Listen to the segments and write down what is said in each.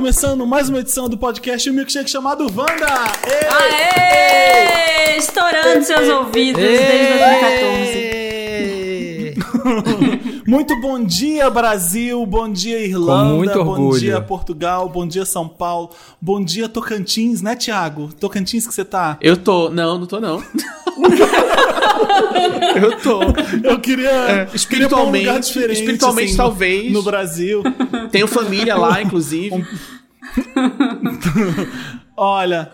começando mais uma edição do podcast O Milkshake chamado Wanda! Ei! Aê! Estourando seus ouvidos desde 2014. Muito bom dia, Brasil! Bom dia, Irlanda! Com muito Bom dia, Portugal! Bom dia, São Paulo! Bom dia, Tocantins, né, Thiago? Tocantins que você tá? Eu tô. Não, não tô não. eu tô. Eu queria, queria pra um lugar espiritualmente- diferente. espiritualmente, assim, talvez. No Brasil. Tenho família lá, inclusive. Olha,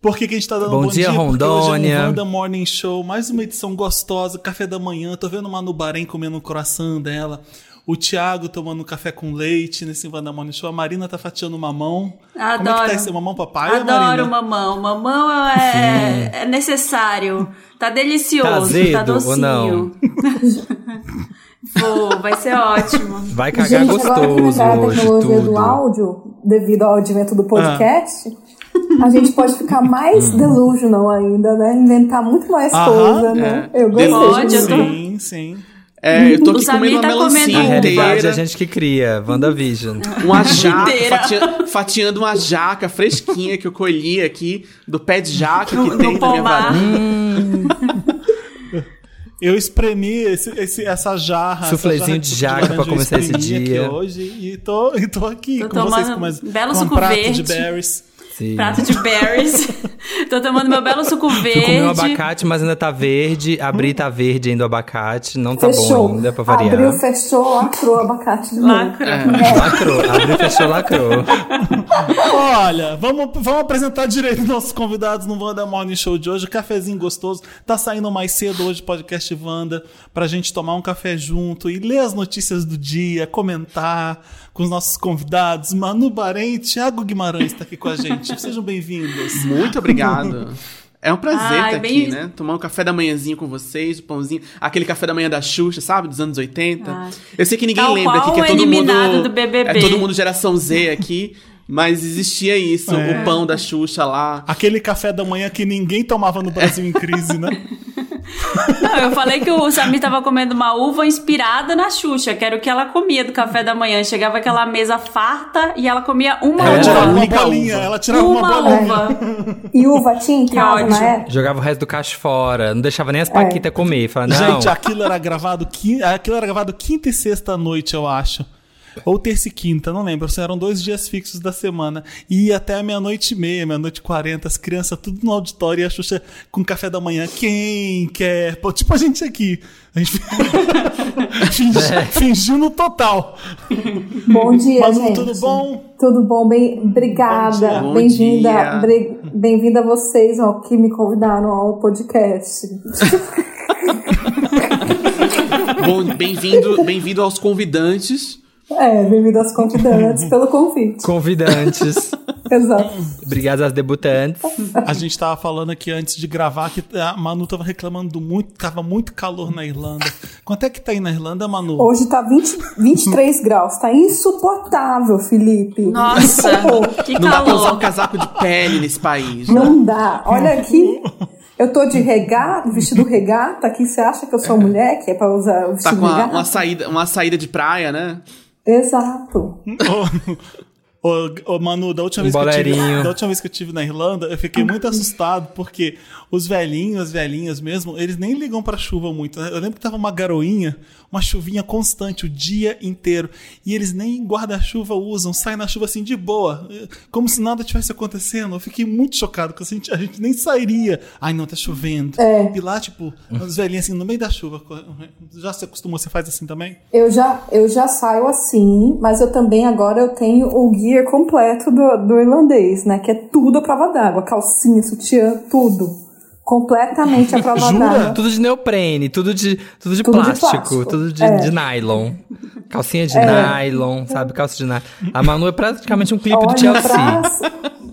por que, que a gente tá dando Bom bom, dia, Porque hoje é Rondônia. um Wanda Morning Show, mais uma edição gostosa, café da manhã. Tô vendo uma Nubarém comendo um croissant dela. O Thiago tomando um café com leite nesse Wanda Morning Show. A Marina tá fatiando mamão. Como é que tá Adoro. esse mamão papai, Adoro Marina? mamão. Mamão é, é necessário. Tá delicioso, Tá tá, azedo ou docinho. não? Vou, vai ser ótimo. Vai cagar Gente, agora que gostoso inventaram a hoje tecnologia tudo. do áudio, devido ao advento do podcast, a gente pode ficar mais delusional ainda, né? Inventar muito mais Aham, coisa, né? Eu gostei Pode, eu tô- Sim, sim. É, eu tô O aqui Samir comendo uma tá melancia comendo- Na realidade, inteira. a gente que cria. WandaVision. Uma jaca, fatia- fatiando uma jaca fresquinha que eu colhi aqui, do pé de jaca No- que tem no na minha pomar. varanda. Eu espremi esse, esse- essa jarra. essa Suflezinho jarra de jaca eu começar esse dia. hoje e tô, e tô aqui Tô com vocês com mais belo com um suco prato verde. de berries. Sim. Prato de berries. Tô tomando meu belo suco Fui verde. comer um abacate, mas ainda tá verde. Abri tá verde ainda o abacate. Não tá Fechou. bom ainda pra variar. Abriu, fechou, lacrou o abacate de novo. Lacra. Lacrou. Abriu, fechou, lacrou. Olha, vamos, vamos apresentar direito nossos convidados no Wanda Morning Show de hoje. Cafezinho gostoso. Tá saindo mais cedo hoje o podcast Wanda pra gente tomar um café junto e ler as notícias do dia, comentar com os nossos convidados. Manu Bahrein e Thiago Guimarães tá aqui com a gente. Sejam bem-vindos. Muito obrigado. É um prazer Ai, estar bem- aqui, né? Tomar um café da manhãzinho com vocês, o pãozinho. Aquele café da manhã da Xuxa, sabe? Dos anos 80. Ai. Eu sei que ninguém Tal lembra aqui, que é o todo mundo. do BBB. É todo mundo geração Z aqui. Mas existia isso, É. o pão da Xuxa lá. Aquele café da manhã que ninguém tomava no Brasil em crise, né? Não, eu falei que o Samir tava comendo uma uva inspirada na Xuxa, que era o que ela comia do café da manhã. Chegava aquela mesa farta e ela comia uma Ela É, tirava uva. uma bolinha, uva. ela tirava uma, Uma bolinha. uva. E uva tinha em Que casa época? Jogava o resto do cacho fora. Não deixava nem as paquitas comer. Falava, não. Gente, aquilo era gravado aquilo era gravado quinta e sexta à noite, eu acho. Ou terça e quinta, não lembro. Eram dois dias fixos da semana. E ia até a meia-noite e meia, meia-noite e quarenta, as crianças tudo no auditório e a Xuxa com café da manhã. Quem quer? Pô, tipo a gente aqui. A gente Fingi- É. fingindo total. Bom dia, Manu, gente. tudo bom? Tudo bom, bem, obrigada. Bem-vinda, bem-vinda a vocês ó, que me convidaram ao podcast. Bom, bem-vindo bem-vindo aos convidantes. É, bem-vindo aos convidantes pelo convite. Convidantes. Exato. Obrigado às debutantes. A gente tava falando aqui antes de gravar que a Manu tava reclamando do muito, tava muito calor na Irlanda. Quanto é que tá aí na Irlanda, Manu? Hoje tá 20, 23 graus, tá insuportável, Felipe. Nossa, que Não dá pra usar um calor. casaco de pele nesse país. né? Não dá. Olha aqui, eu tô de regata, vestido regata, aqui você acha que eu sou mulher, que é pra usar o Tá vestido com uma, regata? uma saída, uma saída de praia, né? Exato. Ô, ô, ô, Manu, da última, Um vez que eu tive, da última vez que eu tive na Irlanda, eu fiquei muito assustado, porque os velhinhos, as velhinhas mesmo, eles nem ligam pra chuva muito. né? Eu lembro que tava uma garoinha, uma chuvinha constante o dia inteiro, e eles nem guarda-chuva usam, saem na chuva assim de boa, como se nada tivesse acontecendo. Eu fiquei muito chocado, porque a gente, a gente nem sairia. Ai, não, tá chovendo. É. E lá, tipo, os velhinhos assim, no meio da chuva. Já se acostumou, você faz assim também? Eu já, eu já saio assim, mas eu também agora eu tenho o gear completo do, do irlandês, né? Que é tudo à prova d'água, calcinha, sutiã, tudo. Completamente à prova Jura? d'água. Tudo de neoprene, tudo de, tudo de, Tudo de plástico, plástico. tudo de, É. de nylon. Calcinha de nylon, sabe? Calça de nylon. A Manu é praticamente um clipe do Chelsea.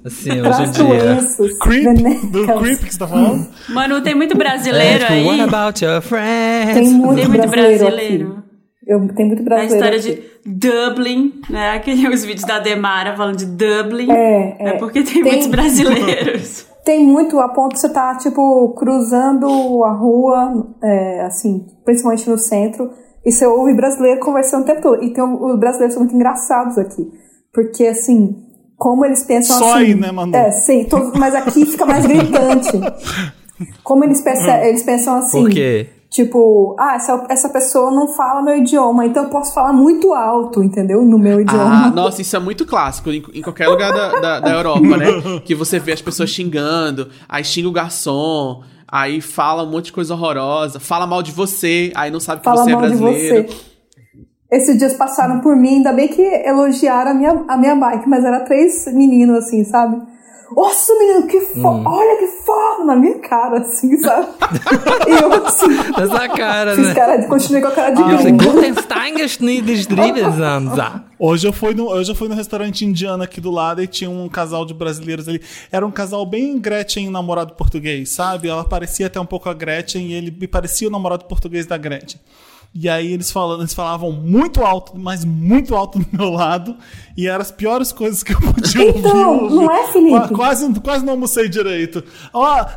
Assim, hoje em dia. Creep? Do creep que você tá falando? Manu, tem muito É, brasileiro tipo, aí. what about your friends? Tem muito, Tem muito brasileiro, brasileiro. Eu, tem muito A brasileiro história aqui. de Dublin, né? Aqueles vídeos da Demara falando de Dublin. É, é. porque tem, Tem- muitos brasileiros. Tem muito a ponto de você tá, tipo, cruzando a rua, é, assim, principalmente no centro, e você ouve brasileiro conversando o tempo todo. E tem, os brasileiros são muito engraçados aqui. Porque, assim, como eles pensam Só assim... aí, né, Manu? É, sim, todos- mas aqui fica mais gritante. Como eles, perce- eles pensam assim... Por quê? Tipo, ah, essa, essa pessoa não fala meu idioma, então eu posso falar muito alto, entendeu? No meu Ah, idioma. nossa, isso é muito clássico em, em qualquer lugar da, da, da Europa, né? Que você vê as pessoas xingando, aí xinga o garçom, aí fala um monte de coisa horrorosa, fala mal de você, aí não sabe que fala você é brasileiro. Esses dias passaram por mim, ainda bem que elogiaram a minha, a minha bike, mas era três meninos assim, sabe? Nossa, menino, que foda! Olha que foda! Na minha cara, assim, sabe? e eu assim, Nessa cara, fiz né? cara de, continuei com a cara de Eu sei, gringo. Guten. Hoje eu fui no, hoje eu fui no restaurante indiano aqui do lado e tinha um casal de brasileiros ali. Era um casal bem Gretchen namorado português, sabe? Ela parecia até um pouco a Gretchen e ele me parecia o namorado português da Gretchen. E aí eles falando, eles falavam muito alto, mas muito alto do meu lado, e eram as piores coisas que eu podia Então, ouvir. não é, Felipe? Qua- Quase, quase não almocei direito.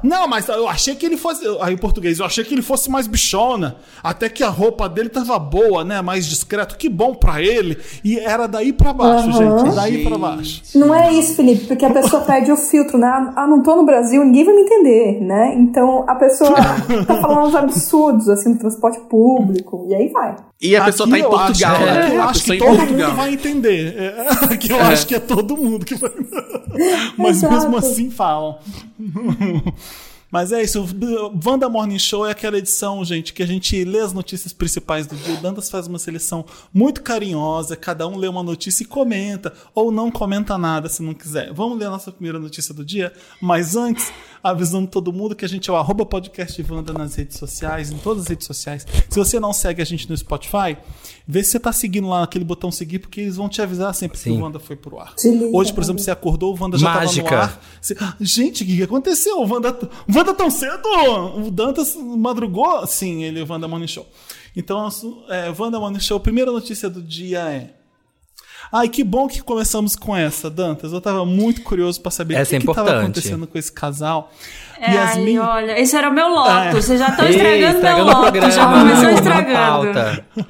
Não, mas eu achei que ele fosse. Aí em português, eu achei que ele fosse mais bichona. Até que a roupa dele tava boa, né? Mais discreto. Que bom pra ele. E era daí pra baixo, Aham. gente. Daí pra baixo. Não é isso, Felipe, porque a pessoa perde o filtro, né? Ah, não tô no Brasil, ninguém vai me entender, né? Então a pessoa tá falando uns absurdos, assim, no transporte público, e aí vai. E a pessoa tá em eu Portugal, acho, né? aqui eu acho que em todo Portugal. mundo vai entender. É, Aqui eu É. acho que é todo mundo que vai. Mas Exato. mesmo assim falam. Mas é isso, o Wanda Morning Show é aquela edição, gente, que a gente lê as notícias principais do dia. O Dantas faz uma seleção muito carinhosa, cada um lê uma notícia e comenta, ou não comenta nada se não quiser. Vamos ler a nossa primeira notícia do dia, mas antes, avisando todo mundo que a gente é o arroba podcast Wanda nas redes sociais, em todas as redes sociais. Se você não segue a gente no Spotify, vê se você tá seguindo lá aquele botão seguir, porque eles vão te avisar sempre que Sim. o Wanda foi pro ar. Liga, Hoje, por exemplo, você acordou, o Wanda já Mágica. tava no ar. Você- Gente, o que, que aconteceu? O Wanda, o Wanda tão cedo? O Dantas madrugou? Sim, ele é o Wanda Morning Show. Então, é, Wanda Morning Show, primeira notícia do dia é. Ai, que bom que começamos com essa, Dantas. Eu tava muito curioso pra saber Essa o é que, que tava acontecendo com esse casal. É, Yasmin, ai, olha, esse era o meu loto. É. Vocês já estão Ei, estragando meu estragando o loto. programa, já começou estragando. pauta.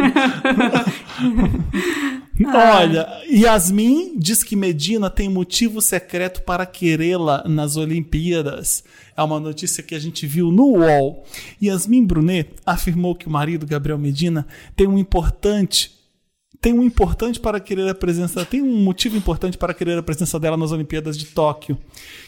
Olha, Yasmin diz que Medina tem motivo secreto para querê-la nas Olimpíadas. É uma notícia que a gente viu no UOL. Yasmin Brunet afirmou que o marido, Gabriel Medina, tem um importante. Tem um importante para querer a presença, tem um motivo importante para querer a presença dela nas Olimpíadas de Tóquio,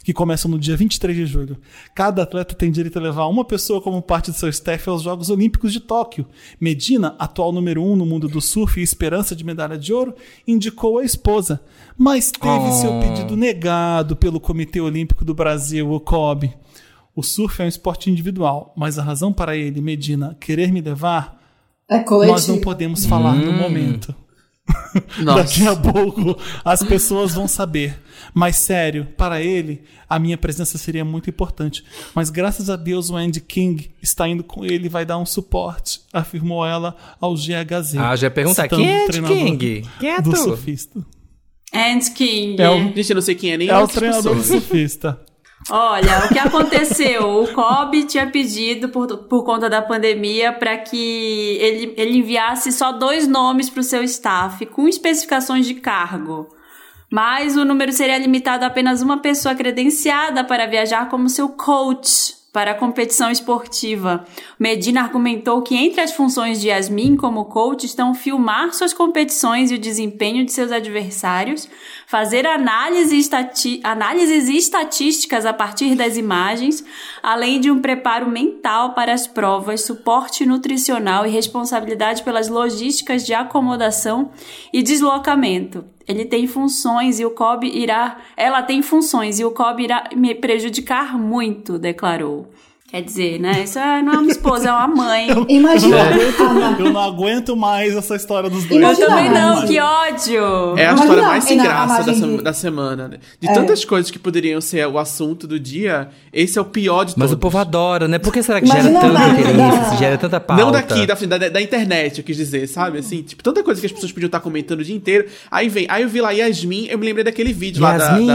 que começam no dia 23 de julho. Cada atleta tem direito a levar uma pessoa como parte do seu staff aos Jogos Olímpicos de Tóquio. Medina, atual número um no mundo do surf e esperança de medalha de ouro, indicou a esposa, mas teve seu pedido negado pelo Comitê Olímpico do Brasil, o COB. O surf é um esporte individual, mas a razão para ele, Medina, querer me levar É nós não podemos falar no momento. Nossa. Daqui a pouco as pessoas vão saber. Mas sério, para ele, a minha presença seria muito importante. Mas graças a Deus o Andy King está indo com ele e vai dar um suporte, afirmou ela ao GHZ. Ah, já ia perguntar, quem é o Andy King? Quem é do tu? surfista. And King. É o- Gente, eu não sei quem é nem É o treinador do surfista. Olha, o que aconteceu? O COB tinha pedido, por, por conta da pandemia, para que ele, ele enviasse só dois nomes para o seu staff, com especificações de cargo. Mas o número seria limitado a apenas uma pessoa credenciada para viajar como seu coach para a competição esportiva. Medina argumentou que entre as funções de Yasmin como coach estão filmar suas competições e o desempenho de seus adversários, fazer análise análises estatísticas a partir das imagens, além de um preparo mental para as provas, suporte nutricional e responsabilidade pelas logísticas de acomodação e deslocamento. Ele tem funções e o COB irá. Ela tem funções e o COB irá me prejudicar muito, declarou. Quer dizer, né? Isso é- não é uma esposa, é uma mãe. Imagina. Eu, a Ma- eu não aguento mais essa história dos dois. Eu Imagina, também não, que ódio. É a Imagina história mais sem graça da, de- da semana. né? De É. tantas coisas que poderiam ser o assunto do dia, esse é o pior de Mas todos. o povo adora, né? Por que será que Imagina gera tanta interesse, gera tanta pauta? Não daqui, da, da, da internet, eu quis dizer, sabe? Assim, tipo, tanta coisa que as pessoas podiam estar comentando o dia inteiro. Aí vem, aí eu vi lá Yasmin, eu me lembrei daquele vídeo lá da. Yasmin,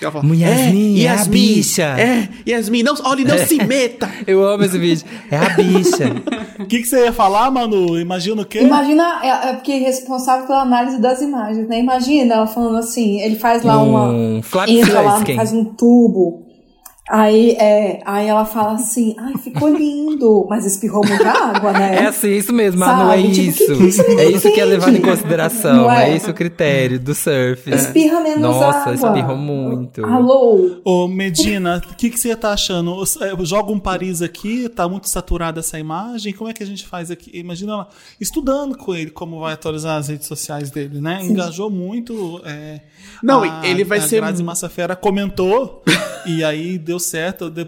da fala, Yasmin, é a bicha." É, Yasmin, não, olha, não se meta. Eu amo esse vídeo. É a bicha. O que, que você ia falar, Manu? Imagina o quê? Imagina, é, é porque é responsável pela análise das imagens, né? Imagina ela falando assim, ele faz lá uma. Um flap entra lá, faz um tubo. Aí, é, aí ela fala assim, ai, ficou lindo, mas espirrou muita água, né? É assim, isso mesmo, Manu, é Sabe? Tipo, isso. que isso é isso que é levado em consideração. Não é? É esse o critério do surf. Espirra menos Nossa, água. espirrou muito. Alô? Ô, Medina, o que, que você tá achando? É, Joga um Paris aqui, tá muito saturada essa imagem. Como é que a gente faz aqui? Imagina ela estudando com ele como vai atualizar as redes sociais dele, né? Engajou muito. é, Não, a- ele vai a ser- Grazi Massafera comentou e aí deu certo. de-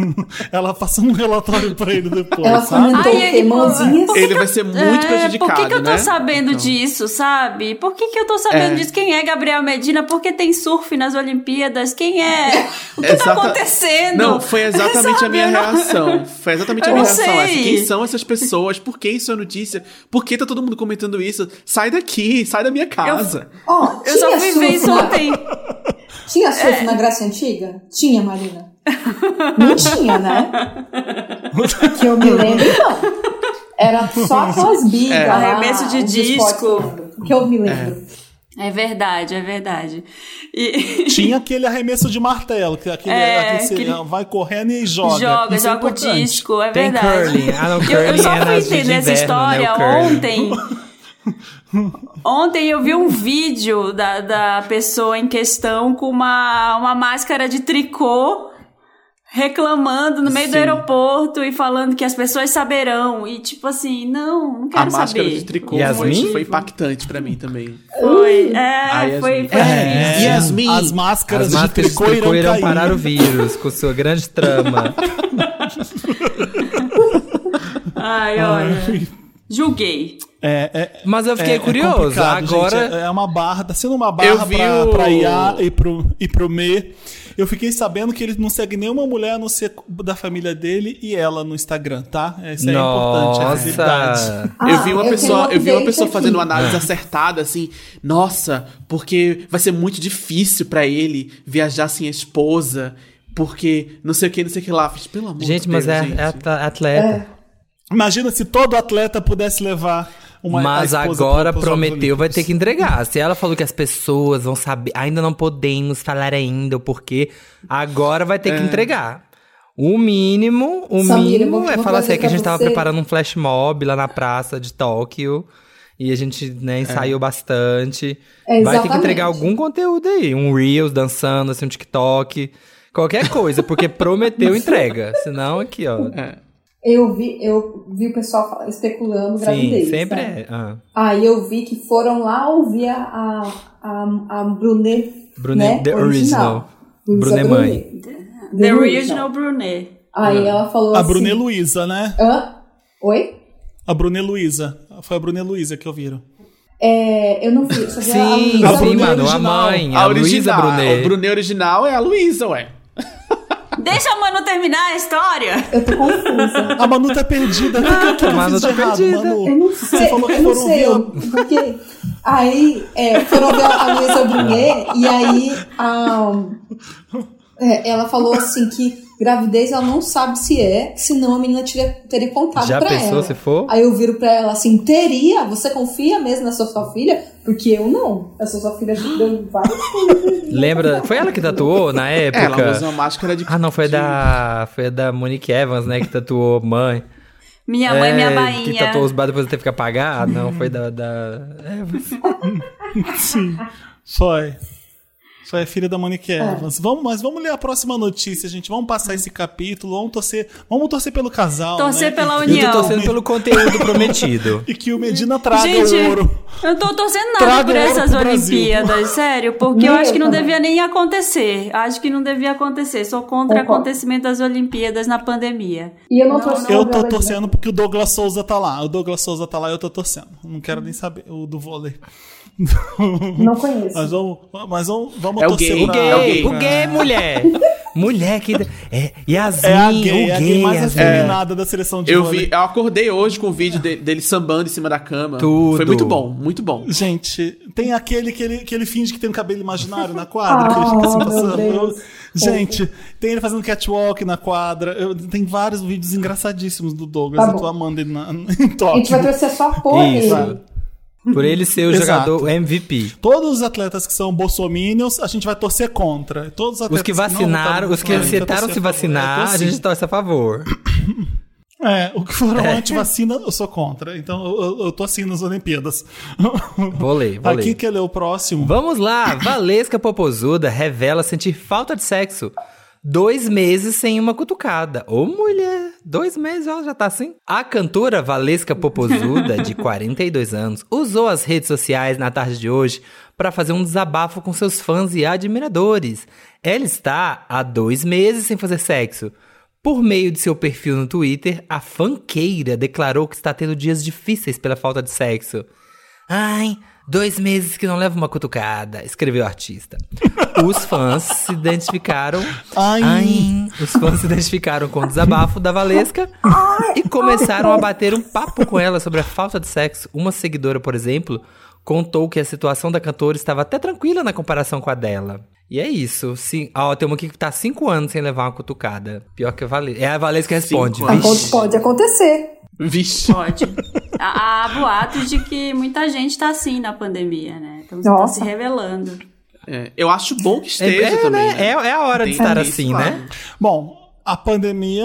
ela passou um relatório pra ele depois, Ela sabe? Ai, ele- Mãozinhas? Ele vai ser muito É, prejudicado, Por que, que eu tô né? sabendo Então. disso, sabe? Por que, que eu tô sabendo É. disso? Quem é Gabriel Medina? Por que tem surf nas Olimpíadas? Quem é? O que tá Exata- acontecendo? Não, foi exatamente a minha eu reação. Foi exatamente a Eu minha reação. Essa. Quem são essas pessoas? Por que isso é notícia? Por que tá todo mundo comentando isso? Sai daqui, sai da minha casa. Ó, Eu só tinha fui ver isso ontem. Tinha É. surf na Grécia Antiga? Tinha, Marina. Não tinha, né? Que eu me lembro, não. Era só aquelas bigas É. lá, Arremesso de disco. que eu lembro. Que eu me lembro. É verdade, é verdade. E... Tinha aquele arremesso de martelo, que aquele, É, aquele você aquele- vai correndo e joga. Joga, Isso é joga o importante. disco, é Tem verdade. curling. Ah, não, eu, curling eu só é fui entender essa inverno, né, história o curling. ontem. Ontem eu vi um vídeo da, da pessoa em questão com uma, uma máscara de tricô reclamando no meio do Sim. aeroporto e falando que as pessoas saberão. E tipo assim, não, não A quero máscara saber. de tricô Yasmin? foi, impactante pra mim também. Foi, A é, foi, foi É. difícil. Yasmin. As máscaras, As máscaras de tricô irão, irão cair. parar o vírus com sua grande trama. Ai, olha. Julguei. É, é, Mas eu fiquei é- é curioso. Agora. gente. é, é uma barra, tá sendo uma barra pra, o- pra IA e pro, e pro Me. Eu fiquei sabendo que ele não segue nenhuma mulher a não ser da família dele e ela no Instagram, tá? Isso é importante, é verdade. Nossa. Ah, eu vi uma eu pessoa, eu vi uma pessoa aqui. fazendo uma É. análise acertada assim, nossa, porque vai ser muito difícil pra ele viajar sem a esposa, porque não sei o que, não sei o que lá. Pelo amor Gente, de mas Deus, é, gente. é atla- atleta. Imagina se todo atleta pudesse levar uma Mas agora prometeu, vai ter que entregar. Se ela falou que as pessoas vão saber, ainda não podemos falar ainda o porquê, agora vai ter que entregar. O mínimo, o Samira, mínimo é falar assim, é que a gente tava você. preparando um flash mob lá na praça de Tóquio. E a gente, né, ensaiou bastante. É, vai ter que entregar algum conteúdo aí. Um Reels dançando, assim, um TikTok. Qualquer coisa, porque prometeu entrega. Senão aqui, ó. É. Eu vi, eu vi o pessoal especulando gravidez. Sim, sempre né? é. Ah. Aí eu vi que foram lá ouvir a, a, a, a Brunet. Brunet, né? the original. Luísa Brunet mãe. The Original Brunet. Aí ela falou A assim. Bruna Luiza, né? Hã? Oi? A Bruna Luiza. Foi a Bruna Luiza que ouviram. É, eu não vi. Só vi a Sim, Luísa A sim, Brunet Brunet. mano. A original. mãe, A a Luísa original, Brunet. o Brunet original é a Luísa, ué. Deixa a Manu terminar a história. Eu tô confusa. A Manu tá perdida. O que, que, que A eu Manu tá errado, perdida. Manu? Eu não Você sei, falou que eu não foram sei, eu- porque aí é, foram ver a Luísa Brunet e aí a, é, ela falou assim que gravidez ela não sabe se é, senão a menina teria, teria contado Já pra pensou ela. se for? Aí eu viro pra ela assim, teria? Você confia mesmo nessa sua filha? Porque eu não. Essa sua filha deu várias coisas. Lembra? Foi ela que tatuou na É, ela época? usa uma máscara de. Ah, não, foi da. Foi da Monique Evans, né? Que tatuou mãe. Minha mãe, É, minha Que bainha. tatuou os bar depois teve que apagar. Ah, não, foi da. da... Evans. Sim. Foi. Foi a filha da Monique Evans. Vamos, mas vamos ler a próxima notícia, gente. Vamos passar esse capítulo, vamos torcer, vamos torcer pelo casal. Torcer né? pela E- Eu tô união. torcendo pelo conteúdo prometido. E que o Medina traga Gente, o ouro. eu tô torcendo nada Traga por essas Brasil. Olimpíadas, sério, porque eu acho eu que não devia nem acontecer. Acho que não devia acontecer. Sou contra o acontecimento das Olimpíadas na pandemia. E eu não, torço Eu pela tô Bela torcendo porque o Douglas Souza tá lá. O Douglas Souza tá lá e eu tô torcendo. Não quero nem saber o do vôlei. Não conheço. Mas vamos, mas vamos, vamos É o torcer gay, pra- Gay, É o gay. o gay, mulher. mulher que. É, Yasmin, É a gay, o é a gay. gay mais Yasmin. afeminada da seleção de Eu vôlei. vi, eu acordei hoje com o vídeo de- dele sambando em cima da cama. Tudo. Foi muito bom, muito bom. Gente, tem aquele que ele, que ele finge que tem um cabelo imaginário na quadra, que ele fica assim Ah, meu passando. Deus. Gente, tem ele fazendo catwalk na quadra. Eu- tem vários vídeos engraçadíssimos do Douglas. Tá eu tô amando ele na, em A gente Tóquio. vai torcer só por Isso. ele. Por ele ser o jogador MVP. Todos os atletas que são bolsominions, a gente vai torcer contra. Todos os, atletas Os que vacinaram, votaram os que aceitaram se vacinar, Eu a tô gente assim. torce a favor. É, o que foram anti-vacina, eu sou contra. Então eu, eu- tô assim nas Olimpíadas. Vou ler, vou Aqui ler. quer ler o próximo. Vamos lá, Valesca Popozuda revela sentir falta de sexo. Dois meses sem uma cutucada. Ô mulher, dois meses ela já tá assim? A cantora Valesca Popozuda, de 42 anos, usou as redes sociais na tarde de hoje para fazer um desabafo com seus fãs e admiradores. Ela está há dois meses sem fazer sexo. Por meio de seu perfil no Twitter, a fanqueira declarou que está tendo dias difíceis pela falta de sexo. Ai, dois meses que não levo uma cutucada, escreveu o artista. Os fãs se identificaram. Ai. Os fãs se identificaram com o desabafo da Valesca e começaram a bater um papo com ela sobre a falta de sexo. Uma seguidora, por exemplo, contou que a situação da cantora estava até tranquila na comparação com a dela. E é isso. Sim, ó, tem uma aqui que tá há cinco anos sem levar uma cutucada. Pior que a Valesca. É a Valesca que responde. Cinco anos. "Vixe, Pode acontecer. Vixe. Pode. Há, há boatos de que muita gente tá assim na pandemia, né? Então tá Nossa. se revelando. É, eu acho bom que É, esteja é, também. né? né? É, é a hora de Tem estar isso, assim, claro. né? Bom, a pandemia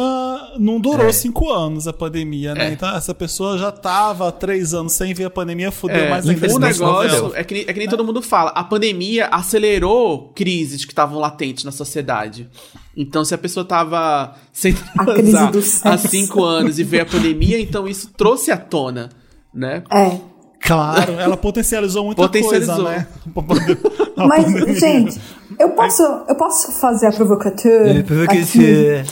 não durou É. cinco anos, a pandemia, né? É. Então essa pessoa já tava há três anos sem ver a pandemia, fudeu É, mais ainda. o negócio é que, nem- é que nem todo mundo fala. A pandemia acelerou crises que estavam latentes na sociedade. Então, se a pessoa tava sem transar há cinco anos e veio a pandemia, então isso trouxe à tona, né? É. Claro, ela potencializou muita Potencializou. coisa, né? Mas, gente, eu posso, eu posso fazer a provocateur Porque aqui se-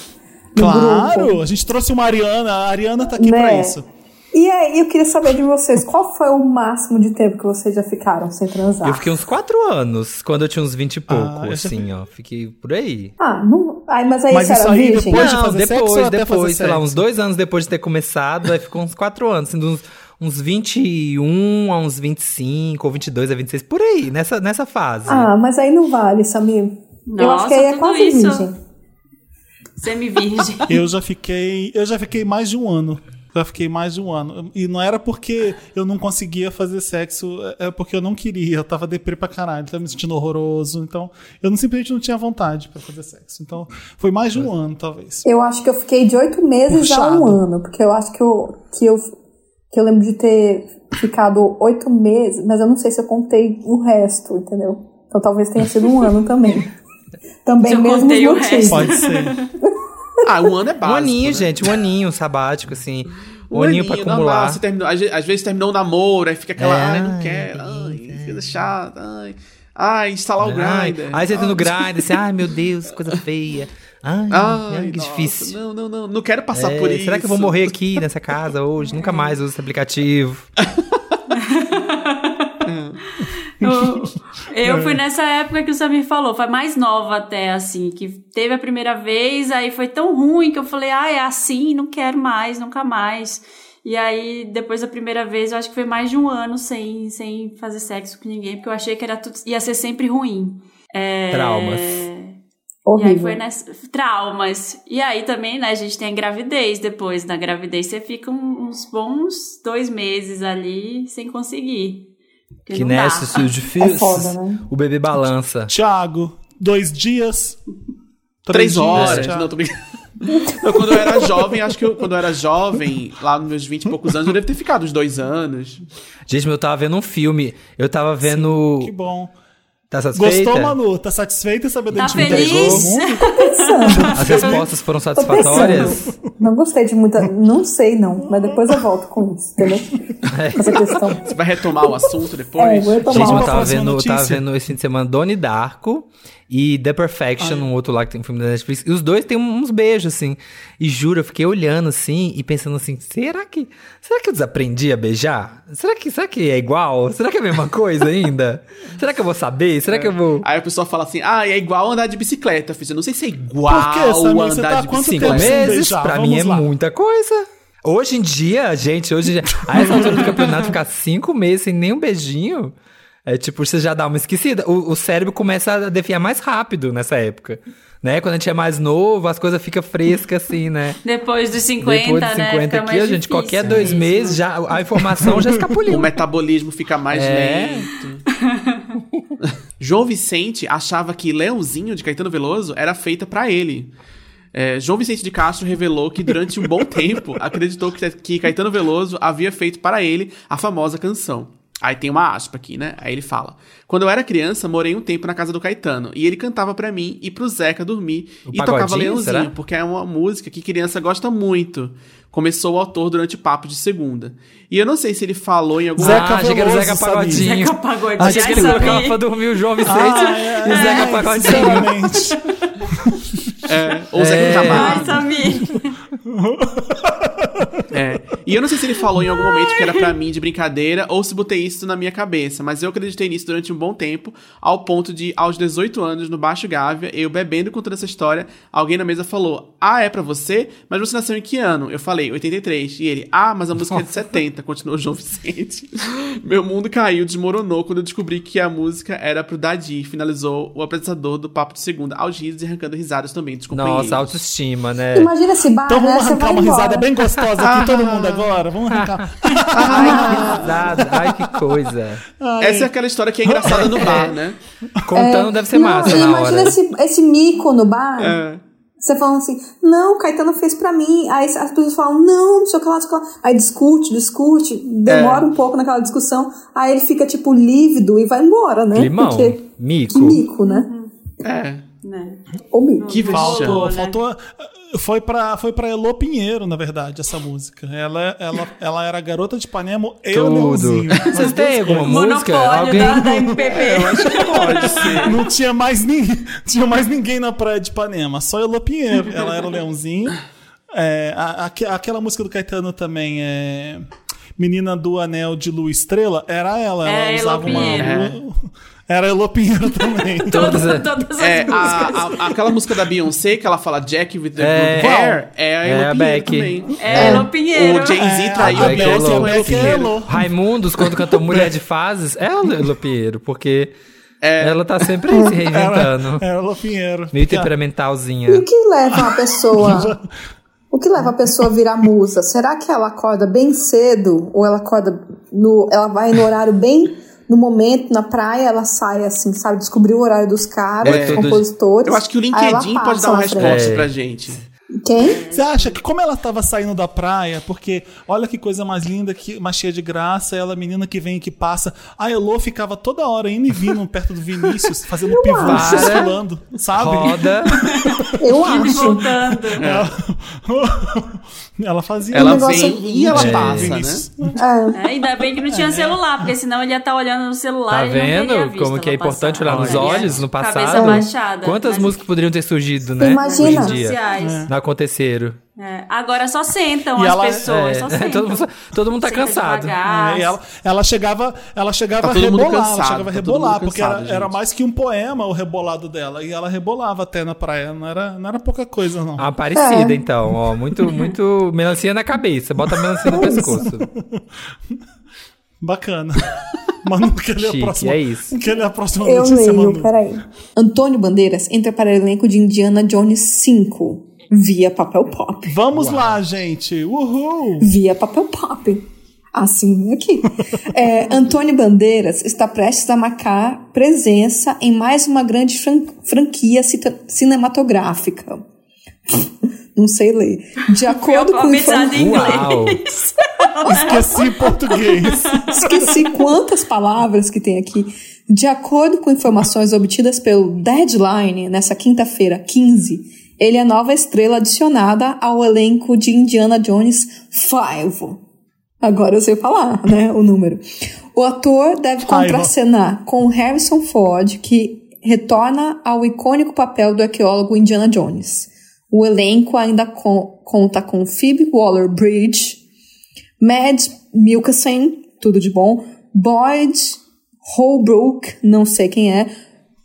no Claro, grupo? a gente trouxe uma Ariana, a Ariana tá aqui Né? pra isso. E aí, eu queria saber de vocês, qual foi o máximo de tempo que vocês já ficaram sem transar? Eu fiquei uns quatro anos, quando eu tinha uns 20 e pouco, Ah, eu já assim, ó. Fiquei por aí. Ah, não... Ai, mas aí Mas você isso era aí virgem? depois de Não, fazer sexo ou depois, até depois, fazer sei lá, sexo? uns dois anos depois de ter começado, aí ficou uns quatro anos, assim, de uns, uns 21 a uns 25, ou 22 a 26, por aí, nessa, nessa fase. Ah, mas aí não vale, Samir. eu acho Nossa, que aí é quase isso. virgem. Semi-virgem. Eu já fiquei. Eu já fiquei mais de um ano. Já fiquei mais de um ano. E não era porque eu não conseguia fazer sexo, é porque eu não queria. Eu tava deprê pra caralho, tava me sentindo horroroso. Então, eu não, simplesmente não tinha vontade pra fazer sexo. Então, foi mais de um ano, talvez. Eu acho que eu fiquei de oito meses a Puxado. um ano, porque eu acho que eu, que eu que eu lembro de ter ficado oito meses, mas eu não sei se eu contei o resto, entendeu? Então talvez tenha sido um ano também. Também eu mesmo contei o resto. Pode ser. Ah, um ano é um básico. aninho, né? gente, um aninho sabático, assim. Um, Um aninho pra normal, acumular. você terminou, às, às vezes terminou o namoro, aí fica aquela, É, ai, não ai, quero, ai, coisa chata, ai, ai, instalar o Ai, grinder. aí você entra no grind, assim, ai meu Deus, coisa feia. Ai, Ai, ai, que nossa, difícil. Não, não, não, não quero passar É, por isso. será que eu vou morrer aqui nessa casa hoje? Nunca mais uso esse aplicativo. Eu, eu fui nessa época que o Samir falou, foi mais nova até, assim, que teve a primeira vez, aí foi tão ruim que eu falei, ah, é assim, não quero mais, nunca mais. E aí, depois da primeira vez, eu acho que foi mais de um ano sem, sem fazer sexo com ninguém, porque eu achei que era tudo, ia ser sempre ruim. É, Traumas. E aí Horrível. foi nessa. Traumas. E aí também, né, a gente tem a gravidez depois. Na gravidez você fica uns bons dois meses ali sem conseguir. Que nesse os difíceis, É foda, né? o bebê balança. Tiago, dois dias. Três dias, horas. Thiago. Não, tô brincando. Eu, quando eu era jovem, acho que eu, quando eu era jovem, lá nos meus 20 e poucos anos, eu devo ter ficado uns dois anos. Gente, eu tava vendo um filme, eu tava vendo... Que bom. Tá satisfeita? Gostou, Manu? Tá satisfeita em saber da Tá de feliz? Pensando. As respostas foram satisfatórias? Não gostei de muita. Não sei, não. Mas depois eu volto com isso, entendeu? Com essa questão. Você vai retomar o assunto É, depois? vou tomar Gente, eu tava vendo, eu tava vendo esse fim de semana Donnie Darko e The Perfection, um outro lá que tem um filme da Netflix. E os dois têm uns beijos, assim. E juro, eu fiquei olhando assim e pensando assim: será que. Será que eu desaprendi a beijar? Será que, será que é igual? Será que é a mesma coisa ainda? será que eu vou saber? Será que eu vou. Aí a pessoa fala assim, ah, é igual andar de bicicleta. Eu fiz, eu não sei se é igual Por quê, Samir? Você andar tá de bicicleta. Cinco tempo sem meses? beijar? Pra Vamos mim é lá. muita coisa. Hoje em dia, gente, hoje em dia. A essa altura do campeonato, ficar cinco meses sem nenhum beijinho. É tipo, você já dá uma esquecida. O, o cérebro começa a definhar mais rápido nessa época. Né? Quando a gente é mais novo, as coisas ficam frescas assim, né? Depois dos 50, Depois dos 50 né? Aqui, a gente, difícil qualquer dois mesmo. meses, já, a informação já O escapuliu. metabolismo fica mais É. lento. João Vicente achava que Leãozinho de Caetano Veloso era feita pra ele. É, João Vicente de Castro revelou que durante um bom tempo acreditou que, que Caetano Veloso havia feito para ele a famosa canção. Aí tem uma aspa aqui, né? Aí ele fala: Quando eu era criança, morei um tempo na casa do Caetano e ele cantava pra mim e pro Zeca dormir O e tocava Leãozinho, será? porque é uma música que criança gosta muito. Começou o autor durante o papo de segunda. E eu não sei se ele falou em algum Zeca ah, achei que era o Zeca? Pagodinho. Zeca Pagodinho, Achei que ele colocava pra dormir o João Vicente Ah, é, e Zeca é, Pagodinho. É, ou Zeca É. Camargo. Ai, Samir. É. E eu não sei se ele falou em algum momento que era pra mim de brincadeira ou se botei isso na minha cabeça, mas eu acreditei nisso durante um bom tempo, ao ponto de, aos 18 anos, no Baixo Gávea, eu bebendo contando essa história, alguém na mesa falou: Ah, é pra você? Mas você nasceu em que ano? Eu falei, 83. E ele, ah, mas a música é de 70, continuou João Vicente. Meu mundo caiu, desmoronou quando eu descobri que a música era pro Dadi, finalizou o apresentador do Papo de Segunda, aos risos e arrancando risadas também dos companheiros. Nossa, autoestima, né? Imagina esse bar, Então né? vamos Você arrancar uma embora. risada bem gostosa aqui, todo mundo agora. Vamos arrancar. Ai, que risada. Ai, que coisa. Essa é aquela história que é engraçada no bar, né? Contando deve ser não, massa na imagina hora. esse, esse mico no bar. É. Você falando assim, não, o Caetano fez pra mim. Aí as pessoas falam, não, não sei o que lá, não sei o que lá. Aí discute, discute, demora É. um pouco naquela discussão. Aí ele fica, tipo, lívido e vai embora, né? Climão, Porque mico. que mico, né? É. Né? Ou mico. Que Faltou, vexame. né? faltou. Foi pra, foi pra Elô Pinheiro, na verdade, essa música. Ela, ela, ela era garota de Ipanema e. Leãozinho. Vocês têm alguma música? Monopólio Alguém... da, da MPB. Pode ser. Não tinha mais, ninguém, tinha mais ninguém na praia de Ipanema, só Elô Pinheiro. Ela era o Leãozinho. É, a- aque- aquela música do Caetano também é. Menina do Anel de Lua Estrela, era ela. Ela É, Elô usava uma. Pinheiro. Era Elô Pinheiro também. Todas, Todas, é. as É, músicas. a, a- aquela música da Beyoncé que ela fala Jack with the É. good hair é a É Elo a Pinheiro também. É, Elô Pinheiro. O Jay-Z É, traiu a Beyoncé é com é Pinheiro. Elô. Raimundos, quando cantou Mulher de Fases, é a Lelo Pinheiro, porque É. ela tá sempre aí se reinventando. Era Elô Pinheiro. Meio Porque- E o temperamentalzinha. que leva a pessoa. O que leva a pessoa a virar musa? Será que ela acorda bem cedo? Ou ela acorda no. Ela vai no horário bem. No momento, na praia, ela sai assim, sabe? Descobrir o horário dos caras, É, dos compositores. Eu acho que o aí ela LinkedIn pode passa dar uma frente. resposta É. pra gente. Quem? Você acha que como ela estava saindo da praia, porque olha que coisa mais linda, que mais cheia de graça, ela menina que vem e que passa. A Elô ficava toda hora indo e vindo perto do Vinícius, fazendo pivô, acho. oscilando, sabe? Roda. Eu e acho. voltando. Ela fazia Ela negócio vem e ela É. passa, né? É. É, ainda bem que não tinha celular, porque senão ele ia estar olhando no celular Tá e vendo visto como que é ela importante olhar nos olhos no Cabeça passado? baixada. Quantas músicas poderiam ter surgido, né? Imagina. Hoje em dia. sociais. Aconteceram. É, Agora só sentam E as ela- pessoas, É, só sentam. todo, mundo, todo mundo tá Senta cansado. É, e ela, ela chegava, ela chegava Tá a mundo rebolar, ela cansado, chegava a tá todo rebolar, porque cansado, era, era mais que um poema o rebolado dela. E ela rebolava até na praia, não era, não era pouca coisa, não. Ah, parecida, É. então. Ó, muito, muito melancia na cabeça. Bota a melancia no pescoço. Bacana. Manu, quer ler a próxima? é isso. Quer ler a próxima Eu notícia, leio, Manu? peraí. Antônio Bandeiras entra para o elenco de Indiana Jones 5 via papel pop. Vamos lá, gente. Uhul! Via papel pop. Assim aqui. É, Antônio Bandeiras está prestes a marcar presença em mais uma grande fran- franquia cinematográfica. não sei ler. De acordo com alfabetizada em informa- Uau! Esqueci português. Esqueci quantas palavras que tem aqui. De acordo com informações obtidas pelo Deadline, nessa quinta-feira, 15, ele é a nova estrela adicionada ao elenco de Indiana Jones 5. Agora eu sei falar, né, o número. O ator deve contracenar com Harrison Ford, que retorna ao icônico papel do arqueólogo Indiana Jones. O elenco ainda co- conta com Phoebe Waller-Bridge, Mads Mikkelsen, tudo de bom. Boyd Holbrook, não sei quem é.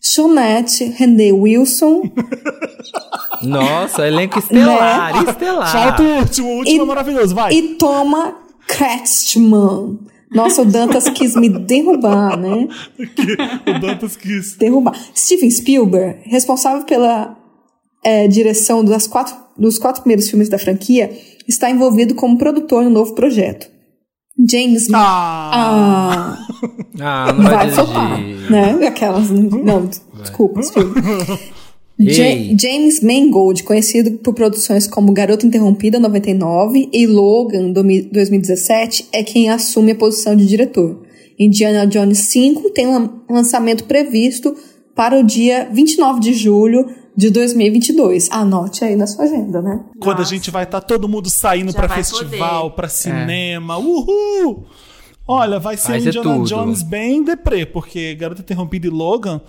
Shonette René Wilson. Nossa, elenco estelar, estelar. Falta o último, o último é maravilhoso, vai. E Toma Kretschmann. Nossa, o Dantas quis me derrubar, né? o Dantas quis. Derrubar. Steven Spielberg, responsável pela é, direção das quatro, dos quatro primeiros filmes da franquia, está envolvido como produtor no novo projeto. James Ah, Ah, Ah, não vai, vai flopar, né? Aquelas. Não, desculpa, filme. Ja-. James Mangold, conhecido por produções como Garota Interrompida 99 e Logan domi- 2017, é quem assume a posição de diretor. Indiana Jones 5 tem lan- lançamento previsto para o dia 29 de julho de 2022. Anote aí na sua agenda, né? quando a gente vai estar todo mundo saindo vai festival, poder. pra cinema, uhul! Olha, vai ser Vai um ser Indiana tudo. Jones bem deprê, porque Garota Interrompida e Logan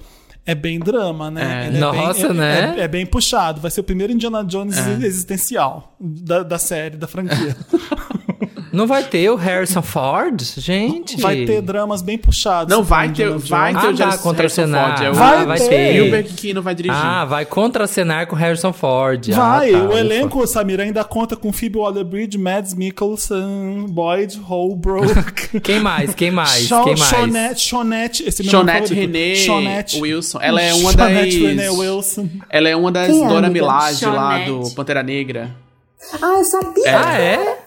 é bem drama, né? É. Ele Nossa, bem, é- né? É, é bem puxado. Vai ser o primeiro Indiana Jones existencial da, da série, da franquia. Não vai ter o Harrison Ford, gente? Vai ter dramas bem puxados. Não, vai ter, vai ter Ah, o tá, Harrison contracenar. Ford. É o Vai Ah, vai ter. ter. Vai dirigir. Ah, vai contracenar com Harrison Ford. Vai, ah, tá, o ufa. elenco, Samir, ainda conta com Phoebe Waller-Bridge, Mads Mikkelsen, Boyd Holbrook. Quem mais? Quem mais? Shaw- Quem mais? Shonette, Shonette, esse Shonette. René Shonette. Wilson. Ela é uma das. Shonette Renee Wilson. Ela é uma das Quem é, Dora amiga? Milaje lá do Pantera Negra. Ah, eu sabia! Ah, é?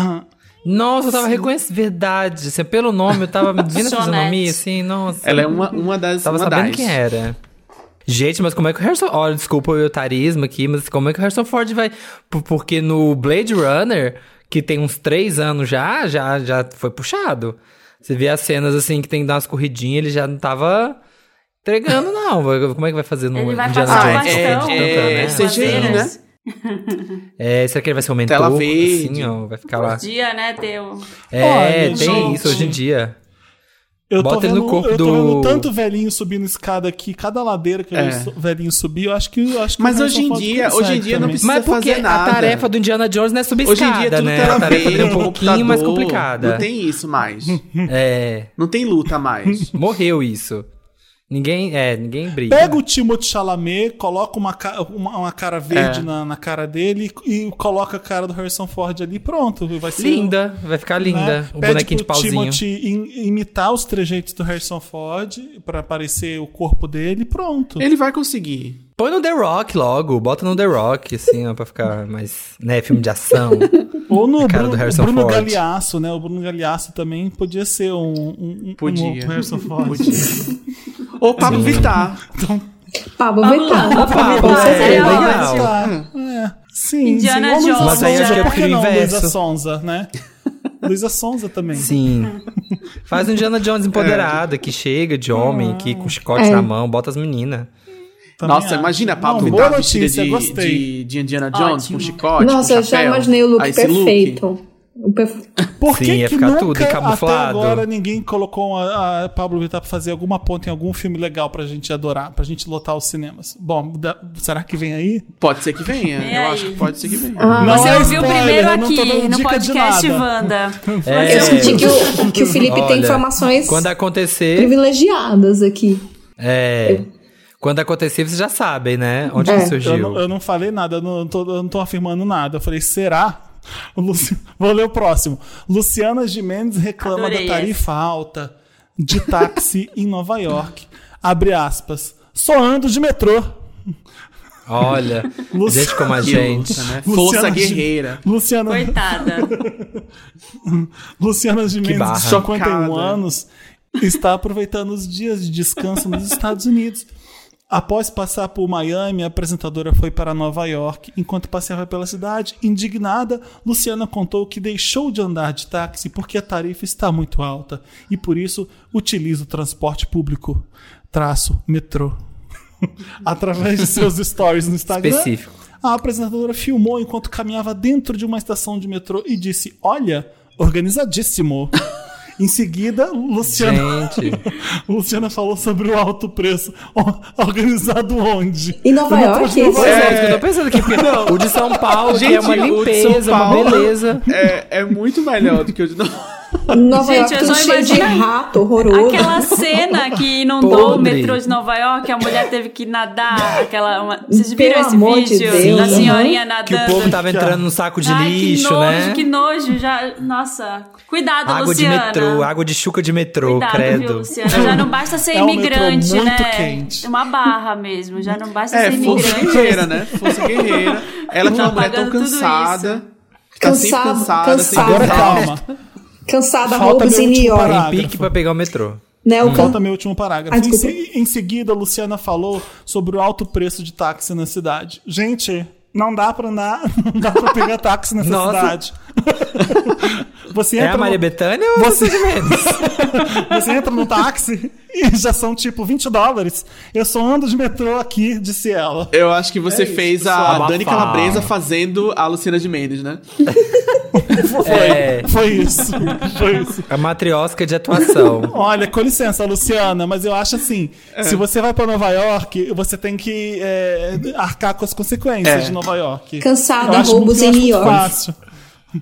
Ah, Nossa, eu tava reconhecendo. Verdade. Assim, pelo nome, eu tava vendo a fisionomia, assim, nossa. Ela é uma, uma das. Tava uma sabendo das. quem era. Gente, mas como é que o Harrison... Olha, desculpa o etarismo aqui, mas como é que o Harrison Ford vai... Por- Porque no Blade Runner, que tem uns três anos já, já, já foi puxado. Você vê as cenas, assim, que tem que dar umas corridinhas, ele já não tava entregando, não. Como é que vai fazer no Ele vai Indiana o Jones? é- é- né? as CGI, né? bandeiras. É, será que ele vai ser um mentor? Tela verde. Assim, ó, vai ficar lá. Podia, né, ter o... É, Olha, tem gente. isso hoje em dia. eu tô Bota ele vendo, no corpo eu tô do- vendo tanto velhinho subindo escada aqui, cada ladeira que É. o velhinho subir, eu acho que eu acho que Mas o hoje em dia- hoje em dia não também. precisa Mas porque fazer nada. a tarefa do Indiana Jones não é subir Hoje em escada, dia tudo né? a tarefa dele é um pouquinho mais complicada. Não tem isso mais. É, Não tem luta mais. morreu isso. Ninguém, é, ninguém briga. Pega o Timothée Chalamet, coloca uma, uma, uma cara verde É. na, na cara dele e, e coloca a cara do Harrison Ford ali, pronto. Vai ser Linda, vai ficar né? linda. O Pede bonequinho de pauzinho. Timothy im- imitar os trejeitos do Harrison Ford pra aparecer o corpo dele, pronto. Ele vai conseguir. Põe no The Rock logo, bota no The Rock, assim, ó, pra ficar mais, né, filme de ação. Ou no Bruno, do Harrison Bruno Ford. Galeasso, né? O Bruno Galeasso também podia ser um, um, Podia. um Harrison Ford. Ou Pablo Vittar. Pablo Vamos lá, Vittar. Pablo Vittar. É. Sim, Indiana sim. Jones. Mas aí acho que é não? o inverso. Luísa Sonza, né? Luísa Sonza também. Sim. Faz um Indiana Jones empoderada, que chega de homem, que com chicote É. na mão, bota as meninas. Também Nossa, acho. imagina a Pablo Não, Vittar vestida de, de, de Indiana Jones, Ótimo. com chicote, Nossa, com eu já imaginei o look perfeito. O Por Sim, que, ia ficar nunca, tudo encabuflado. até agora ninguém colocou a, a Pablo Vittar pra fazer alguma ponta em algum filme legal pra gente adorar, pra gente lotar os cinemas? Bom, da- será que vem aí? Pode ser que venha. Vem eu aí. acho que pode ser que venha. Ah, Não Você é ouviu spoiler, primeiro eu aqui no podcast nada. É, Wanda. eu senti que o, que o Felipe tem Olha, informações Quando acontecer, privilegiadas aqui. é... Quando acontecer, vocês já sabem, né? Onde É. que Eu surgiu. não, eu não falei nada, eu não, tô, eu não tô afirmando nada. Eu falei, será? O Luci- Vou ler o próximo. Luciana Gimenez reclama Adorei da tarifa alta de táxi em Nova York. Abre aspas. Só ando de metrô. Olha, Luci- gente como a gente. luta, né? Luciana Força guerreira. Luciana, Coitada. Luciana Gimenez, de 51 Chocada. anos, está aproveitando os dias de descanso nos Estados Unidos. Após passar por Miami, a apresentadora foi para Nova York. Enquanto passeava pela cidade, indignada, Luciana contou que deixou de andar de táxi porque a tarifa está muito alta e por isso utiliza o transporte público, traço, metrô. Através de seus stories no Instagram, Específico. a apresentadora filmou enquanto caminhava dentro de uma estação de metrô e disse: Olha, organizadíssimo. Em seguida, Luciana, Gente. Luciana falou sobre o alto preço. Organizado onde? Em Nova York, de Nova? Pois York. é, eu tô pensando aqui, porque o de São Paulo, que é uma Gente, o de limpeza, São uma Paulo- beleza. É, é muito melhor do que o de Nova Nova Gente, York eu só de imagino rato horroroso. Aquela cena que inundou o Podre. metrô de Nova York, a mulher teve que nadar. Aquela, uma... Vocês viram Pelo esse amor de vídeo Deus, da senhorinha nadando? Que o povo tava entrando no saco de Ai, lixo, que nojo, né? que nojo. Já... Nossa, cuidado, Água Luciana. de metrô, água de chuca de metrô, Cuidado, viu, credo. Luciana? Já não basta ser É um metrô imigrante, muito né? quente. Uma barra mesmo. Já não basta É, ser imigrante. guerreira, né? Força guerreira. Ela é Tá uma mulher tão cansada. Tá Cansado, cansada, sempre cansada. Agora cansada. calma. Cansada, Falta roubos meu em New último York. parágrafo. Pique pra pegar o metrô. Né, o can- Falta meu último parágrafo. Ah, em, se- em seguida, Luciana falou sobre o alto preço de táxi na cidade. Gente, não dá pra andar, não dá pra pegar táxi nessa Nossa. cidade. Você É entra a Maria no- Bethânia ou Você- você de menos? Você entra no táxi e já são tipo 20 dólares. Eu só ando de metrô aqui, disse ela. Eu acho que você É isso, fez pessoal. a Abafar. Dani Calabresa fazendo a Luciana de Mendes, né? Foi, É. foi isso. Foi isso. A matriosca de atuação. Olha, com licença, Luciana, mas eu acho assim: É. se você vai pra Nova York, você tem que é, arcar com as consequências É. de Nova York. Cansada, roubos em New muito York. Fácil.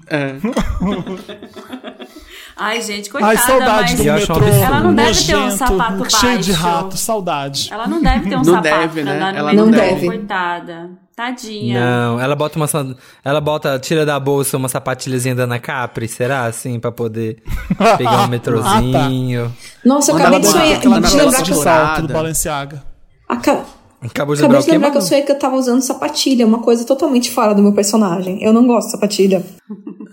É. Ai, gente, coitada, Ai, saudade mas do metrô. Ela não deve ter um nojento, sapato Cheio de baixo. rato, saudade. ela não deve ter um Não sapato deve, né? andar no Ela metrô, não deve. coitada. Tadinha. Não, ela bota uma. Ela bota, tira da bolsa uma sapatilhazinha da Ana Capri, será assim? Pra poder pegar um metrozinho. Nossa, eu acabei de sonhar. De lembrar que eu, salto do Balenciaga. aca- Acabou de acabei lembrar de lembrar que que eu tava usando sapatilha, uma coisa totalmente fora do meu personagem. Eu não gosto de sapatilha.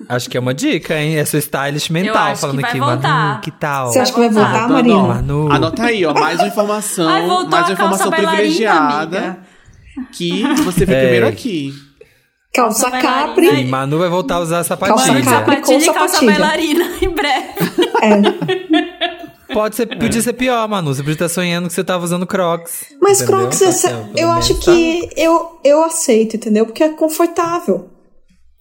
Acho que é uma dica, hein? É sua stylist Eu mental que falando vai aqui, voltar. Manu, que tal? Você acha que vai voltar. Marina? Manu. Anota aí, ó. Mais uma informação. Ai, mais uma a calça informação privilegiada. amiga. Que você vê É. primeiro aqui. Calça Calça Capri. E Manu vai voltar a usar Calça sapatilha. Capri. Sapatilha e com calça sapatilha. bailarina em breve. É. Pode ser, podia ser pior, Manu. Você podia estar sonhando que você tava usando Crocs. Mas entendeu? Crocs, Tá certo, pelo eu menos, acho tá? que eu, eu aceito, entendeu? Porque é confortável.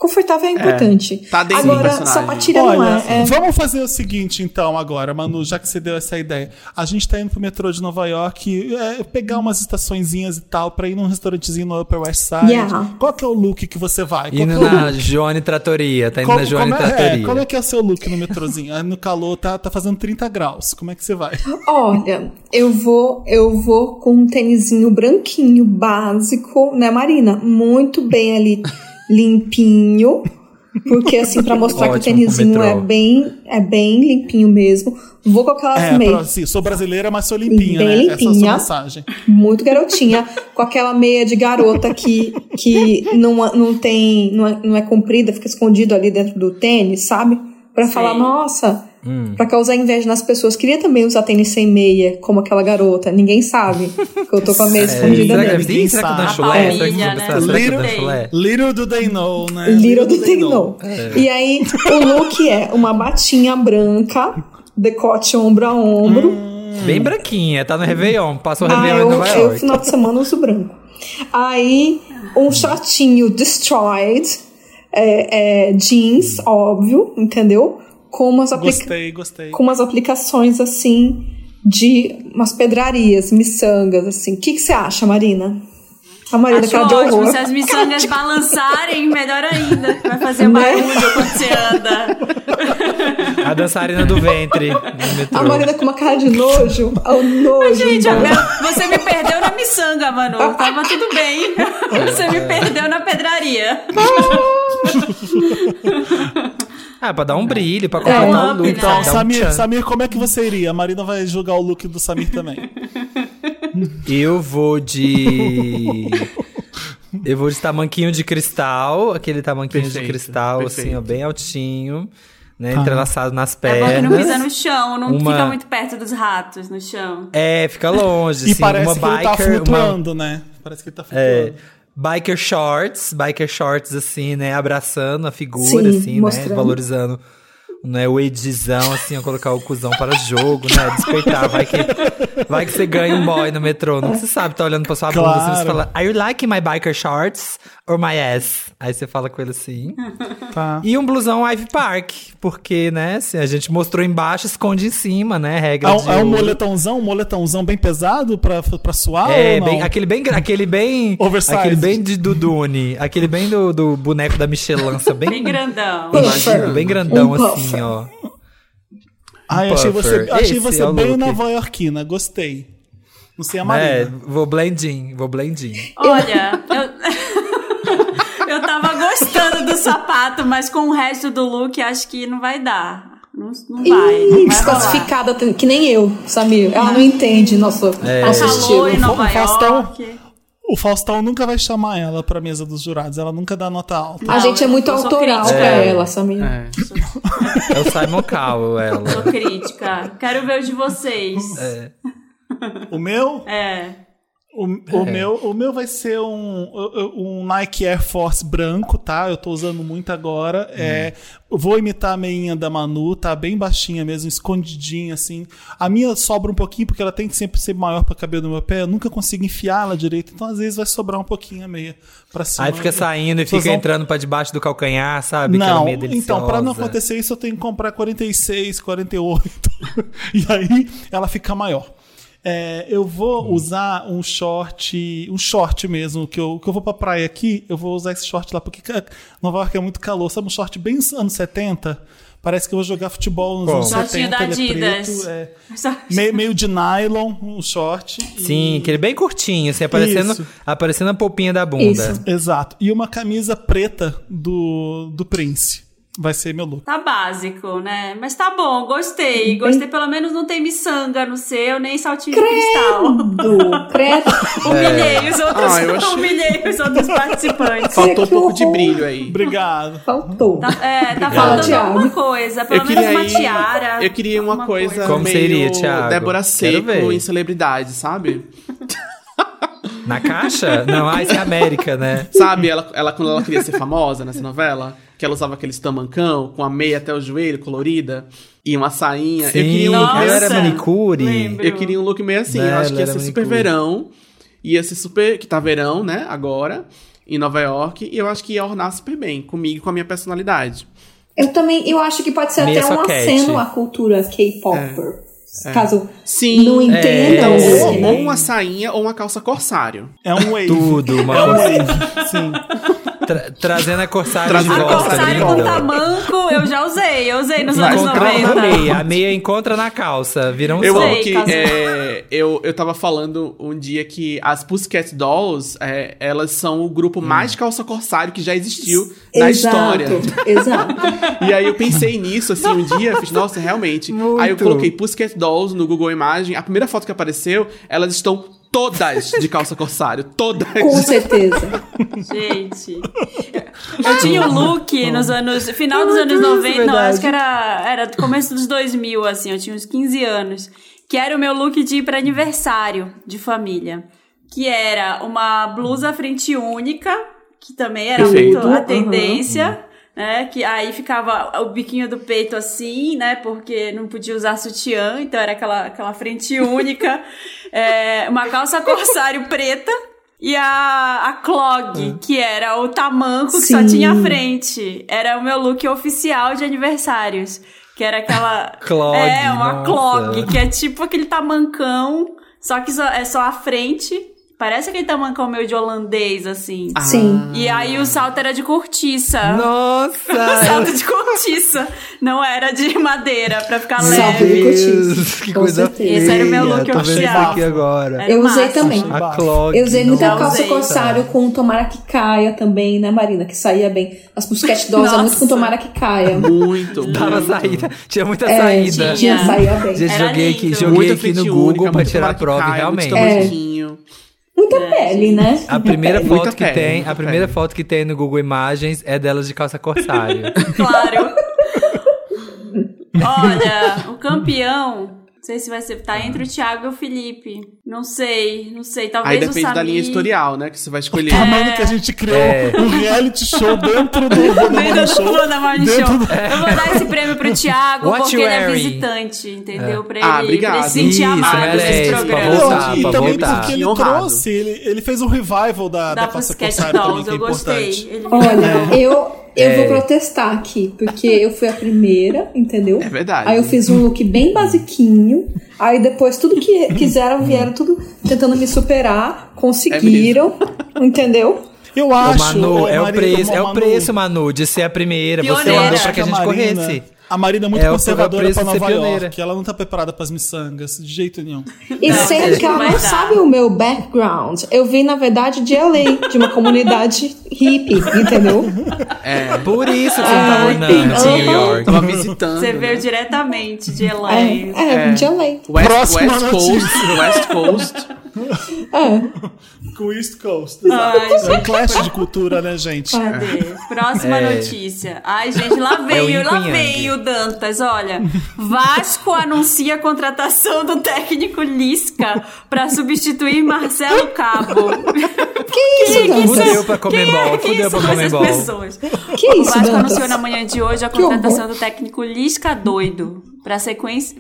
Confortável é importante. tá dentro do Agora, personagem. sapatilha não Olha, é. é. vamos fazer o seguinte então agora, Manu, já que você deu essa ideia. A gente tá indo pro metrô de Nova York, é, pegar umas estaçõezinhas e tal, pra ir num restaurantezinho no Upper West Side. Yeah. Qual que é o look que você vai? Qual Indo é na look? Joane Tratoria, tá indo Qual- na Joane como é, é, Tratoria. como é que é o seu look no metrozinho? Ah, No calor tá, tá fazendo 30 graus. Como é que você vai? Olha, eu vou, eu vou com um tênisinho branquinho, básico, né, Marina? Muito bem ali, limpinho. Porque, assim, pra mostrar que o Ótimo tênisinho é bem, é bem limpinho mesmo. Vou com aquelas É, meias. pra, sim, sou brasileira, mas sou limpinha, Bem né? Essa é a sua limpinha. mensagem. muito garotinha, com aquela meia de garota que, que não, não tem, não é, não é comprida, fica escondido ali dentro do tênis, sabe? Pra falar, nossa, pra causar inveja nas pessoas. Queria também usar tênis sem meia, como aquela garota. Ninguém sabe que eu tô com a meia É, escondida será, nele. sim, será que eu chulé? Será que eu eu Little- dou chulé? Little do they know, né? Little do they know. E aí, o look é uma batinha branca, decote ombro a ombro. Bem branquinha, tá no Réveillon. Passou o Ah, Réveillon eu, em Nova eu, York. final de semana, uso branco. Aí, um shortinho destroyed, é, é, jeans, óbvio, entendeu? Com umas, aplica Gostei, gostei. com umas aplicações, assim, de umas pedrarias, miçangas, assim. O que você acha, Marina? A Marina, Acho cara de ótimo. horror. Se as miçangas balançarem, melhor ainda. Vai fazer Né? barulho quando você anda. A dançarina do ventre. A Marina com uma cara de nojo. O nojo. Gente, dela. a- você me perdeu na miçanga, Manu. Tava tudo bem. Você me perdeu na pedraria. Ah, pra dar um brilho, pra um completar o up, look. Então, dar um Samir. Samir, como é que você iria? A Marina vai julgar o look do Samir também. Eu vou de. Eu vou de tamanquinho de cristal, aquele tamanquinho de Perfeito, cristal, assim, ó, perfeito. bem altinho. né? Tá. Entrelaçado nas É bom que pernas. não pisa no chão, não Uma- fica muito perto dos ratos no chão. É, fica longe, E assim, parece uma que ele tá biker, uma flutuando, né? Parece que ele tá É, flutuando. Biker shorts, biker shorts assim, né, abraçando a figura Sim, assim, né, mostrando. valorizando né, o edizão assim, ó, colocar o cuzão para jogo, né, despeitar, vai que vai que você ganha um boy no metrô, não você sabe, tá olhando pra sua bunda, assim, você Claro. fala, "Are you liking my biker shorts or my ass?" Aí você fala com ele assim. Tá. E um blusão Ivy Park, porque, né, assim, a gente mostrou embaixo, esconde em cima, né, regra É, de um- é um moletãozão, um moletãozão bem pesado pra, pra suar É, ou não? bem, aquele bem, aquele bem, Oversized. aquele bem de Dudune, aquele bem do, do boneco da Michelança, bem, Bem grandão. Puffer. bem grandão Um assim, puffer. ó. Ai, achei você, achei Esse você é bem nova-iorquina, gostei. Não sei a É, Marina. vou blendin, vou blendin. Olha, eu... sapato, mas com o resto do look acho que não vai dar. Não, não vai. Ih, não vai rolar. desclassificada, que nem eu, Samir. Ela não entende nosso, É. nosso Calor em estilo. Nova Faustão. York. O Faustão nunca vai chamar ela pra mesa dos jurados, ela nunca dá nota alta. A Não, gente é muito autoral crítica. pra É. ela, Samir. É. É o Simon Cowell, ela. Sou crítica. Quero ver o de vocês. É. O meu? É. O, o meu, o meu vai ser um, um Nike Air Force branco, tá? Eu tô usando muito agora. É, eu vou imitar a meinha da Manu, tá? Bem baixinha mesmo, escondidinha, assim. A minha sobra um pouquinho, porque ela tem que sempre ser maior pra caber no meu pé. Eu nunca consigo enfiar ela direito, então às vezes vai sobrar um pouquinho a meia pra cima. Aí fica saindo e fica vão- entrando pra debaixo do calcanhar, sabe? Não, então, pra não acontecer isso, eu tenho que comprar 46, 48. e aí ela fica maior. É, eu vou Hum. usar um short, um short mesmo, que eu, que eu vou pra praia aqui, eu vou usar esse short lá, porque Nova York é muito calor. Sabe um short bem anos 70? Parece que eu vou jogar futebol nos Como? anos Shortinho 70, da ele é Adidas. preto, é, meio, meio de nylon, um short. e- Sim, aquele bem curtinho, assim, aparecendo, Isso. aparecendo a polpinha da bunda. Isso. Exato. E uma camisa preta do, do Prince. Vai ser meu look. Tá básico, né? Mas tá bom, gostei. Gostei, pelo menos não tem miçanga no seu, nem saltinho de cristal. Do preto. Humilhei os outros, Ah, eu achei- humilhei os outros participantes. Faltou um pouco de brilho aí. Obrigado. Faltou. Tá, é, tá Obrigado. faltando Thiago. alguma coisa, pelo Eu menos queria, uma ir- tiara. eu queria uma alguma coisa, Como meio seria, Thiago? Débora Seco em celebridade, sabe? Na caixa? Não, ah, isso é América, né? Sabe, ela, ela quando ela queria ser famosa nessa novela, que ela usava aqueles tamancão com a meia até o joelho, colorida, e uma sainha. Sim, eu queria um look ela era assim. manicure. Lembro. Eu queria um look meio assim. Né, eu acho que ia ser super manicure. verão. Ia ser super. Que tá verão, né? Agora. Em Nova York. E eu acho que ia ornar super bem. Comigo e com a minha personalidade. Eu também, eu acho que pode ser Meia até um aceno à cultura K-popper. Caso Sim. não entendam, É, esse, Ou, né? ou uma sainha ou uma calça corsário. É um wave. Tudo, uma É um wave. Sim. Tra- trazendo a corsário Trazendo de a A volta, corsário linda. com tamanco, eu já usei. Eu usei nos anos Encontrar na 90. meia. A meia encontra na calça. Vira um Eu amo que é, eu, eu tava falando um dia que as Pussycat Dolls, é, elas são o grupo mais de calça corsário que já existiu na Exato, história. exato. E aí eu pensei nisso, assim, um dia, fiz, nossa, realmente. Muito. Aí eu coloquei Pussycat Dolls no Google Imagem, a primeira foto que apareceu, elas estão todas de calça corsário, todas. Com certeza. Gente. Eu tinha um look nos anos. Final dos anos 90. Não, acho que era, era do começo dos 2000, assim. Eu tinha uns 15 anos. Que era o meu look de ir pra aniversário de família. Que era uma blusa frente única, que também era Perfeito. muito a Uhum. Né, que aí ficava o biquinho do peito assim, né? Porque não podia usar sutiã, então era aquela, aquela frente única. É, uma calça corsário preta, e a, a clog, que era o tamanco que só Sim. tinha a frente. Era o meu look oficial de aniversários. Que era aquela. Clog, É, uma nossa. clog, que é tipo aquele tamancão, só que só- é só a frente. Parece aquele tamancão meio de holandês, assim. Ah. Sim. E aí o salto era de cortiça. O Nossa! salto de cortiça. Não era de madeira, pra ficar Salto leve. de Deus, que Com coisa certeza. feia. Esse era o meu look Tô oficial. aqui agora. Era Eu usei massa. também. A clog. Eu usei muita calça usei. corsário com tomara que caia também, né, Marina? Que saía bem. As Pussycat Dolls é muito com tomara que caia. Muito, Dava muito. saída. Tinha muita É, saída. tinha, Tinha. saía bem. Gente, joguei aqui, lindo. joguei Muita aqui no Google única, pra muito tirar a prova caia, realmente. Muito Muita pele, né? A primeira Muita foto Muita que pele, tem, a primeira pele. foto que tem no Google Imagens é delas de calça corsário. Claro. Olha, o campeão. Não sei se vai ser. Tá entre o Thiago e o Felipe. Não sei, não sei. Talvez Aí o depende Samir... da linha editorial, né? Que você vai escolher. O tamanho que a gente criou É. um reality show dentro do Wanda Show. Wanda Show. do- Eu vou dar esse prêmio pro Thiago What porque ele é visitante, entendeu? Pra ele, Ah, pra ele obrigado. se sentir Isso, amado merece, nesse programa. voltar, Não, e também voltar. porque ele Honrado. trouxe, ele, ele fez um revival da, Da da Passa Pulsar também, Dolls, que é eu gostei. importante. Ele Olha, eu, eu É. vou protestar aqui, porque eu fui a primeira, entendeu? É verdade. Aí eu fiz um look bem basiquinho. Aí depois tudo que quiseram, vieram tudo tentando me superar. Conseguiram, entendeu? Eu Ô, acho. Manu, ô, é o preço, é o Manu, preço, Manu, de ser a primeira. Você Pioneira. mandou Eu pra que a gente corresse. A Marina é muito É conservadora é pra Nova. York. Ela não tá preparada pras miçangas, de jeito nenhum. E Não, sendo que ela não sabe o meu background. Eu vim, na verdade, de LA, de uma comunidade hippie, entendeu? É. Por isso que você Ah, não tava na entendi. New York. Tava visitando. Você né? veio diretamente de LA. É, é, de LA. West, West Coast. West Coast. É. Com East Coast. Ai, É um clash de cultura, né, gente? Cadê? Próxima É. notícia. Ai, gente, lá veio, yin lá veio o Dantas. Olha, Vasco anuncia a contratação do técnico Lisca para substituir Marcelo Cabo. Que isso, Dantas? Fudeu pra comer bola, Quem fudeu pra são comer essas bola. pessoas? Que O isso, Vasco Dantas? anunciou na manhã de hoje a Que contratação do técnico Lisca doido para sequência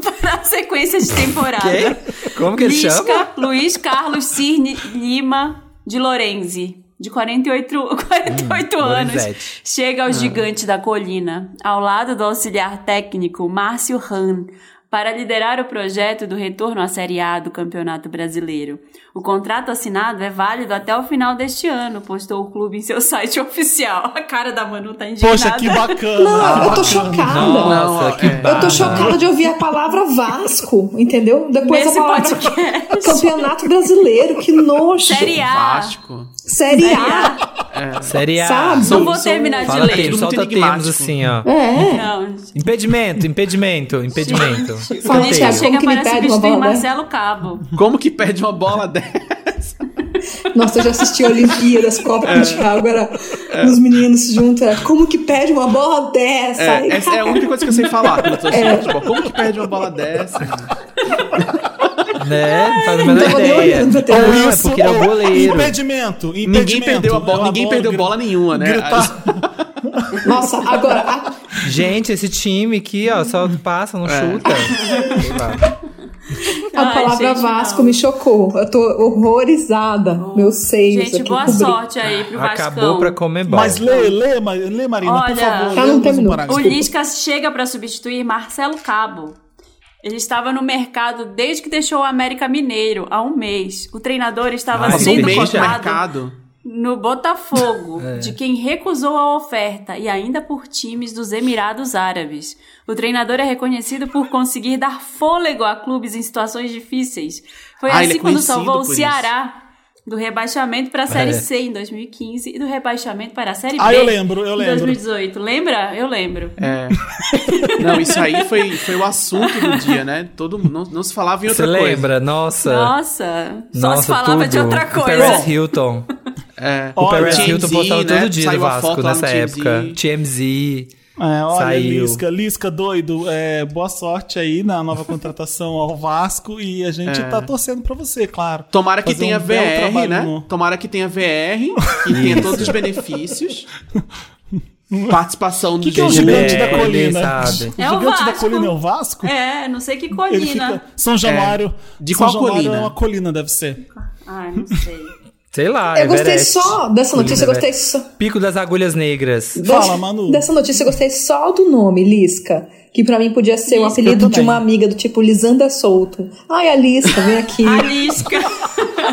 para sequência de temporada. Como que ele chama? Lisca Luiz Carlos Cirne Lima de Lorenzi, de 48, 48 anos, Lorenzetti. chega ao gigante da colina, ao lado do auxiliar técnico Márcio Han, para liderar o projeto do retorno à Série A do Campeonato Brasileiro. O contrato assinado é válido até o final deste ano, postou o clube em seu site oficial. A cara da Manu tá indignada. Poxa, que bacana. Não, eu tô bacana. chocada. Nossa, que é. Eu tô chocada de ouvir a palavra Vasco, entendeu? Depois Nesse a palavra podcast. Campeonato Brasileiro, que nojo. Série A. Vasco. Série A. A. Série A. Sabe? Não vou terminar de Fala ler. termos, solta termos assim, ó. É. Não, Impedimento, impedimento, impedimento. Fala, Lisca Thiago, chega como que me para pede uma bola? Marcelo Cabo. Como que perde uma bola dessa? Nossa, eu já assisti Olimpíadas, Copa É. com o Thiago, era os meninos juntos, era como que pede uma bola dessa? É, essa é a única coisa que eu sei falar quando eu tô É. futebol. Como que perde uma bola dessa? Né? Não faz a Não menor ideia. pra TV. Não, é porque ele é o ou goleiro. Impedimento, impedimento. Ninguém perdeu a bola, ninguém perdeu bola nenhuma, né? Gritar. Nossa, agora, a- Gente, esse time aqui, ó, só passa, não É. chuta. A Ai, palavra gente, Vasco não. me chocou. Eu tô horrorizada. Meus seios Gente, aqui boa cobri- sorte aí pro Acabou Vascão. pra comer bola. Mas lê, lê, lê, Marina, por Olha, favor. Já lê não um terminou. O Lisca chega para substituir Marcelo Cabo. Ele estava no mercado desde que deixou o América Mineiro, há um mês. O treinador estava Ah, um sendo mês no cotado mercado. no Botafogo, É. de quem recusou a oferta e ainda por times dos Emirados Árabes. O treinador é reconhecido por conseguir dar fôlego a clubes em situações difíceis. Foi Ah, é assim quando conhecido salvou o Ceará do rebaixamento para a Série É. C em 2015 e do rebaixamento para a Série Ah, B eu lembro, eu em lembro. 2018. Lembra? Eu lembro. É. Não, isso aí foi, foi o assunto do dia, né? Todo, não, não se falava em Você outra coisa. lembra? Nossa. Nossa, só Nossa, se falava tudo. de outra O coisa. Paris Hilton. É. O Paris TMZ, Hilton postava né? todo dia Saiu do Vasco nessa época. TMZ. É, olha, Saiu. Lisca, Lisca doido, é, boa sorte aí na nova contratação ao Vasco e a gente É. tá torcendo pra você, claro. Tomara que Fazer tenha um VR, né? no- Tomara que tenha VR, que tenha todos os benefícios. Participação do Que que é o gigante da colina? sabe. É o gigante da Vasco. colina é o Vasco? É, não sei que colina. fica. São Januário. De São qual Januário colina? É uma colina, deve ser. Ai, não sei. Sei lá, Eu gostei Everest. só dessa notícia, eu gostei só. Pico das Agulhas Negras. Fala, Manu. Dessa notícia eu gostei só do nome, Lisca. Que pra mim podia ser um Lisca apelido de uma amiga do tipo Lisanda Souto. Ai, a Lisca, vem aqui, A Lisca.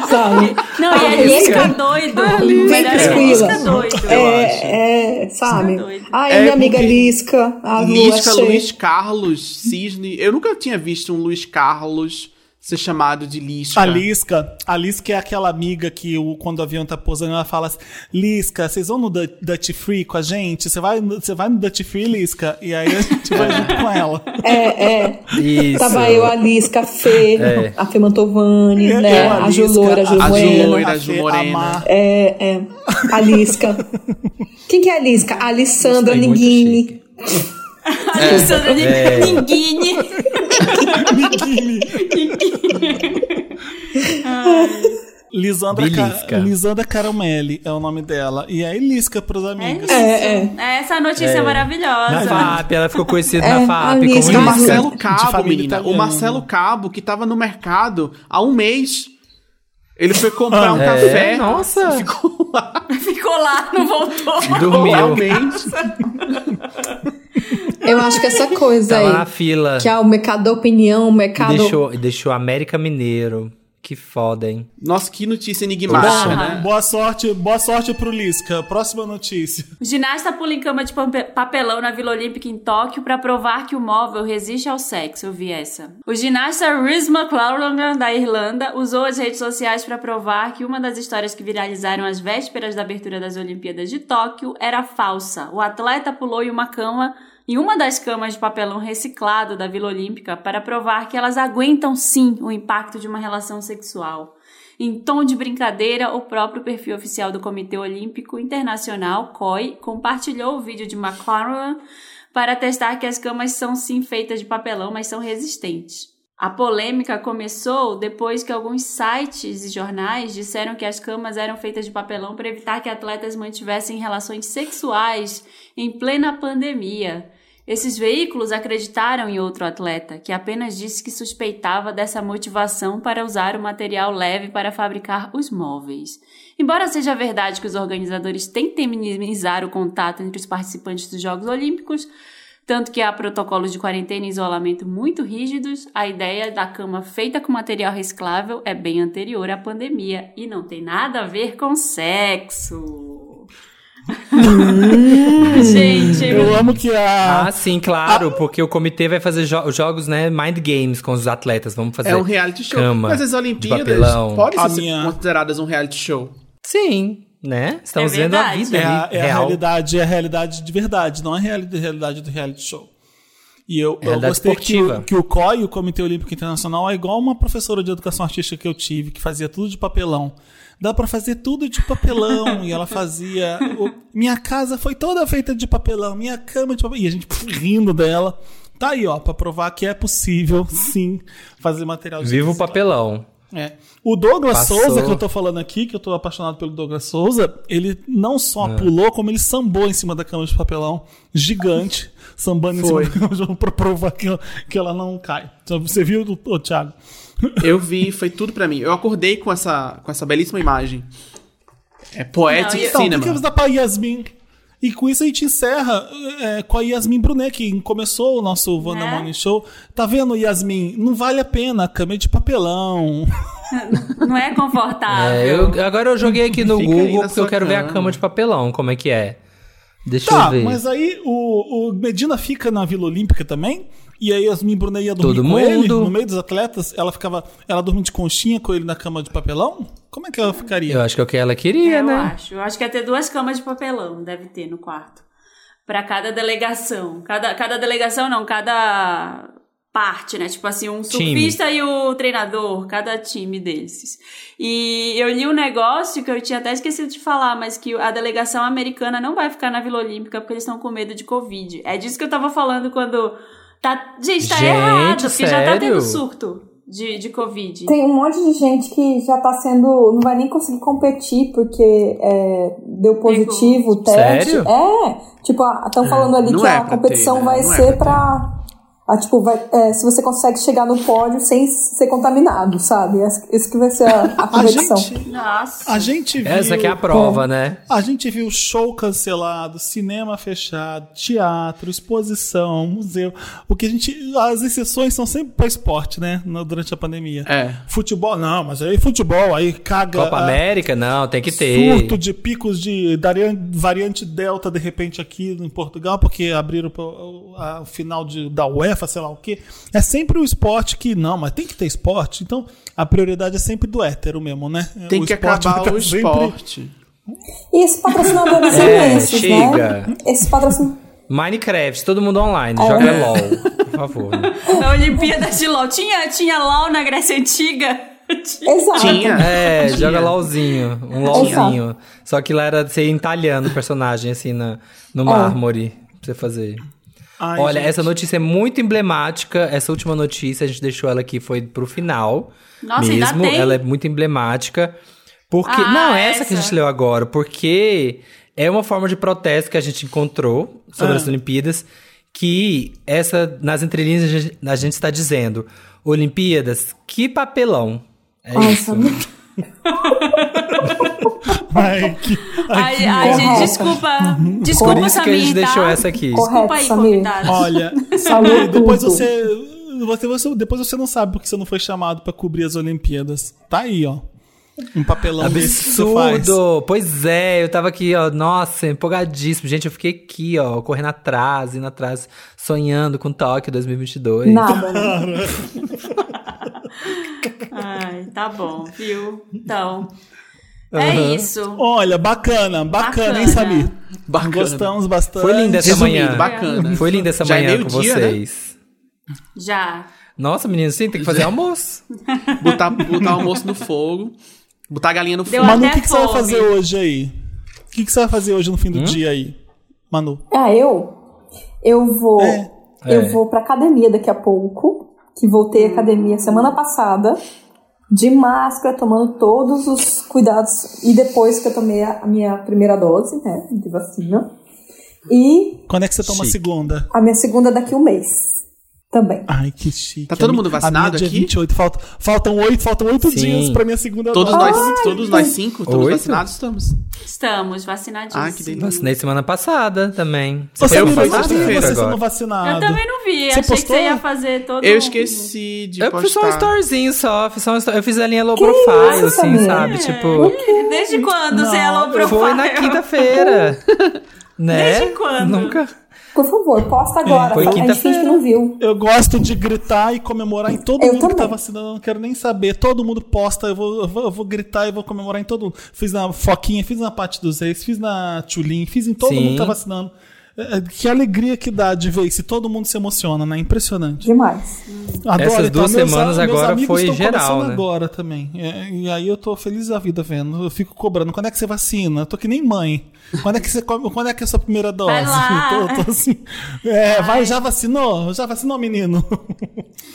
sabe? Não, e a Lisca doido. Vem Melhor é tranquila. Lisca doido. É, é, sabe? Lisca doido. Ai, É minha amiga Lisca, a Lisca. Luiz Carlos, Cisne. Eu nunca tinha visto um Luiz Carlos ser chamado de Lisca. A Lisca, a Lisca é aquela amiga que o, quando o avião tá pousando, ela fala assim, Lisca, vocês vão no Du- Duty Free com a gente? Você vai, no- você vai no Duty Free, Lisca? E aí a gente vai junto com ela. É, é. Isso. Tava eu, a Lisca, a Fê, É. a Fê Mantovani, Eu, né? a A Ju Lisca, Loura, a Ju a Ju Morena. Loira, a Ju Fê, Morena. a Mar. É, é. A Lisca. Quem que é a Lisca? A Alessandra Gostei, muito Ninguini. Alessandra É. Lisandra, Ca... Lisandra Caramelli é o nome dela. E é Elisca pros É amigos. É, é. É essa notícia É. maravilhosa. Na FAP, ela ficou conhecida É, na FAP ali, como o. Marcelo Cabo, menina. O. Marcelo Cabo, que tava no mercado há um mês. Ele foi comprar um É, café. nossa. Ficou lá Ficou lá, não voltou. Dormiu. mês. Eu acho que essa coisa Tava na aí, fila. que é o mercado da opinião, o mercado... deixou, deixou América Mineiro. Que foda, hein? Nossa, que notícia enigmática, Poxa. né? Boa sorte, boa sorte pro Lisca. Próxima notícia. O ginasta pula em cama de papelão na Vila Olímpica em Tóquio para provar que o móvel resiste ao sexo. Eu vi essa. O ginasta Rhys McLaren da Irlanda usou as redes sociais para provar que uma das histórias que viralizaram às vésperas da abertura das Olimpíadas de Tóquio era falsa. O atleta pulou em uma cama em uma das camas de papelão reciclado da Vila Olímpica para provar que elas aguentam sim o impacto de uma relação sexual. Em tom de brincadeira, o próprio perfil oficial do Comitê Olímpico Internacional, COI, compartilhou o vídeo de McLaren para testar que as camas são sim feitas de papelão, mas são resistentes. A polêmica começou depois que alguns sites e jornais disseram que as camas eram feitas de papelão para evitar que atletas mantivessem relações sexuais em plena pandemia. Esses veículos acreditaram em outro atleta, que apenas disse que suspeitava dessa motivação para usar o material leve para fabricar os móveis. Embora seja verdade que os organizadores tentem minimizar o contato entre os participantes dos Jogos Olímpicos, tanto que há protocolos de quarentena e isolamento muito rígidos, a ideia da cama feita com material reciclável é bem anterior à pandemia e não tem nada a ver com sexo. Gente, Eu amo que a. Ah, sim, claro, porque o comitê vai fazer jo- jogos, né, mind games com os atletas. Vamos fazer É um reality show. cama Mas as Olimpíadas podem A ser minha- consideradas um reality show. Sim, né? Estamos É vendo a verdade. vida É a, é a real. realidade, é a realidade de verdade, não é a reali- realidade do reality show. E eu, eu Realidade gostei que esportiva. o, que o COI, o Comitê Olímpico Internacional, é igual uma professora de educação artística que eu tive, que fazia tudo de papelão. Dá pra fazer tudo de papelão. e ela fazia. o- minha casa foi toda feita de papelão, minha cama de papelão. E a gente pff, rindo dela. Tá aí, ó, pra provar que é possível, sim, fazer material de Viva o papelão. É. O Douglas Passou. Souza, que eu tô falando aqui, que eu tô apaixonado pelo Douglas Souza, ele não só É. pulou, como ele sambou em cima da cama de papelão, gigante, sambando em Foi. cima da cama pra provar que, que ela não cai. Então, Você viu, Thiago? Eu vi, foi tudo pra mim. Eu acordei com essa, com essa belíssima imagem. É e- Então, Cinema. o que, que você dá pra Yasmin? E com isso a gente encerra é, com a Yasmin Brunet, que começou o nosso Wanda Né? Morning Show. Tá vendo, Yasmin? Não vale a pena, cama é de papelão. não é confortável. É, eu- agora eu joguei aqui no Fica Google porque eu quero ver a cama. cama de papelão, como é que é. Deixa Tá, eu ver. mas aí o, o Medina fica na Vila Olímpica também. E aí Yasmin Brunet ia dormir Todo com ele mundo. no meio dos atletas. Ela ficava. Ela dormia de conchinha com ele na cama de papelão? Como é que ela ficaria? Eu acho que é o que ela queria, eu né? acho. Eu acho que ia ter duas camas de papelão, deve ter no quarto. Pra cada delegação. Cada, cada delegação, não, cada parte, né? Tipo assim, um Time. surfista e o treinador, cada time desses. E eu li um negócio que eu tinha até esquecido de falar, mas que a delegação americana não vai ficar na Vila Olímpica porque eles estão com medo de Covid. É disso que eu tava falando quando. Tá, gente, tá Gente, errado, porque já tá sério? tendo surto de, de Covid. Tem um monte de gente que já tá sendo. não vai nem conseguir competir porque é, deu positivo o teste. Sério? É, tipo, estão falando ali não que é a competição ter, né? vai Não é ser pra pra. Ah, tipo, vai, é, se você consegue chegar no pódio sem ser contaminado, sabe? Essa- Isso que vai ser a, a A competição. gente, Nossa. a gente viu. Essa que é a prova, né? A gente viu show cancelado, cinema fechado, teatro, exposição, museu. O que a gente. As exceções são sempre para esporte, né? no- Durante a pandemia. É. Futebol, não, mas aí futebol, aí caga. Copa a- América, não, tem que ter. Surto de picos de daria- variante Delta de repente aqui em Portugal, porque abriram a- o final de, da UEFA, sei lá o quê. É sempre o esporte que, não, mas tem que ter esporte. Então a prioridade é sempre do hétero mesmo, né? Tem O que esporte acabar tá o sempre- esporte. E esses patrocinadores É, imensos, chega. né? Esses patrocinadores. Minecraft, todo mundo online, É. joga LOL, por favor. Na Olimpíada de LOL. Tinha, tinha LOL na Grécia Antiga? Exato. Tinha. É, Tinha. joga LOLzinho, um LOLzinho. Só que lá era ser entalhando o personagem, assim, na, no mármore, pra você fazer. Ai, Olha, gente. essa notícia é muito emblemática. Essa última notícia, a gente deixou ela aqui, foi pro final. Nossa, ainda mesmo. tem? Ela é muito emblemática. Porque. Ah, não, essa, que a essa. gente leu agora, porque é uma forma de protesto que a gente encontrou sobre Ah. as Olimpíadas. Que essa, nas entrelinhas, a gente, a gente está dizendo: Olimpíadas, que papelão. É Ai, isso. Ai, que, ai, Ai, que ai, gente, desculpa. Desculpa, Por isso que a gente Samir, deixou tá? essa aqui. Desculpa Correto, aí, Samir. convidado. Olha, Falou Samir, depois você, você, você- Depois você não sabe porque você não foi chamado pra cobrir as Olimpíadas. Tá aí, ó. Um papelão. Absurdo! Pois é, eu tava aqui, ó, nossa, empolgadíssimo. Gente, eu fiquei aqui, ó, correndo atrás, indo atrás, sonhando com Tóquio 2022. Nada, né? Ai, tá bom, viu? Então, É isso. Olha, bacana, bacana, hein, Bacana. Samir? Bacana. Gostamos bastante. Foi linda essa Resumindo, manhã. bacana. Foi linda essa Já é manhã com meio-dia, né? vocês. Já. Nossa, menino, sim, tem que fazer almoço. Botar, botar o almoço no fogo. Botar a galinha no Deu fogo. Manu, o que, que você vai fazer hoje aí? O que, que você vai fazer hoje no fim do dia aí? Manu. Ah, eu? Eu vou. É. Eu É. vou pra academia daqui a pouco. Que voltei à academia semana passada. De máscara, tomando todos os cuidados. E depois que eu tomei a a minha primeira dose, né? De vacina. E Quando é que você toma a Chique. segunda? a minha segunda daqui a um mês. Também. Ai, que chique. Tá todo mundo vacinado a minha dia aqui? 28. Falta, faltam oito, faltam oito dias pra minha segunda Todos dose. nós, todos nós cinco, todos Oito? vacinados estamos. Estamos vacinadíssimos. Ah, que delícia. Vacinei semana passada também. Você, Eu viu sexta-feira você agora. sendo vacinado. Eu também não vi, Você achei postou? que você ia fazer todo Eu esqueci de Eu fiz só um postar. storyzinho só, fiz só um story. Eu fiz a linha low profile, isso, assim, sabe? Tipo, Desde quando você é low profile? foi na quinta-feira. né? Desde quando? Nunca. Por favor, posta agora. foi a gente finge quinta-feira. que não viu. Eu gosto de gritar e comemorar em todo Eu mundo que tá também. vacinando. Eu não quero nem saber. Todo mundo posta. Eu vou, eu vou, eu vou gritar e vou comemorar em todo mundo. Fiz na Foquinha, fiz na Parte dos Reis, fiz na Tchulin, fiz em todo Sim. mundo que tá vacinando. É, Que alegria que dá de ver isso. Todo mundo se emociona, né? Impressionante. Demais. Adoro, Essas duas meus- semanas meus agora amigos foi estão geral, né? agora também. É, e aí eu tô feliz da vida vendo. Eu fico cobrando. Quando é que você vacina? Eu tô que nem mãe. Quando é que você come- quando é que é a sua primeira dose? Vai lá. Eu tô, tô assim. É, vai, já vacinou? Já vacinou, menino?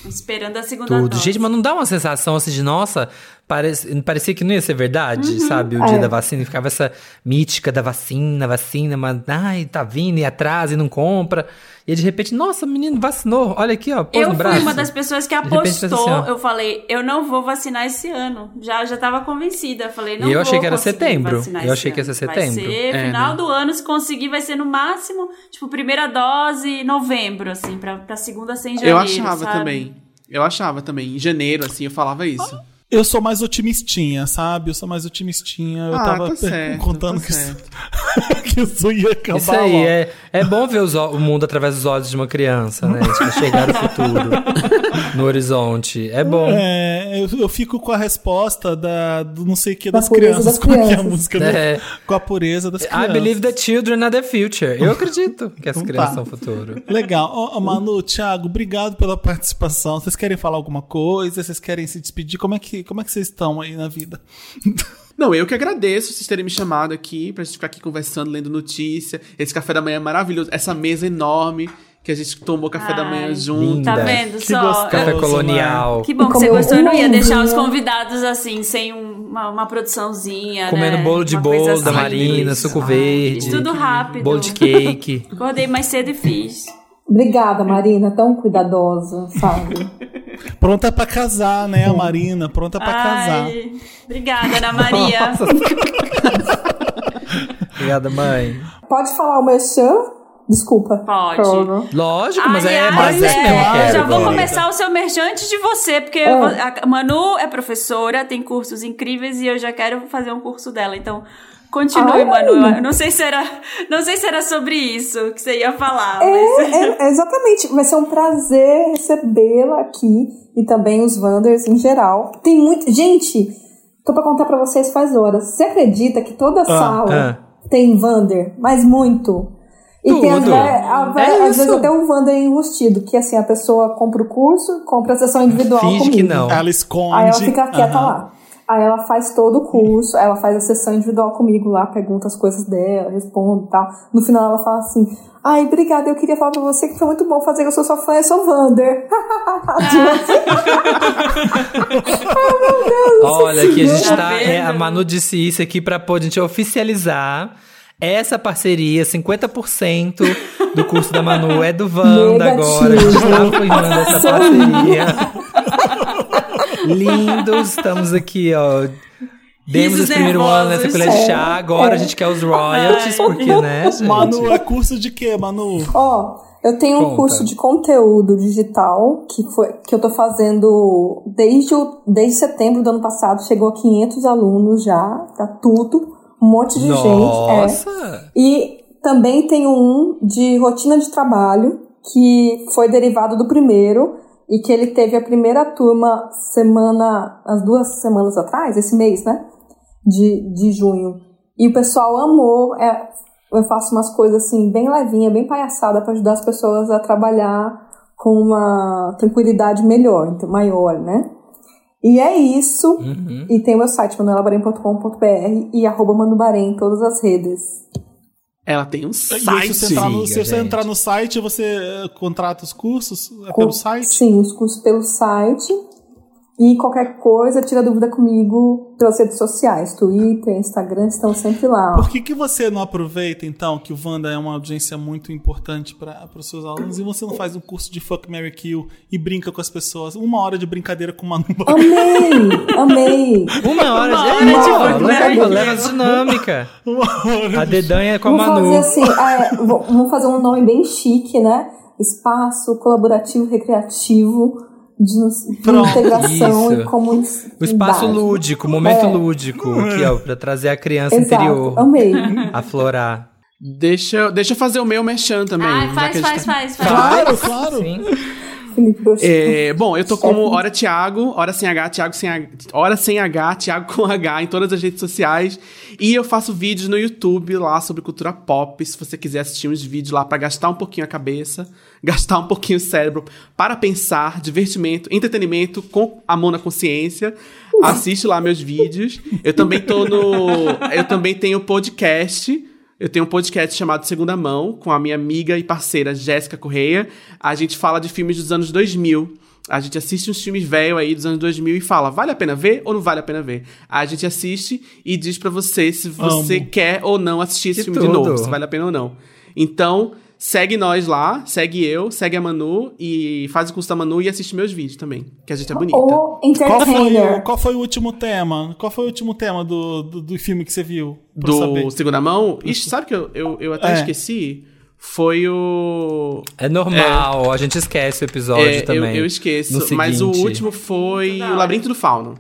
Esperando a segunda Tudo. dose. Gente, mas não dá uma sensação assim de, nossa, parece, parecia que não ia ser verdade, Uhum. sabe? O dia É. da vacina, ficava essa mítica da vacina, vacina, mas, ai, tá vindo e atrasa e não compra. E aí, de repente, nossa, menino vacinou, olha aqui, ó, pôs Eu no fui braço. uma das pessoas que apostou. assim, eu falei, eu não vou vacinar esse ano. Já já tava convencida. Eu falei, não E eu vou achei que era setembro. Eu achei que ia ser Vai setembro. ser É, final né? do ano, se conseguir, vai ser no máximo, tipo, primeira dose novembro, assim, pra, pra segunda sem janeiro. Eu achava sabe? também. Eu achava também. Em janeiro, assim, eu falava isso. Eu sou mais otimistinha, sabe? Eu sou mais otimistinha. Eu Ah, tava tá certo, contando tá que, isso, que isso ia acabar. Isso aí, logo. é, é bom ver os o mundo através dos olhos de uma criança, né? Tipo, chegar no futuro, no horizonte. É bom. É, eu, eu fico com a resposta da, do não sei o que Da das crianças. das Como é que é a crianças. música? do- É. Com a pureza das I crianças. believe the children are the future. Eu acredito que as Então crianças tá. são o futuro. Legal. Ó, Manu, Thiago, obrigado pela participação. Vocês querem falar alguma coisa? Vocês querem se despedir? Como é que, como é que vocês estão aí na vida? Não, eu que agradeço vocês terem me chamado aqui pra gente ficar aqui conversando, lendo notícia. Esse café da manhã é maravilhoso. Essa mesa enorme que a gente tomou café da manhã Ai, junto. Tá Linda. vendo Que só? gostoso. Café colonial. Que bom que você gostou. Eu não ia deixar os convidados assim, sem um- uma, uma produçãozinha. Comendo né? bolo de Uma bolo da assim. Marina, suco verde. Fiz tudo rápido. Bolo de cake. Acordei mais cedo e fiz. Obrigada, Marina, tão cuidadosa, sabe? Pronta pra casar, né, a Marina? Pronta pra casar. Ai, obrigada, Ana Maria. Obrigada, mãe. Pode falar o merchan? Desculpa. Pode. Lógico, mas é Aliás, mais é, que eu quero já vou começar o seu merchan antes de você, porque vou- a Manu é professora, tem cursos incríveis e eu já quero fazer um curso dela. Então, continue. Manu. Eu não sei se era, não sei se era sobre isso que você ia falar, mas É, é, exatamente. Vai ser um prazer recebê-la aqui e também os Wanders em geral. Tem muito. Gente, tô pra contar pra vocês faz horas. Você acredita que toda sala tem Wander? Mas muito. E tem às, Tudo. ve- a- É às vezes até um Wander enrustido, que assim, a pessoa compra o curso, compra a sessão individual Finge comigo. que não. Ela esconde. Aí ela fica quieta Aham. lá. Aí ela faz todo o curso, ela faz a sessão individual comigo lá, pergunta as coisas dela, responde e tal. No final ela fala assim, ai, obrigada, eu queria falar pra você que foi muito bom fazer, eu sou sua fã, eu sou Wander. Olha, aqui a gente Tá tá. é, a Manu disse isso aqui pra pôr a gente oficializar. Essa parceria, 50% do curso da Manu é do Wanda agora. A gente tá apoiando essa parceria. Lindos, estamos aqui, ó. Demos Risos esse primeiro ano nessa colher de chá, agora a gente quer os royalties, porque, né, gente? Manu, é curso de quê, Manu? Ó, eu tenho um Conta. curso de conteúdo digital que, foi, que eu tô fazendo desde, o, desde setembro do ano passado. Chegou a 500 alunos já, tá tudo. Um monte de gente. É. Nossa! E também tenho um de rotina de trabalho, que foi derivado do primeiro, e que ele teve a primeira turma semana, as duas semanas atrás, esse mês, né? De, de junho. E o pessoal amou. É, eu faço umas coisas assim, bem levinha, bem palhaçada, para ajudar as pessoas a trabalhar com uma tranquilidade melhor, então, maior, né? E é isso. Uhum. E tem o meu site, manuelabarém.com.br e arroba manubarém em todas as redes. Ela tem um site. se você, entrar no, você entrar no site, você eh, contrata os cursos é Com- pelo site? Sim, os cursos pelo site. E qualquer coisa, tira dúvida comigo pelas redes sociais. Twitter, Instagram, estão sempre lá. ó. Por que, que você não aproveita, então, que o Wanda é uma audiência muito importante para os seus alunos e você não faz um curso de Fuck, Mary Kill e brinca com as pessoas? Uma hora de brincadeira com o Manu. Amei! Amei! Uma hora Uma de. hora É, de ó, Fuck, leva, Mary, leva a dinâmica. Uma hora A de- dedanha com a Vamos Manu. fazer assim, é, vou- vamos fazer um nome bem chique, né? Espaço colaborativo recreativo de, Pronto. integração Isso. e comunidade. O espaço lúdico, o momento É. lúdico, aqui, ó, pra trazer a criança Exato, interior, amei. aflorar. Deixa, eu- deixa eu fazer o meu merchan também. Ai, já faz, que faz, tá- faz, faz. Claro, claro. Sim. É, bom, eu tô como Hora Thiago, Hora sem H, Thiago sem H, Hora sem H, Thiago com H em todas as redes sociais. E eu faço vídeos no YouTube lá sobre cultura pop, se você quiser assistir uns vídeos lá pra gastar um pouquinho a cabeça, gastar um pouquinho o cérebro para pensar, divertimento, entretenimento com a mão na consciência. Assiste lá meus vídeos. Eu também tô no, eu também tenho podcast eu tenho um podcast chamado Segunda Mão, com a minha amiga e parceira Jéssica Correia. A gente fala de filmes dos anos 2000. A gente assiste uns filmes velhos aí dos anos 2000 e fala, vale a pena ver ou não vale a pena ver? A gente assiste e diz pra você se você Amo. quer ou não assistir esse Que filme de tudo. novo, se vale a pena ou não. Então, segue nós lá, segue eu, segue a Manu e faz o curso da Manu e assiste meus vídeos também, que a gente é bonita. O Qual foi, o, qual foi o último tema? Qual foi o último tema do, do, do filme que você viu? Eu Do saber. Segunda Mão? Ixi, sabe que eu, eu, eu até É. esqueci? Foi o... É normal, a gente esquece o episódio É, eu, também. eu esqueço. no Mas o último foi Da o. Labirinto do Fauno.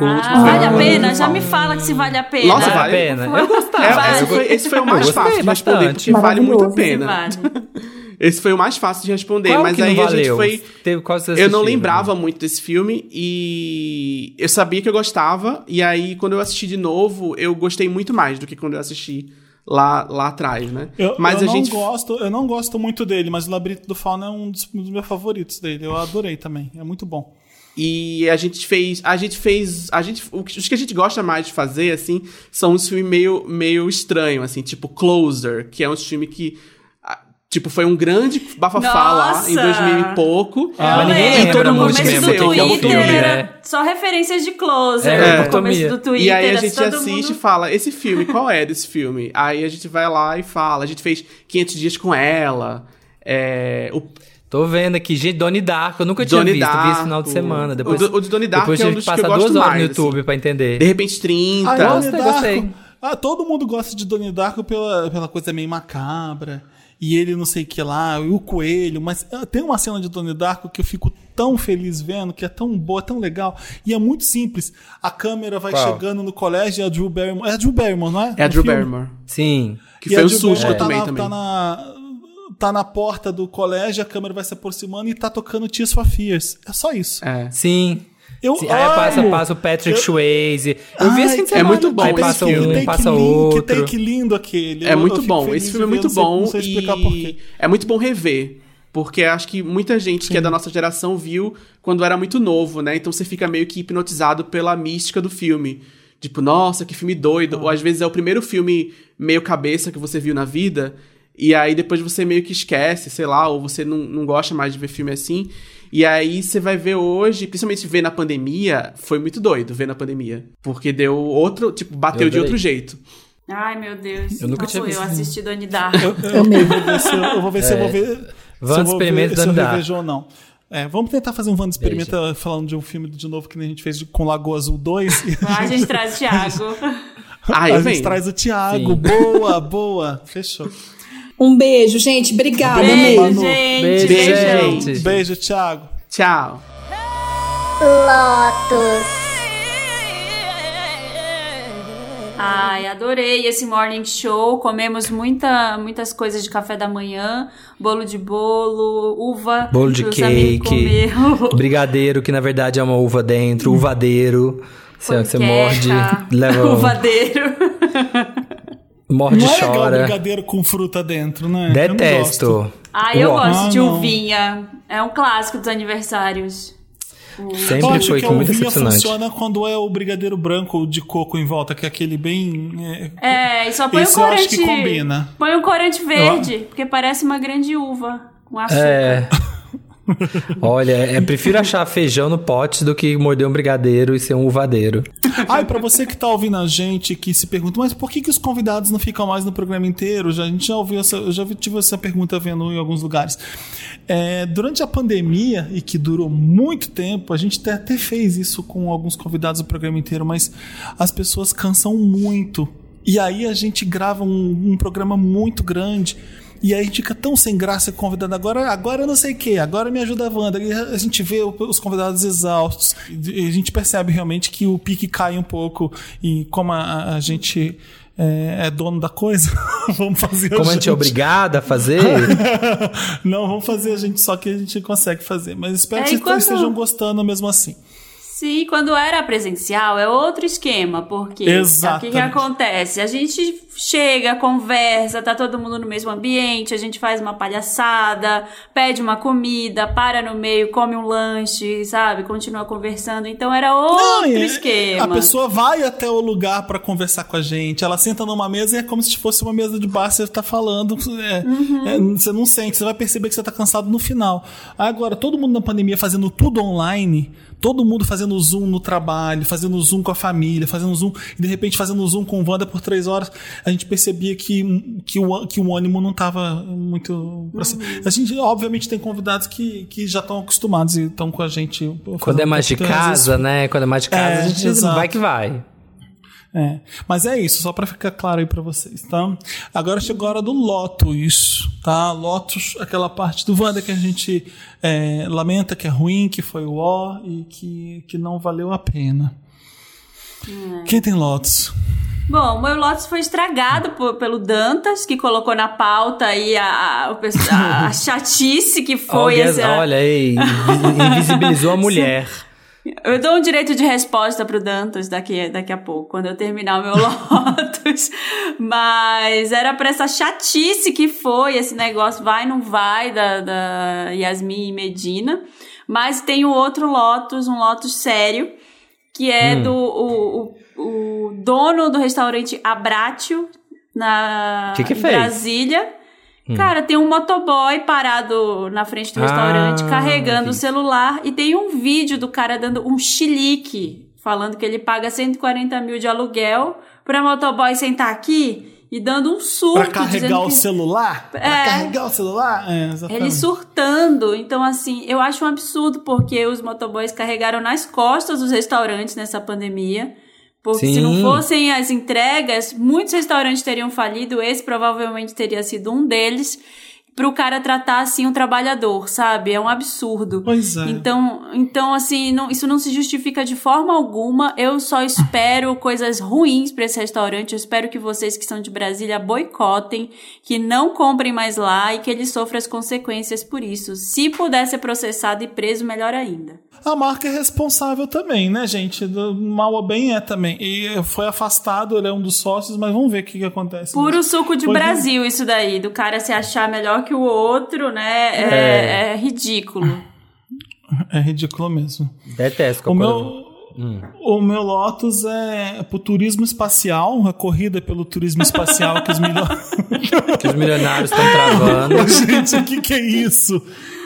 O Ah, último foi vale a pena? Já me fala que se vale a pena. Nossa, Vale a pena? Eu gostava. É, Vale. esse, foi, esse foi o mais gostei fácil de responder, bastante. porque vale muito a pena. Vale. Esse foi o mais fácil de responder, Qual mas que aí não a gente foi. Teve, você Eu não lembrava né? muito desse filme e eu sabia que eu gostava, e aí quando eu assisti de novo, eu gostei muito mais do que quando eu assisti lá, lá atrás, né? Eu, mas eu a não gente. gosto, eu não gosto muito dele, mas o Labirinto do Fauno é um dos, dos meus favoritos dele. Eu adorei também. É muito bom. E a gente fez. A gente fez. A gente, o que- os que a gente gosta mais de fazer, assim, são uns filmes meio, meio estranhos, assim, tipo Closer, que é um filme que. ah, Tipo, foi um grande bafafá lá em Nossa! 2000 e pouco. Eu Mas ninguém lembro, lembra no muito começo mesmo do o que que é o Twitter filme, né? só referências de closer. É, começo do Twitter. E aí a gente todo assiste e mundo... fala, esse filme, qual é desse filme? Aí a gente vai lá e fala. A gente fez 500 dias com ela. É, o Tô vendo aqui, gente, Donnie Darko, eu nunca tinha Donnie visto, vi esse final de semana. Depois, O do- o de Donnie depois é um dos que que eu passar gosto duas horas mais, no YouTube assim. pra entender. De repente 30. Ah, Donnie gostei. Darko. Ah, todo mundo gosta de Donnie Darko pela, pela coisa meio macabra. E ele não sei o que lá, e o coelho. Mas ah, tem uma cena de Donnie Darko que eu fico tão feliz vendo, que é tão boa, tão legal. E é muito simples. A câmera vai Qual? chegando no colégio e a Drew Barrymore... É a Drew Barrymore, não é? É a Drew filme. Barrymore. Sim. Que E foi a Drew susto Barrymore também, tá na, também. Tá na, tá na porta do colégio, a câmera vai se aproximando e tá tocando Tears for Fears. É só isso. É. Sim. Eu Sim, Aí passa, passa o Patrick Eu- Swayze. Eu vi esse fim de é muito bom Aí esse passa filme. um, Que take passa lin- outro. Que take lindo aquele. É Eu- muito eu bom. Esse filme é muito não sei- bom Não sei explicar e por quê. é muito bom rever. Porque acho que muita gente que é da nossa geração viu quando era muito novo, né? Então você fica meio que hipnotizado pela mística do filme. Tipo, nossa, que filme doido. Ou às vezes é o primeiro filme meio cabeça que você viu na vida. E aí depois você meio que esquece, sei lá, ou você não, não gosta mais de ver filme assim. E aí você vai ver hoje, principalmente ver na pandemia, foi muito doido ver na pandemia. Porque deu outro, tipo, bateu Eu de outro jeito. Ai, meu Deus. Eu nunca Não tinha sou eu visto. assisti Donnie Darko. Eu, eu, eu vou ver se eu, eu vou ver se eu vou ver. se Wanda eu vou ver Experimenta se eu revejo ou não. É, vamos tentar fazer um Wanda Experimenta falando de um filme de novo que nem a gente fez de- com Lagoa Azul 2. E Ah, a gente traz o Thiago. Ah, a gente traz o Thiago. Sim. Boa, boa. Fechou. Um beijo, gente. Obrigada, Beijo, amei. gente. Beijo, Beijão. gente. Beijo, Thiago. Tchau. Lotus. Ai, adorei esse morning show. Comemos muita, muitas coisas de café da manhã, bolo de bolo, uva. Bolo de cake, brigadeiro, que na verdade é uma uva dentro, uvadeiro. Você, você morde, leva, um- Uvadeiro. morde Não é legal chora. brigadeiro com fruta dentro, né? Eu não gosto. Detesto. Ah, eu gosto de Ah, não. uvinha. É um clássico dos aniversários. Eu Sempre acho foi que que a muito uvinha decepcionante. funciona quando é o brigadeiro branco de coco em volta, que é aquele bem. é, É, e só põe Esse um eu acho corante. que combina. Põe um corante verde, porque parece uma grande uva com açúcar. É. Olha, é, prefiro achar feijão no pote do que morder um brigadeiro e ser um uvadeiro. E pra você que tá ouvindo a gente, que se pergunta, mas por que, que os convidados não ficam mais no programa inteiro? Já, a gente já ouviu essa, eu já tive essa pergunta vendo em alguns lugares. É, durante a pandemia, e que durou muito tempo, a gente até, até fez isso com alguns convidados do programa inteiro, mas as pessoas cansam muito. E aí a gente grava um, um programa muito grande. E aí a gente fica tão sem graça com o convidado. Agora, agora eu não sei o que, agora me ajuda a Wanda. E a gente vê os convidados exaustos. E a gente percebe realmente que o pique cai um pouco. E como a, a gente é, é dono da coisa, vamos fazer Como a gente é obrigada a fazer, Não, vamos fazer a gente só que a gente consegue fazer. Mas espero É, que vocês quando- estejam gostando mesmo assim. Sim, quando era presencial é outro esquema, porque o que, que acontece? A gente chega, conversa, tá todo mundo no mesmo ambiente, a gente faz uma palhaçada, pede uma comida, para no meio, come um lanche, sabe? Continua conversando. Então era outro Não, esquema. A pessoa vai até o lugar pra conversar com a gente. Ela senta numa mesa e é como se fosse uma mesa de bar. Você tá falando. é, Uhum. é, você não sente, você vai perceber que você tá cansado no final. Agora, todo mundo na pandemia fazendo tudo online. Todo mundo fazendo Zoom no trabalho, fazendo Zoom com a família, fazendo Zoom, e de repente fazendo Zoom com o Wanda por três horas, a gente percebia que, que, o, que o ânimo não tava muito. Uhum. A gente, obviamente, tem convidados que, que já estão acostumados e estão com a gente. quando é mais de casa, né? Quando é mais de casa, É, a gente exato. vai que vai. É, mas é isso, só pra ficar claro aí pra vocês, tá? Agora chegou a hora do Lotus, tá? Lotus, aquela parte do Wanda que a gente é, lamenta que é ruim, que foi o ó e que, que não valeu a pena. Quem tem Lotus? Bom, o meu Lotus foi estragado por- pelo Dantas, que colocou na pauta aí a, a, a- chatice que foi Olha, essa. olha aí, invi- invisibilizou a mulher. Eu dou um direito de resposta pro Dantas daqui, daqui a pouco, quando eu terminar o meu Lotus. Mas era pra essa chatice que foi esse negócio, vai, não vai, da, da Yasmin e Medina. Mas tem o outro Lotus, um Lotus sério, que é do o, o, o dono do restaurante Abratio, na Que que fez? Brasília. Cara, tem um motoboy parado na frente do Ah, restaurante, carregando o celular, e tem um vídeo do cara dando um chilique, falando que ele paga 140 mil de aluguel pra motoboy sentar aqui e dando um surto. Pra carregar o que- celular? Pra É. carregar o celular? É, ele surtando. Então, assim, eu acho um absurdo porque os motoboys carregaram nas costas os restaurantes nessa pandemia. Porque se não Sim. fossem as entregas, muitos restaurantes teriam falido. Esse provavelmente teria sido um deles. Para o cara tratar assim um trabalhador, sabe? É um absurdo. Pois é. Então, então assim, não- isso não se justifica de forma alguma. Eu só espero coisas ruins para esse restaurante. Eu espero que vocês que são de Brasília boicotem, que não comprem mais lá e que ele sofra as consequências por isso. Se puder ser processado e preso, melhor ainda. A marca é responsável também, né, gente? Do mal ou bem é também. E foi afastado, ele é um dos sócios, mas vamos ver o que, que acontece. Puro suco de Foi- Brasil, isso daí. Do cara se achar melhor que o outro, né? É, é ridículo. É ridículo mesmo. Detesto O meu, o meu Lotus é pro turismo espacial, a corrida pelo turismo espacial que os que os milionários estão travando. Gente, o que, que é isso?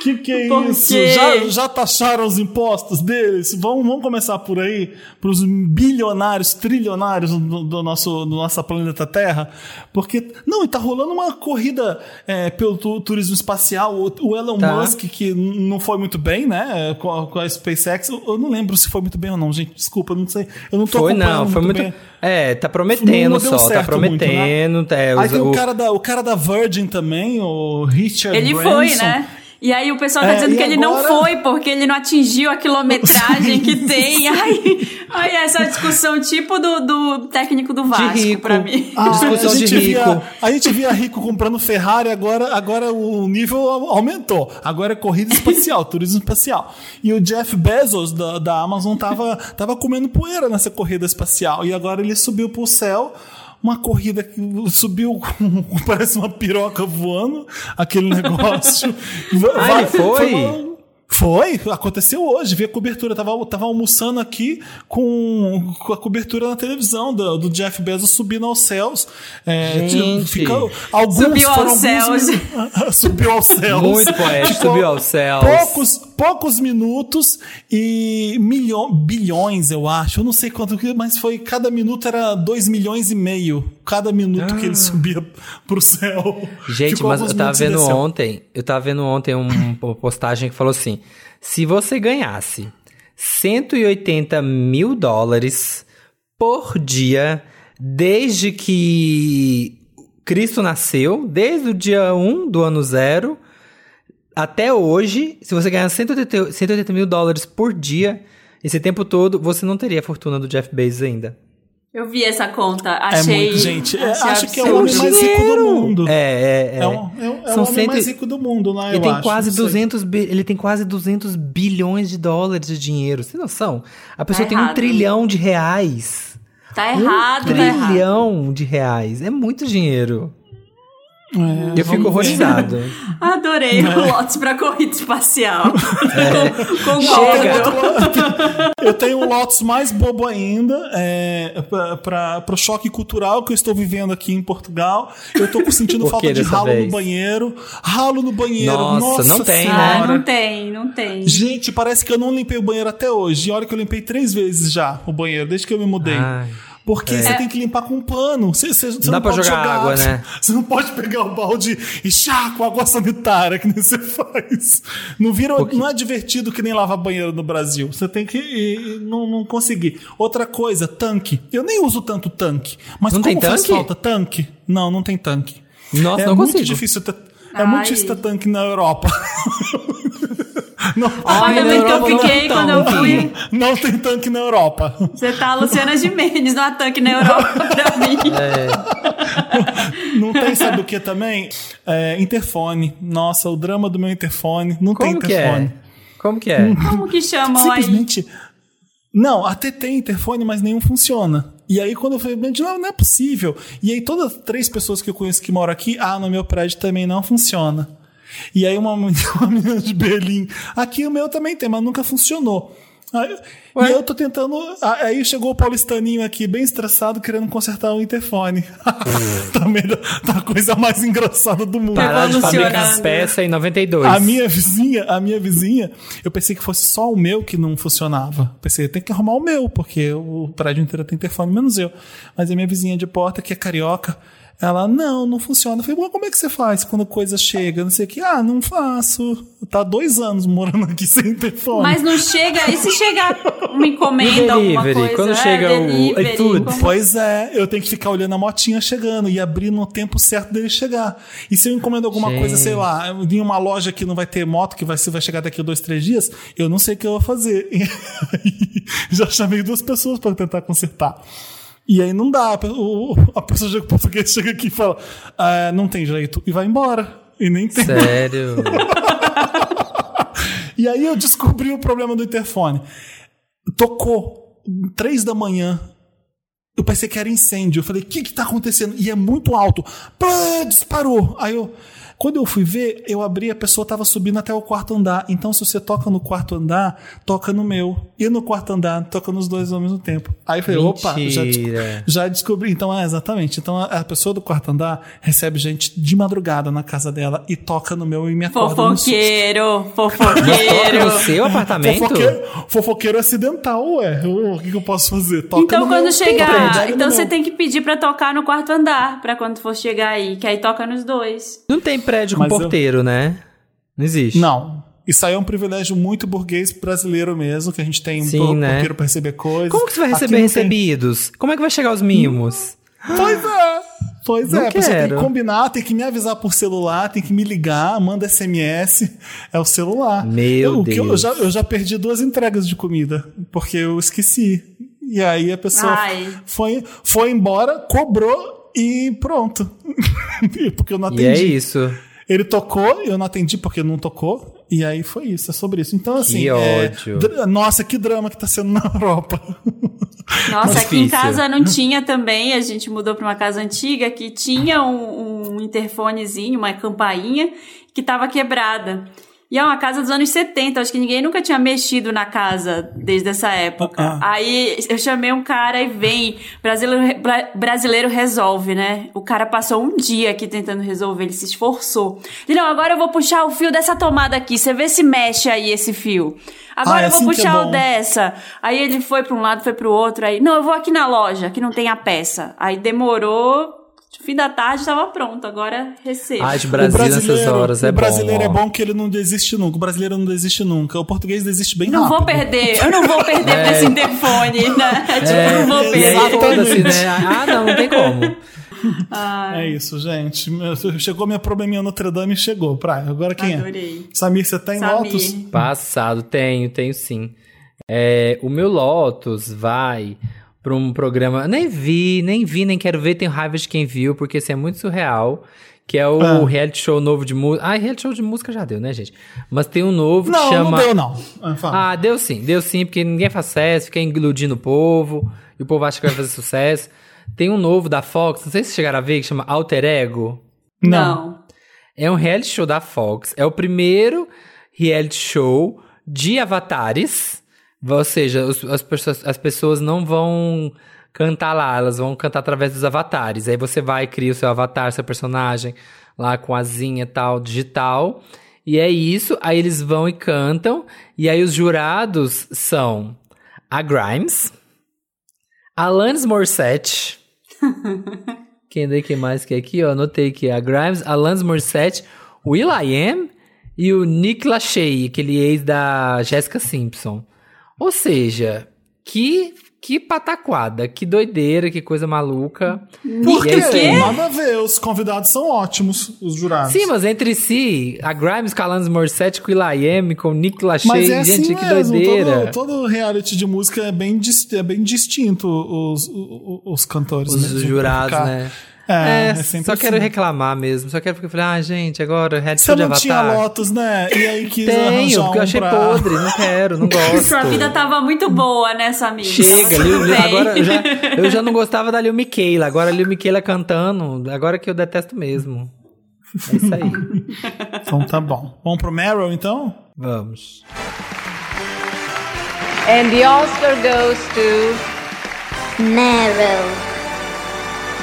Que, que é Por isso? quê? Já, já taxaram os impostos deles? Vamos, vamos começar por aí, para os bilionários, trilionários do, do nosso do nossa planeta Terra? Porque, não, e tá rolando uma corrida é, pelo tu- turismo espacial. O, o Elon Tá. Musk, que não foi muito bem, né, com a, com a SpaceX. Eu, eu não lembro se foi muito bem ou não, gente. Desculpa, eu não sei. Eu não tô Foi acompanhando não, foi muito. bem. É, tá prometendo Não só, tá certo muito, né? prometendo. é, Aí os- tem o o- cara, da, o cara da Virgin também, o Richard Ele Branson. foi, né? E aí o pessoal tá É, dizendo que ele agora- não foi porque ele não atingiu a quilometragem que tem. Ai, ai, essa discussão tipo do, do técnico do Vasco rico. pra mim. Ah, Discussão a de gente rico. Via, a gente via rico comprando Ferrari, agora, agora o nível aumentou. Agora é corrida espacial, turismo espacial. E o Jeff Bezos da, da Amazon tava, tava comendo poeira nessa corrida espacial. E agora ele subiu pro céu. Uma corrida que subiu, com- parece uma piroca voando, aquele negócio. Ah, ele foi? uma- foi, aconteceu hoje, vi a cobertura, tava, tava almoçando aqui com, com a cobertura na televisão do, do Jeff Bezos subindo aos céus. É, Gente. fica- alguns Subiu foram aos alguns céus. min- subiu aos céus. Muito poético, subiu aos céus. Poucos, poucos minutos e milhões, bilhões, eu acho. Eu não sei quanto, mas foi cada minuto era 2 milhões e meio. Cada minuto que ele subia pro céu. Ah. Gente, Ficou mas eu tava vendo ontem, eu tava vendo ontem um- uma postagem que falou assim: se você ganhasse 180 mil dólares por dia desde que Cristo nasceu, desde o dia 1 do ano zero até hoje, se você ganhar 180, 180 mil dólares por dia, esse tempo todo, você não teria a fortuna do Jeff Bezos ainda. Eu vi essa conta, É achei. muito, gente. É, achei acho que é o homem mais rico do mundo. É, é, é. É, um, é, um- é São o homem cento- mais rico do mundo, né? Ele eu tem acho, quase não sei. 200 bi- ele tem quase 200 bilhões de dólares de dinheiro. Você tem noção? A pessoa tem um errado. trilhão de reais. Tá um errado, tá errado. trilhão de reais. É muito dinheiro. É, Eu fico horrorizado. Adorei É. o Lotus pra corrida espacial. É. Com- Chega. Eu tenho um Lotus mais bobo ainda, é, para o choque cultural que eu estou vivendo aqui em Portugal. Eu tô sentindo Por falta de ralo vez? no banheiro. Ralo no banheiro. Nossa, não tem, Ah, Senhora. não tem, não tem. Gente, parece que eu não limpei o banheiro até hoje. E olha que eu limpei três vezes já o banheiro, desde que eu me mudei. Ai, Porque você tem que limpar com um pano. Você, você, você Dá não pra pode jogar água, né? Você não pode pegar o balde e chá com água sanitária, que nem você faz. Não, vira, Porque- não é divertido que nem lavar banheiro no Brasil. Você tem que e, não, não conseguir. Outra coisa, tanque. Eu nem uso tanto tanque. Mas Não como tem faz tanque? falta tanque? Não, não tem tanque. Nossa, é não muito consigo. difícil ter, É muito difícil ter tanque na Europa. não, O apartamento que eu não fiquei tem quando eu tanque. fui. não tem tanque na Europa. Você tá a Luciana Gimenez no ataque na Europa pra mim. É. Não tem, sabe o que também? É, interfone. Nossa, o drama do meu interfone. Não tem Como que interfone. é? Como que é? Como que chamam aí? Simplesmente. Não, até tem interfone, mas nenhum funciona. E aí, quando eu falei, "Gente, não, não é possível. E aí, todas as três pessoas que eu conheço que moram aqui, ah, no meu prédio também não funciona. E aí, uma, uma menina de Berlim, aqui o meu também tem, mas nunca funcionou. Aí, e eu tô tentando. Aí chegou o paulistaninho aqui, bem estressado, querendo consertar o interfone. tá, melhor, tá a coisa mais engraçada do mundo. Parar de fabricar as peças em 92. A minha vizinha, a minha vizinha, eu pensei que fosse só o meu que não funcionava. Pensei, tem que arrumar o meu, porque o prédio inteiro tem interfone, menos eu. Mas a minha vizinha de porta, que é carioca, ela, não, não funciona. Eu falei, "Bom, como é que você faz quando coisa chega? Não sei o que. Ah, não faço. Tá há dois anos morando aqui sem interfone. Mas não chega. E se chegar uma encomenda, alguma Delivery, coisa? quando é, chega o delivery, iFood. como- Pois é, eu tenho que ficar olhando a motinha chegando e abrir no tempo certo dele chegar. E se eu encomendo alguma Gente. coisa, sei lá, em uma loja que não vai ter moto, que vai, vai chegar daqui a dois, três dias, eu não sei o que eu vou fazer. E aí, já chamei duas pessoas para tentar consertar. E aí não dá. A pessoa chega, português chega aqui e fala: "Ah, não tem jeito, e vai embora. E nem tem. Sério. E aí eu descobri o problema do interfone. Tocou três da manhã. Eu pensei que era incêndio. Eu falei, o que que tá acontecendo? E é muito alto. Pá, disparou. Aí eu. Quando eu fui ver, eu abri, a pessoa estava subindo até o quarto andar. Então, se você toca no quarto andar, toca no meu. E no quarto andar, toca nos dois ao mesmo tempo. Aí eu falei, opa, já, desco- Mentira. já descobri. Então, é exatamente. Então, a, a pessoa do quarto andar recebe gente de madrugada na casa dela e toca no meu e me acorda. Fofoqueiro, fofoqueiro. no seu apartamento? Fofoqueiro, fofoqueiro acidental, ué. O, que, que eu posso fazer? Toca Então, no quando meu, chegar, então meu. você tem que pedir pra tocar no quarto andar, pra quando for chegar aí, que aí toca nos dois. Não tem prédio com Mas eu- porteiro, né? Não existe. Não. Isso aí é um privilégio muito burguês brasileiro mesmo, que a gente tem Sim, um né? porqueiro pra receber coisas. Como que você vai receber não tem. recebidos? Como é que vai chegar os mimos? Pois é. Pois Não é, a pessoa tem que quero. combinar, tem que me avisar por celular, tem que me ligar, manda SMS, é o celular. Meu eu, que eu, Deus. já, eu já perdi duas entregas de comida, porque eu esqueci. E aí a pessoa Ai. foi, foi embora, cobrou e pronto. porque eu não E é atendi. isso. Ele tocou, eu não atendi porque não tocou, e aí foi isso, é sobre isso. Então, assim. Que é, ódio. dra- nossa, que drama que tá sendo na Europa. Nossa, aqui em casa não tinha também. A gente mudou pra uma casa antiga que tinha um, um interfonezinho, uma campainha que tava quebrada. E é uma casa dos anos 70, acho que ninguém nunca tinha mexido na casa desde essa época. Ah, Aí eu chamei um cara e vem, brasileiro, bra- brasileiro resolve, né? O cara passou um dia aqui tentando resolver, ele se esforçou. Ele, não, agora eu vou puxar o fio dessa tomada aqui, você vê se mexe aí esse fio. Agora Ah, é eu vou assim é puxar bom. o dessa. Aí ele foi pra um lado, foi pro outro, aí, não, eu vou aqui na loja, que não tem a peça. Aí demorou, fim da tarde tava pronto, agora recebo. Ai, de Brasil nessas horas é o brasileiro bom. é bom que ele não desiste nunca. O brasileiro não desiste nunca. O português desiste bem não rápido. vou perder, eu não vou perder pra esse interfone, né? Tipo, É, eu não vou e aí perder. foda-se, né? Ah, não, não tem como. É isso, gente. Chegou minha probleminha Notre Dame chegou. Praia. Agora quem Adorei. é? Samir, você tem Samir. Lotus? Passado, tenho, tenho sim. É, o meu Lotus vai pra um programa. Nem vi, nem vi, nem quero ver, tenho raiva de quem viu, porque isso é muito surreal. Que é o Ah. reality show novo de música. Ah, reality show de música já deu, né, gente? Mas tem um novo Não, que chama. não deu, não. Ah, fala. Ah, deu sim, deu sim, porque ninguém faz sucesso, fica iludindo o povo, e o povo acha que vai fazer sucesso. Tem um novo da Fox, não sei se vocês chegaram a ver, que chama Alter Ego. Não. É um reality show da Fox. É o primeiro reality show de avatares. Ou seja, os- as, pessoas, as pessoas não vão cantar lá, elas vão cantar através dos avatares. Aí você vai e cria o seu avatar, seu personagem, lá com asinha e tal, digital. E é isso, aí eles vão e cantam. E aí os jurados são a Grimes, Alanis Morissette. Quem daí que mais que é aqui, ó? Anotei que a Grimes, Alanis Morissette, o Will.i.am e o Nick Lachey, aquele ex da Jessica Simpson. Ou seja, que que pataquada, que doideira, que coisa maluca. Por E é quê? aí. Nada a ver. Os convidados são ótimos, os jurados. Sim, mas entre si, a Grimes com a Alanis Morissette, com o Will.i.am, com o Nick Lachey, Mas é gente, assim que mesmo. doideira. Todo, todo reality de música é bem, é bem distinto os, os, os cantores. Os né? jurados, Ficar- né? É, É, é só quero assim. reclamar mesmo. Só quero porque eu falei, ah, gente, agora reality Você não tinha Avatar. Lotus, né? E aí quis Tenho, porque eu um achei pra... podre, não quero, não gosto. Sua vida tava muito boa, né, Samir? Chega, Lil, bem. agora eu já, eu já não gostava da Lil Miquela, agora a Lil Miquela cantando, agora que eu detesto mesmo. É isso aí. Então tá bom. Vamos pro Meryl, então? Vamos. And the Oscar goes to Meryl.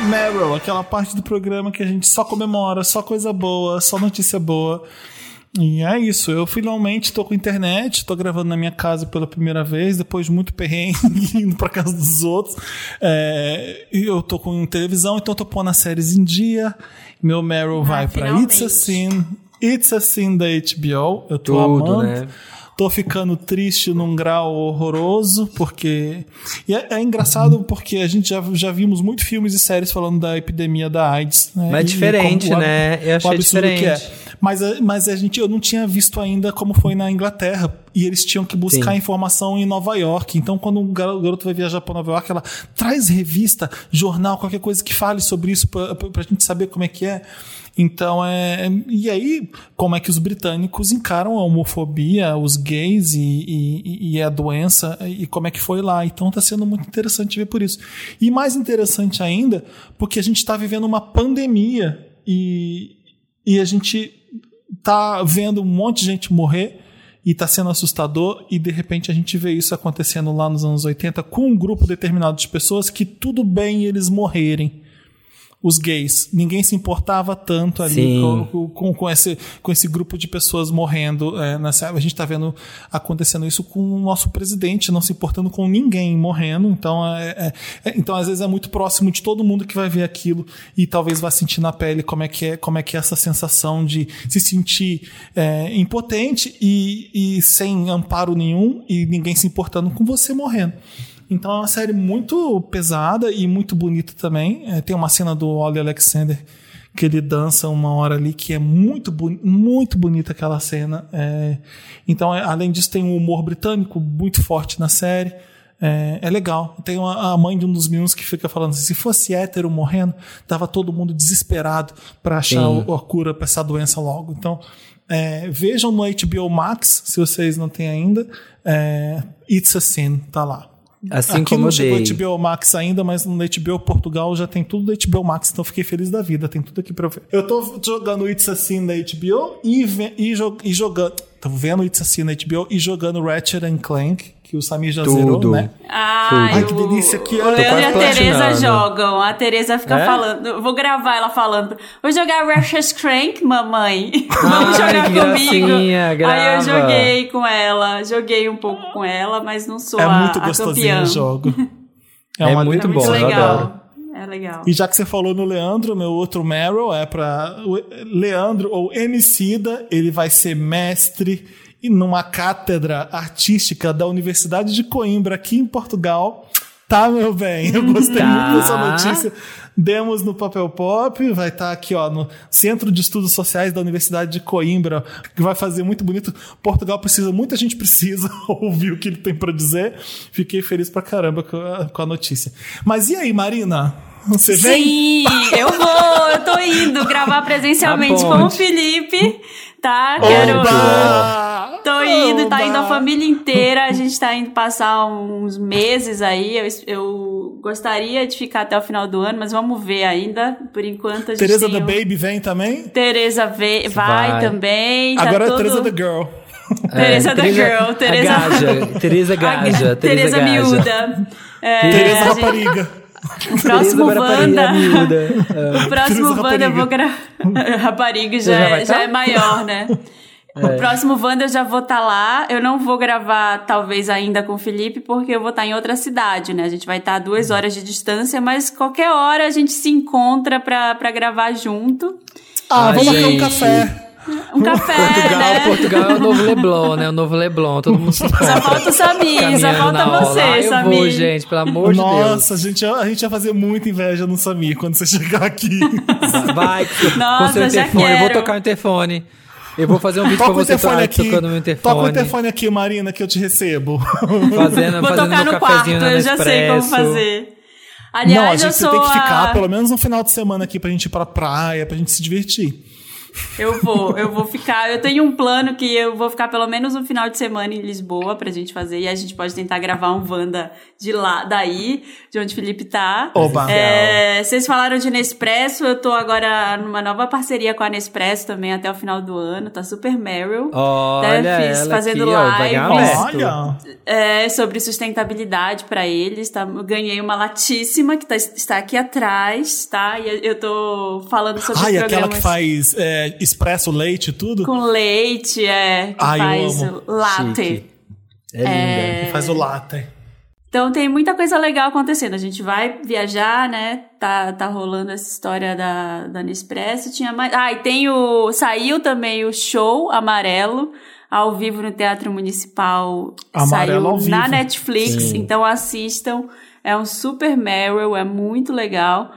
Meryl, aquela parte do programa que a gente só comemora, só coisa boa, só notícia boa. E é isso, eu finalmente tô com internet, tô gravando na minha casa pela primeira vez, depois de muito perrengue indo pra casa dos outros. É, e eu tô com televisão, então tô pondo as séries em dia. Meu Meryl vai pra It's a. Sin, It's a Sin da HBO. Eu tô Tudo, amando. né? Tô ficando triste num grau horroroso, porque. E é, é engraçado porque a gente já, já vimos muitos filmes e séries falando da epidemia da AIDS. Né? Mas E diferente, como né? Eu o achei é. diferente. Mas, a- mas a gente, eu não tinha visto ainda como foi na Inglaterra. E eles tinham que buscar Sim. informação em Nova York. Então, quando um garo- garoto vai viajar para Nova York, ela traz revista, jornal, qualquer coisa que fale sobre isso pra, pra gente saber como é que é. Então, é. E aí, como é que os britânicos encaram a homofobia, os gays e, e, e a doença, e como é que foi lá. Então, tá sendo muito interessante ver por isso. E mais interessante ainda, porque a gente está vivendo uma pandemia e, e a gente tá vendo um monte de gente morrer e tá sendo assustador e de repente a gente vê isso acontecendo lá nos anos 80 com um grupo determinado de pessoas que tudo bem eles morrerem. Os gays. Ninguém se importava tanto ali com, com, com esse, com esse grupo de pessoas morrendo. É, nessa, a gente está vendo acontecendo isso com o nosso presidente, não se importando com ninguém morrendo. Então, é, é- é- então, às vezes, é muito próximo de todo mundo que vai ver aquilo e talvez vá sentir na pele como é que é, como é, que é essa sensação de se sentir é, impotente e, e sem amparo nenhum e ninguém se importando com você morrendo. Então é uma série muito pesada e muito bonita também. É, tem uma cena do Ollie Alexander que ele dança uma hora ali que é muito, boni- muito bonita aquela cena. É, então, é, além disso, tem um humor britânico muito forte na série. É, é legal. Tem uma- a mãe de um dos meninos que fica falando assim: se fosse hétero morrendo, tava todo mundo desesperado para achar o- a cura para essa doença logo. Então, é, vejam no HBO Max, se vocês não têm ainda. É, It's a Sin, tá lá. Assim Aqui como não eu chegou dei. HBO Max ainda, mas no HBO Portugal já tem tudo do HBO Max, então fiquei feliz da vida, tem tudo aqui pra eu ver. Eu tô jogando It's a Sin na HBO e, e, e jogando. Tô vendo It's a Sin na HBO e jogando Ratchet and Clank, que o Samir já zerou, Tudo. né? Ai, Ai, que delícia, que- O Leandro e a Tereza jogam. A Tereza fica É? falando. Vou gravar ela falando. Vou jogar Ratchet Crank, mamãe. Vamos Ai, jogar que comigo. gracinha, Aí eu grava. joguei com ela. Joguei um pouco com ela, mas não sou É a, muito a gostosinho campeã. o jogo. É uma muito É muito bom, eu legal. adoro. É legal. E já que você falou no Leandro, meu outro Meryl é pra. o Leandro, ou Emicida, ele vai ser mestre e numa cátedra artística da Universidade de Coimbra, aqui em Portugal. Tá, meu bem? Eu gostei Tá. muito dessa notícia. Demos no Papel Pop, vai estar aqui, ó, no Centro de Estudos Sociais da Universidade de Coimbra, que vai fazer muito bonito. Portugal precisa, muita gente precisa ouvir o que ele tem pra dizer. Fiquei feliz pra caramba com a, com a notícia. Mas e aí, Marina? Você vem? Sim, eu vou, eu tô indo gravar presencialmente com o. Felipe, tá? Quero. Oba! Tô indo, tá indo a família inteira. A gente tá indo passar uns meses aí. Eu, eu gostaria de ficar até o final do ano, mas vamos ver ainda. Por enquanto a gente Teresa tem the o- Baby vem também? Teresa vê- vai, Vai. também. tá Agora é tudo... Teresa the Girl. Teresa É, the Girl, a Teresa- Gaja, Teresa A- Gaja, Teresa Teresa Gaja. miúda. É, Teresa a gente- Rapariga. o próximo Wanda. O próximo Wanda eu vou gravar. Rapariga já, já é- já tá? é maior, né? O próximo Wanda eu já vou estar lá. Eu não vou gravar, talvez, ainda com o Felipe, porque eu vou estar em outra cidade, né? A gente vai estar a duas horas de distância, mas qualquer hora a gente se encontra pra, pra gravar junto. Ah, vamos marcar um café. Um café, Portugal, né? Portugal é o novo Leblon, né? O novo Leblon, todo mundo se Só falta o Samir, só falta você. Ah, eu Samir. vou, gente, pelo amor de Deus. Nossa, a gente, a gente ia fazer muita inveja no Samir quando você chegar aqui. Vai Nossa, com seu já interfone. Eu vou tocar o interfone. Eu vou fazer um vídeo pra Toca o você interfone to- aqui. tocando meu Toca o interfone. interfone aqui, Marina, que eu te recebo. Fazendo, Vou fazendo tocar no quarto, eu já sei como fazer. Não, a Aliás, gente eu você sou tem que ficar a... pelo menos um final de semana aqui pra gente ir pra praia, pra gente se divertir. Eu vou, eu vou ficar. Eu tenho um plano que eu vou ficar pelo menos um final de semana em Lisboa pra gente fazer. E a gente pode tentar gravar um Wanda de lá, daí, de onde o Felipe tá. Oba. É, vocês falaram de Nespresso, eu tô agora numa nova parceria com a Nespresso também até o final do ano. Tá super Meryl. Olha Né, fiz ela fazendo aqui, ó, lives. Olha. É, sobre sustentabilidade pra eles, tá? Eu ganhei uma latíssima que tá- está aqui atrás, tá? E eu tô falando sobre Ai, os aquela que faz é, expresso leite e tudo? com leite, é, que Ai, eu faz amo. latte. Chique. É linda. Que faz o latte. Então tem muita coisa legal acontecendo. A gente vai viajar, né? Tá, tá rolando essa história da, da Nespresso. Tinha mais. Ah, e tem o. Saiu também o show amarelo ao vivo no Teatro Municipal. Amarelo Saiu ao vivo. na Netflix. Sim. Então assistam. É um super Meryl, é muito legal.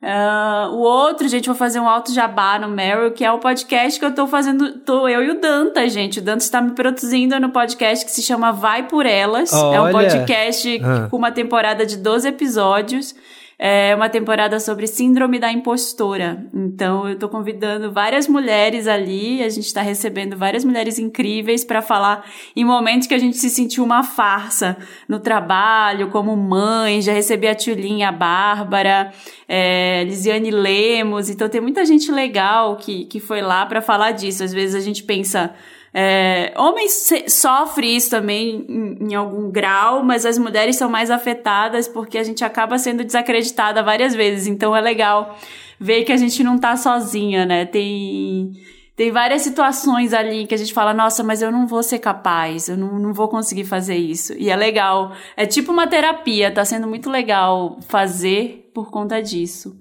Ah, o outro, gente, vou fazer um alto jabá no Meryl, que é o podcast que eu tô fazendo, tô eu e o Danta, gente. O Danta está me produzindo no podcast que se chama Vai Por Elas. É um Olha. podcast Ah. com uma temporada de 12 episódios. É uma temporada sobre síndrome da impostora. Então, eu tô convidando várias mulheres ali. A gente tá recebendo várias mulheres incríveis para falar em momentos que a gente se sentiu uma farsa no trabalho, como mãe. Já recebi a Tchulinha, a Bárbara, é, Lisiane Lemos. Então, tem muita gente legal que, que foi lá para falar disso. Às vezes a gente pensa. É, homens sofrem isso também em, em algum grau, mas as mulheres são mais afetadas porque a gente acaba sendo desacreditada várias vezes. Então é legal ver que a gente não tá sozinha, né? Tem, tem várias situações ali que a gente fala, nossa, mas eu não vou ser capaz, eu não, não vou conseguir fazer isso. E é legal. É tipo uma terapia, tá sendo muito legal fazer por conta disso.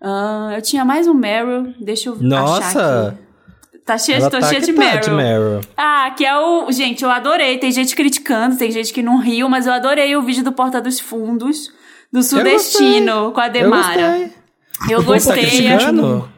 Ah, eu tinha mais um Meryl, deixa eu achar Nossa! aqui. Tá cheio, Ela tô tá cheia que de tá Meryl. de Meryl. Ah, que é o. Gente, eu adorei. Tem gente criticando, tem gente que não riu, mas eu adorei o vídeo do Porta dos Fundos, do Sudestino, com a Eu Demara. gostei. Eu povo tá gostei. criticando?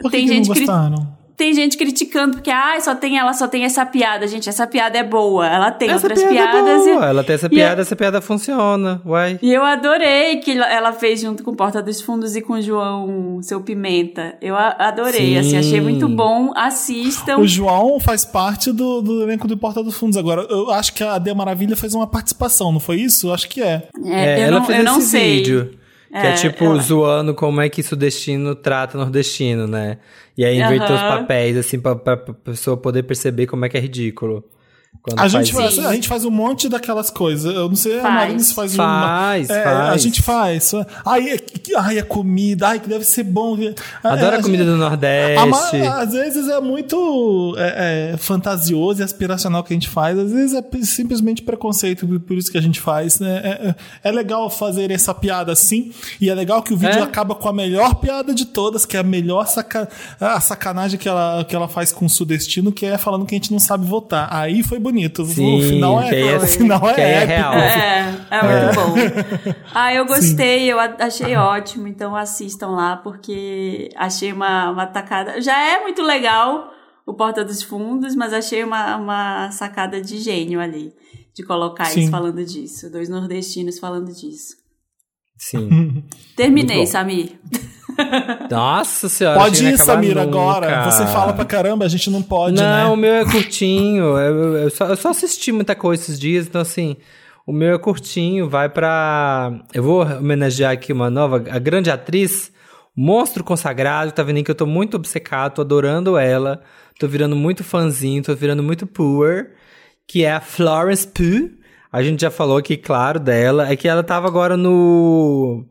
Por que, Tem que gente não gostaram? Tem gente criticando porque, ah, só tem ela, só tem essa piada. Gente, essa piada é boa. Ela tem Essa outras piada é piadas. boa. e... Ela tem essa piada, eu- essa piada funciona. Uai. E eu adorei que ela fez junto com Porta dos Fundos e com o João, seu Pimenta. Eu adorei, Sim. assim, achei muito bom. Assistam. O João faz parte do, do elenco do Porta dos Fundos. Agora, eu acho que a De Maravilha fez uma participação, não foi isso? Eu acho que é. É, eu ela não, fez eu não sei. vídeo. Que é, É, tipo ela- zoando como é que sudestino trata nordestino, né? E aí inverter os Aham. papéis, assim, pra, pra pessoa poder perceber como é que é ridículo. Quando A gente, faz a gente faz um monte daquelas coisas. Eu não sei, a Faz. Marina se faz, Faz, uma. É, faz. A gente faz. Ai, é ai, a comida. Ai, que deve ser bom. Adoro É, a comida do a ma- Nordeste. às vezes é muito é, é, fantasioso e aspiracional que a gente faz, às vezes é simplesmente preconceito, por- isso que a gente faz. Né? É, é- é legal fazer essa piada assim, e é legal que o vídeo É? acaba com a melhor piada de todas, que é a melhor saca, a sacanagem que ela, que ela faz com o sudestino, que é falando que a gente não sabe votar. Aí foi bonito. Sim, o final é, é- o final é, que aí é épico. real. É, é muito bom. Ah, eu gostei, eu a- achei ótimo, então assistam lá, porque achei uma, uma tacada. Já é muito legal o Porta dos Fundos, mas achei uma, uma sacada de gênio ali, de colocar Sim. eles falando disso, dois nordestinos falando disso. Sim. Terminei. Samir. Nossa senhora. Pode ir, não nunca. agora. Você fala pra caramba, a gente não pode, Não, o né? meu é curtinho. Eu, eu só, eu só assisti muita coisa esses dias, então assim, o meu é curtinho, vai pra. Eu vou homenagear aqui uma nova, a grande atriz, Monstro Consagrado, tá vendo aí que eu tô muito obcecado, tô adorando ela, tô virando muito fãzinho, tô virando muito poor, que é a Florence Pugh. A gente já falou aqui, claro, dela. É que ela tava agora no.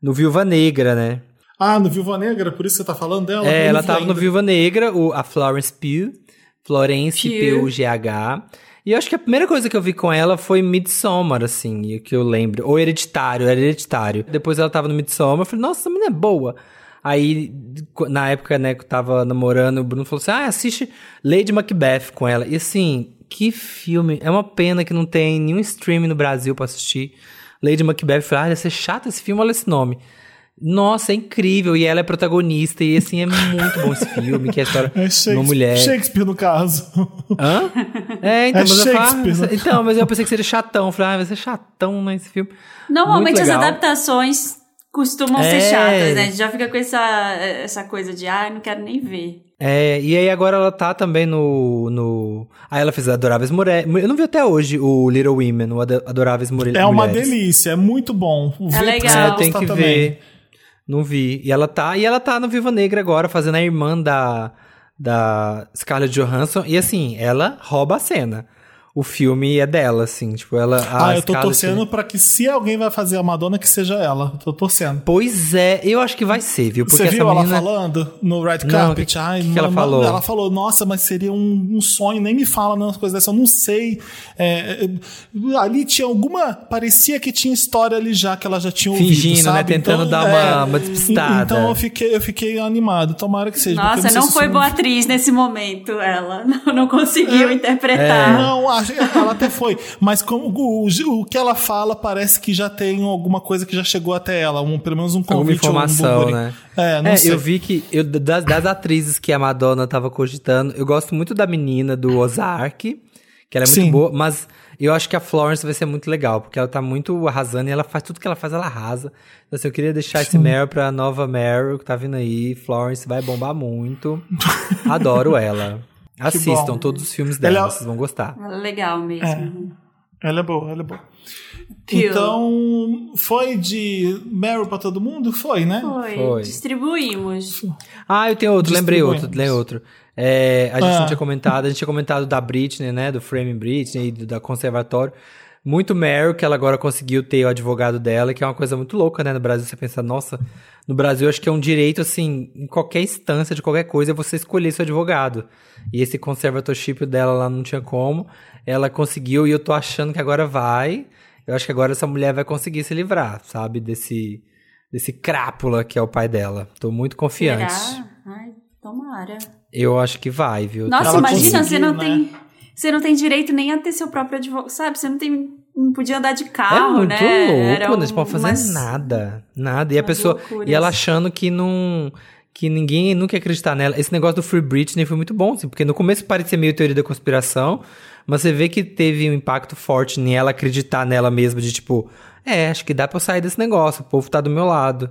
No Viúva Negra, né? Ah, no Viúva Negra, por isso você tá falando dela? É, ela tava no ainda. Viúva Negra, o, a Florence Pugh. Florence Pugh. P-U-G-H. E eu acho que a primeira coisa que eu vi com ela foi Midsommar, assim, que eu lembro. Ou Hereditário, era Hereditário. Depois ela tava no Midsommar, eu falei, nossa, essa menina é boa. Aí, na época, né, que eu tava namorando, o Bruno falou assim, ah, assiste Lady Macbeth com ela. E assim, que filme. É uma pena que não tem nenhum streaming no Brasil pra assistir. Lady Macbeth, eu falei, ah, deve ser chato esse filme, olha esse nome. Nossa, é incrível. E ela é protagonista. E assim, é muito bom esse filme, que é a história É de uma mulher. Shakespeare, no caso. Hã? É, então, É mas eu ah, né? então, mas eu pensei que seria chatão. Eu falei, ah, vai ser chatão, né, esse filme. Normalmente as adaptações costumam ser É. chatas, né? A gente já fica com essa, essa coisa de, ah, não quero nem ver. É, e aí agora ela tá também no. no... Aí ela fez Adoráveis Mulheres. Eu não vi até hoje o Little Women, o Ado- Adoráveis Mulheres. É uma delícia, é muito bom. Vê legal. É, gostar que também. ver. Não vi. E ela tá, e ela tá no Viva Negra agora, fazendo a irmã da, da Scarlett Johansson. E assim, ela rouba a cena. O filme é dela, assim, tipo, ela. a Ah, eu tô torcendo pra que se alguém vai fazer a Madonna, que seja ela. Eu tô torcendo. Pois é, eu acho que vai ser, viu? Porque Você essa viu ela menina... falando no Red Não, Carpet? que- Ai, que que ela falou? Ela falou, nossa, mas seria um, um sonho, nem me fala não, as coisas dessas, eu não sei. É, é, ali tinha alguma. Parecia que tinha história ali já, que ela já tinha ouvido. Fingindo, né? sabe? Tentando dar uma- uma despistada. Então eu fiquei, eu fiquei animado. Tomara que seja. Nossa, não se foi boa atriz nesse momento, ela. Não, não conseguiu interpretar. Não, a, acho que ela até foi. Mas como o, o que ela fala parece que já tem alguma coisa que já chegou até ela. Um, pelo menos um Alguma convite ou um informação, burburinho. né? É, não É, sei. eu vi que eu, das, das atrizes que a Madonna tava cogitando, eu gosto muito da menina do Ozark, que ela é muito Sim. boa, mas eu acho que a Florence vai ser muito legal, porque ela tá muito arrasando e ela faz tudo que ela faz, ela arrasa. Então, assim, eu queria deixar esse Meryl pra nova Meryl que tá vindo aí. Florence vai bombar muito. Adoro ela. Assistam todos os filmes dela, Ela- vocês vão gostar. Legal mesmo. Ela é boa, ela é boa. Então, foi de Meryl pra todo mundo? Foi, né? Foi. Foi. Distribuímos. Ah, eu tenho outro, lembrei outro, lembrei outro. É, a gente Ah. não tinha comentado, a gente tinha comentado da Britney, né? Do Frame Britney, do, da Conservatório. Muito Meryl, que ela agora conseguiu ter o advogado dela, que é uma coisa muito louca, né? No Brasil, você pensa, nossa, no Brasil acho que é um direito, assim, em qualquer instância de qualquer coisa, é você escolher seu advogado. E esse conservatorship dela lá não tinha como. Ela conseguiu e eu tô achando que agora vai. Eu acho que agora essa mulher vai conseguir se livrar, sabe? Desse, desse crápula que é o pai dela. Tô muito confiante. Será? Ai, tomara. Eu acho que vai, viu? Nossa, Ela imagina, você não né? tem. Você não tem direito nem a ter seu próprio advogado, sabe? Você não tem. Não podia andar de é carro, muito né? louco, Era não pode fazer umas- nada. Nada. E a pessoa. loucuras. E ela achando que não. Que ninguém nunca ia acreditar nela. Esse negócio do Free Britney foi muito bom, assim, porque no começo parecia meio teoria da conspiração, mas você vê que teve um impacto forte em ela acreditar nela mesma, de tipo, é, acho que dá pra eu sair desse negócio, o povo tá do meu lado.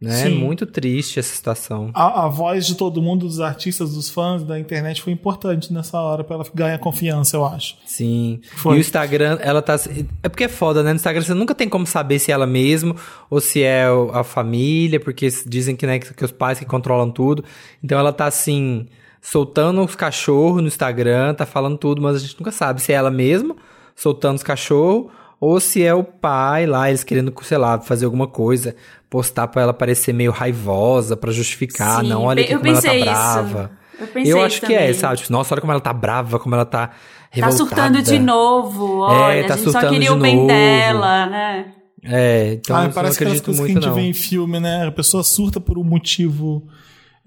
Né? Sim. Muito triste essa situação. A, a voz de todo mundo, dos artistas, dos fãs da internet foi importante nessa hora pra ela ganhar confiança, eu acho. Sim. Foi. E o Instagram, ela tá. É porque é foda, né? No Instagram você nunca tem como saber se é ela mesmo ou se é a família, porque dizem que, né, que que os pais que controlam tudo. Então ela tá assim, soltando os cachorros no Instagram, tá falando tudo, mas a gente nunca sabe se é ela mesma soltando os cachorros ou se é o pai lá, eles querendo, sei lá, fazer alguma coisa, postar pra ela parecer meio raivosa, pra justificar, Sim, não, olha aqui eu como ela tá isso. brava. Eu pensei Eu isso acho que é, sabe? Tipo, nossa, olha como ela tá brava, como ela tá Tá revoltada. surtando de novo, olha, tá a gente só queria o bem novo. dela, né? É, então Ah, eu não parece aquelas acredito coisas que a muito gente não. vê em filme, né? A pessoa surta por um motivo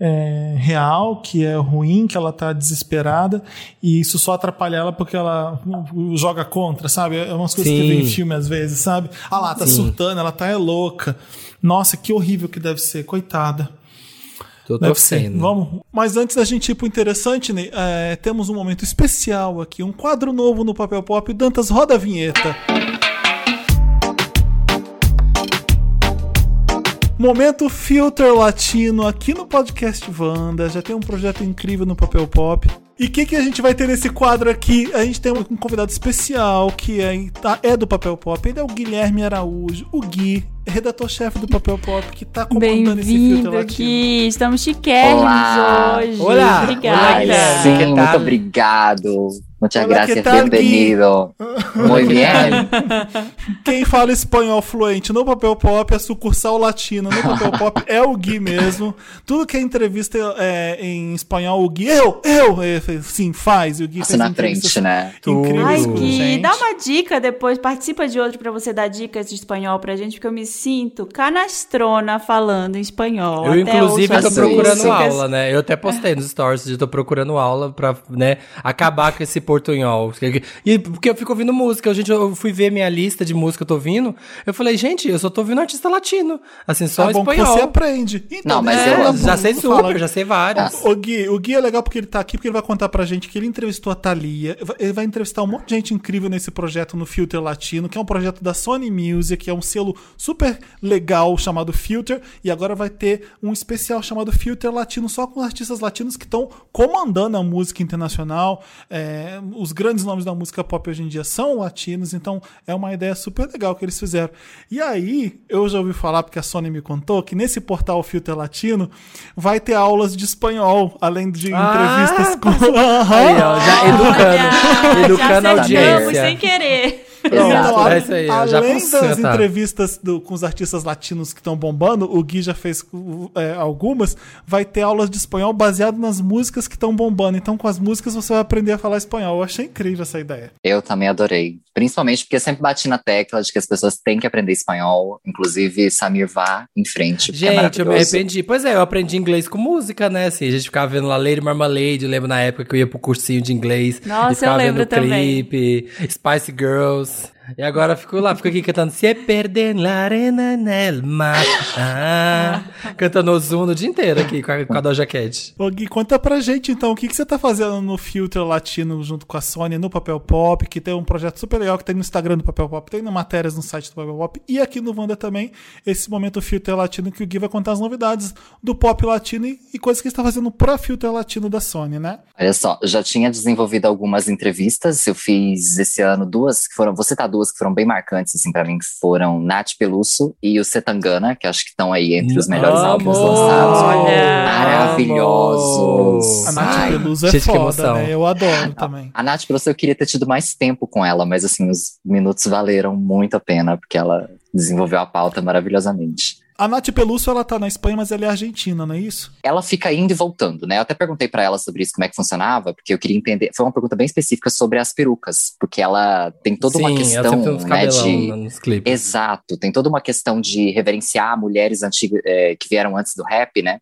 é, real, que é ruim, que ela tá desesperada, e isso só atrapalha ela porque ela joga contra, sabe? É umas coisas que Sim. vê em filme às vezes, sabe? Ah lá, tá Sim. surtando, ela tá é louca. Nossa, que horrível que deve ser, coitada. Tô Deve ser. torcendo. Vamos. Mas antes da gente ir pro interessante, Ney, é, temos um momento especial aqui, um quadro novo no Papel Pop. O Dantas roda a vinheta. Momento Filter Latino aqui no podcast Wanda. Já tem um projeto incrível no Papel Pop. E o que, que a gente vai ter nesse quadro aqui? A gente tem um convidado especial que é, tá- é do Papel Pop. Ele é o Guilherme Araújo, o Gui, redator-chefe do Papel Pop, que tá comandando esse Latino. aqui, estamos chiquérrimos Olá. hoje. Olá. Obrigada. Olá, Ay, Guilherme. sí, ¿qué muy tal? obrigado. Muchas ¿qué gracias, bienvenido. Muy bien. Quem fala espanhol fluente no Papel Pop é sucursal latino. No Papel Pop é o Gui mesmo. Tudo que é entrevista é, em espanhol, o Gui, eu, eu, sim, faz. E o Gui Passa fez na frente, né? Incríveis Ai, Gui, gente. dá uma dica depois, participa de outro pra você dar dicas de espanhol pra gente, porque eu me sinto canastrona falando em espanhol. Eu, Até inclusive, tô procurando músicas. aula, né? Eu até postei nos stories de eu tô procurando aula pra, né, acabar com esse portunhol. E porque eu fico ouvindo música. Gente, eu fui ver minha lista de música que eu tô ouvindo. Eu falei, gente, eu só tô ouvindo artista latino. Assim, só Tá bom que espanhol. você aprende. Então, Não, mas deixa eu. Já sei fala- super, já sei vários. O Gui, o Gui é legal porque ele tá aqui, porque ele vai contar pra gente que ele entrevistou a Thalia. Ele vai entrevistar um monte de gente incrível nesse projeto no Filter Latino, que é um projeto da Sony Music, que é um selo super legal chamado Filter. E agora vai ter um especial chamado Filter Latino, só com artistas latinos que estão comandando a música internacional. É, os grandes nomes da música pop hoje em dia são latinos, então é uma ideia super legal que eles fizeram. E aí, eu já ouvi falar, porque a Sony me contou, que nesse portal Filter Latino vai ter aulas de espanhol, além de Ah, entrevistas com. Aí, ó, já educando, educando a audiência. sem querer. Exato, a- é isso aí, já além consigo das entrevistas do- com os artistas latinos que estão bombando, o Gui já fez é, algumas, vai ter aulas de espanhol baseado nas músicas que estão bombando. Então, com as músicas, você vai aprender a falar espanhol. Eu achei incrível essa ideia. Eu também adorei. Principalmente porque eu sempre bati na tecla de que as pessoas têm que aprender espanhol. Inclusive, Samir vá em frente. é Gente, eu me arrependi. Pois é, eu aprendi inglês com música, né? Assim, a gente ficava vendo lá Lady Marmalade, eu lembro na época que eu ia pro cursinho de inglês. Nossa, e ficava eu lembro vendo também. clipe, Spice Girls. E agora fico lá, fico aqui cantando Se perder la arena nel mar. Ah, cantando Ozuna o dia inteiro aqui com a, com a Doja Cat. Ô, Gui, conta pra gente então, o que, que você tá fazendo no Filter Latino junto com a Sony, no Papel Pop, que tem um projeto super legal que tem no Instagram do Papel Pop, tem na matérias no site do Papel Pop e aqui no Wanda também, esse momento Filter Latino que o Gui vai contar as novidades do pop latino e, e coisas que está fazendo pra Filter Latino da Sony, né? Olha só, já tinha desenvolvido algumas entrevistas. Eu fiz esse ano duas que foram, vou citar duas que foram bem marcantes assim para mim, que foram Nath Peluso e o Setangana, que acho que estão aí entre os melhores Amo! álbuns lançados. Olha! Maravilhosos. A Nath Ai, Peluso é gente, que foda, emoção. né? Eu adoro também. A Nath Peluso eu queria ter tido mais tempo com ela, mas assim, os minutos valeram muito a pena, porque ela desenvolveu a pauta maravilhosamente. A Nath Peluso, ela tá na Espanha, mas ela é argentina, não é isso? Ela fica indo e voltando, né? Eu até perguntei pra ela sobre isso, como é que funcionava, porque eu queria entender. Foi uma pergunta bem específica sobre as perucas, porque ela tem toda uma Sim, ela questão, tem né, de nos clipes. Exato, tem toda uma questão de reverenciar mulheres antigas é, que vieram antes do rap, né?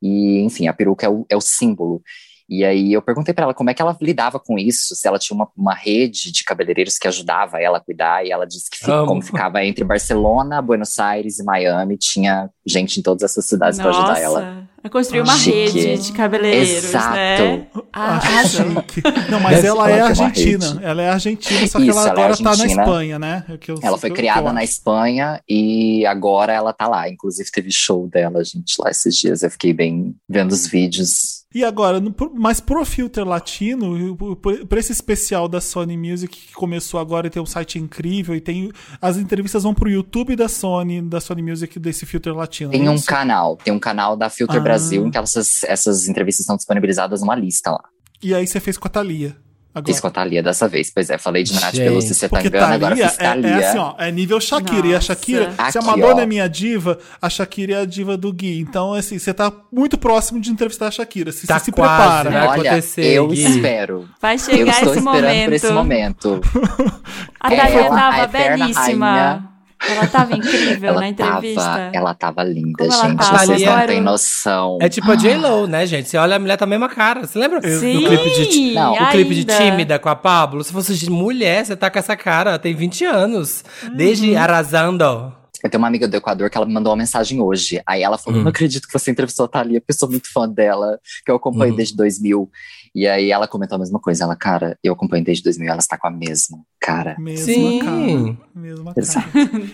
E, enfim, a peruca é o, é o símbolo. E aí eu perguntei pra ela como é que ela lidava com isso, se ela tinha uma, uma rede de cabeleireiros que ajudava ela a cuidar, e ela disse que fi- Amo. como ficava entre Barcelona, Buenos Aires e Miami, tinha gente em todas essas cidades pra ajudar ela. Nossa, eu construí uma Chique. rede de cabeleireiros, Exato. né? Ah, Arrasou. chique. Não, mas Deve ela é que é argentina. Ela é argentina, só que Isso, ela ela é agora tá na argentina. Espanha, né? É eu- Ela foi criada na. Espanha e agora ela tá lá. Inclusive teve show dela, gente, lá esses dias. Eu fiquei bem vendo os vídeos. E agora, mas pro Filter Latino, por esse especial da Sony Music que começou agora e tem um site incrível e tem as entrevistas vão pro YouTube da Sony, da Sony Music desse Filter Latino. Tem é um canal, tem um canal da Filter Ah. Brasil em que essas, essas entrevistas estão disponibilizadas numa lista lá. E aí você fez com a Thalia. Agora. Fiz com a Thalia dessa vez. Pois é, falei de Nath Peluso e você tá Porque engano, agora fiz é, Thalia. é assim, ó, é nível Shakira. E a. Shakira, se a Aqui, Madonna ó. é minha diva, a Shakira é a diva do Gui. Então, assim, você tá muito próximo de entrevistar a Shakira. Se Tá você se quase, prepara. Vai Olha, acontecer, eu Gui. espero. Vai Eu chegar estou esse esperando momento. por esse momento. A É, Thalia ela- tava belíssima. rainha. Ela tava incrível Ela na entrevista. tava, ela tava linda, Como ela gente. tava? Vocês não têm noção. É tipo a J-Lo, né, gente? Você olha a mulher tá a mesma cara. Você lembra Sim, do clipe de Não, o clipe de. Tímida com a Pablo? Se fosse de mulher, você tá com essa cara. Tem 20 anos. Uhum. Desde Arrasando. Eu tenho uma amiga do Equador que ela me mandou uma mensagem hoje. Aí ela falou: Hum. Não acredito que você entrevistou a Thalia, porque eu sou muito fã dela, que eu acompanho Uhum. desde 2000. E aí ela comentou a mesma coisa. Ela, cara, eu acompanho desde 2000, ela está com a mesma cara. Mesma Sim. cara. Mesma cara. Exato.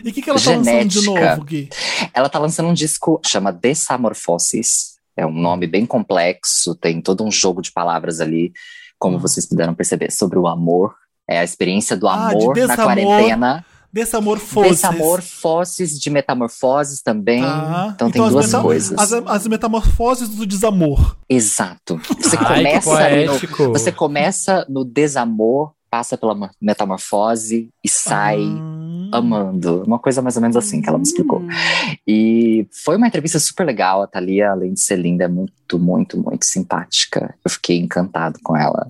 E o que, que ela tá lançando de Genética. novo, Gui? Ela tá lançando um disco chama Desamorfoses. É um nome bem complexo, tem todo um jogo de palavras ali, como Hum. vocês puderam perceber, sobre o amor. É a experiência do Ah, de amor na desamor. quarentena. Desamorfoses. Desamorfoses de metamorfoses também. Tá. Então, tem as duas meta- coisas. As, as metamorfoses do desamor. Exato. Você Ai, começa no, você começa no desamor, passa pela mo- metamorfose e sai Hum. amando. Uma coisa mais ou menos assim que ela me explicou. Hum. E foi uma entrevista super legal. A Thalia, além de ser linda, é muito, muito, muito simpática. Eu fiquei encantado com ela.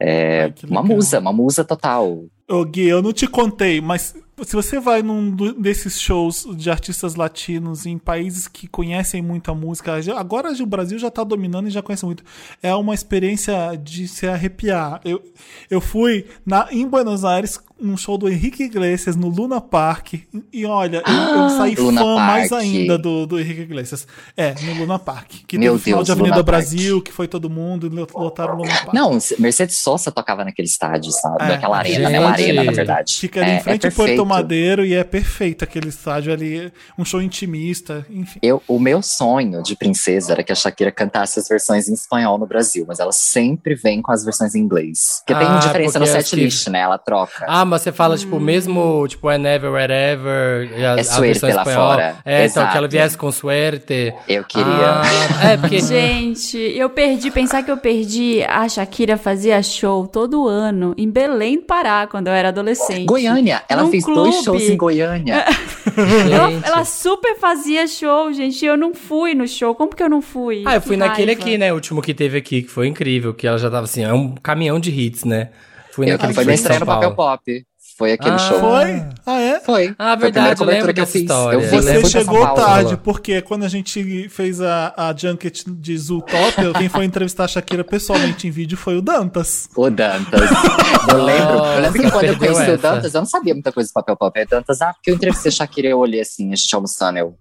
É Ai, uma legal. musa, uma musa total. Ô, Gui, eu não te contei, mas se você vai num desses shows de artistas latinos em países que conhecem muito a música, agora o Brasil já tá dominando e já conhece muito. É uma experiência de se arrepiar. Eu, eu fui na, em Buenos Aires num show do Henrique Iglesias no Luna Park e, olha, eu, eu saí Luna fã mais Park. ainda do, do Henrique Iglesias. É, no Luna Park. Que Meu teve o final Deus, de Avenida Luna Park. Brasil, que foi todo mundo, e lotaram o Luna Park. Não, Mercedes Sosa tocava naquele estádio, sabe? É, Naquela arena, né? gente. Uma arena, na verdade. Fica ali é, em frente é Porto perfeito. Madeiro e é perfeito aquele estádio ali. Um show intimista, enfim. Eu, o meu sonho de princesa era que a Shakira cantasse as versões em espanhol no Brasil, mas ela sempre vem com as versões em inglês. Porque tem Ah, diferença no porque acho set list, né? Ela troca. Ah, mas você fala, tipo, mesmo, tipo, whenever, wherever, a, a É suerte versão lá espanhola. fora. É, então, que ela Exato. viesse com suerte. Eu queria. Ah, é, porque... Gente, eu perdi, pensar que eu perdi, a Shakira fazia show todo ano em Belém do Pará, quando eu era adolescente. Goiânia, ela Num fez dois clube. shows em Goiânia. Ela, Gente. ela super fazia show, gente, e eu não fui no show. Como que eu não fui? Ah, eu fui Que naquele raiva. aqui, né? O último que teve aqui, que foi incrível, que ela já tava assim, é um caminhão de hits, né? Fui Eu, naquele que foi São estreia no Papel. Pop. Foi aquele Ah. show. Foi? Ah, é? Foi. Ah, Foi a primeira verdade, eu que eu fiz. história. Eu Você chegou Paulo. tarde, porque quando a gente fez a, a junket de Zootopia, quem foi entrevistar a Shakira pessoalmente em vídeo foi o Dantas. O Dantas. Eu lembro, eu lembro que quando eu conheci o essa. Dantas, eu não sabia muita coisa do papel pop. É Dantas, ah, porque eu entrevistei a Shakira e eu olhei assim, a gente almoçando, eu.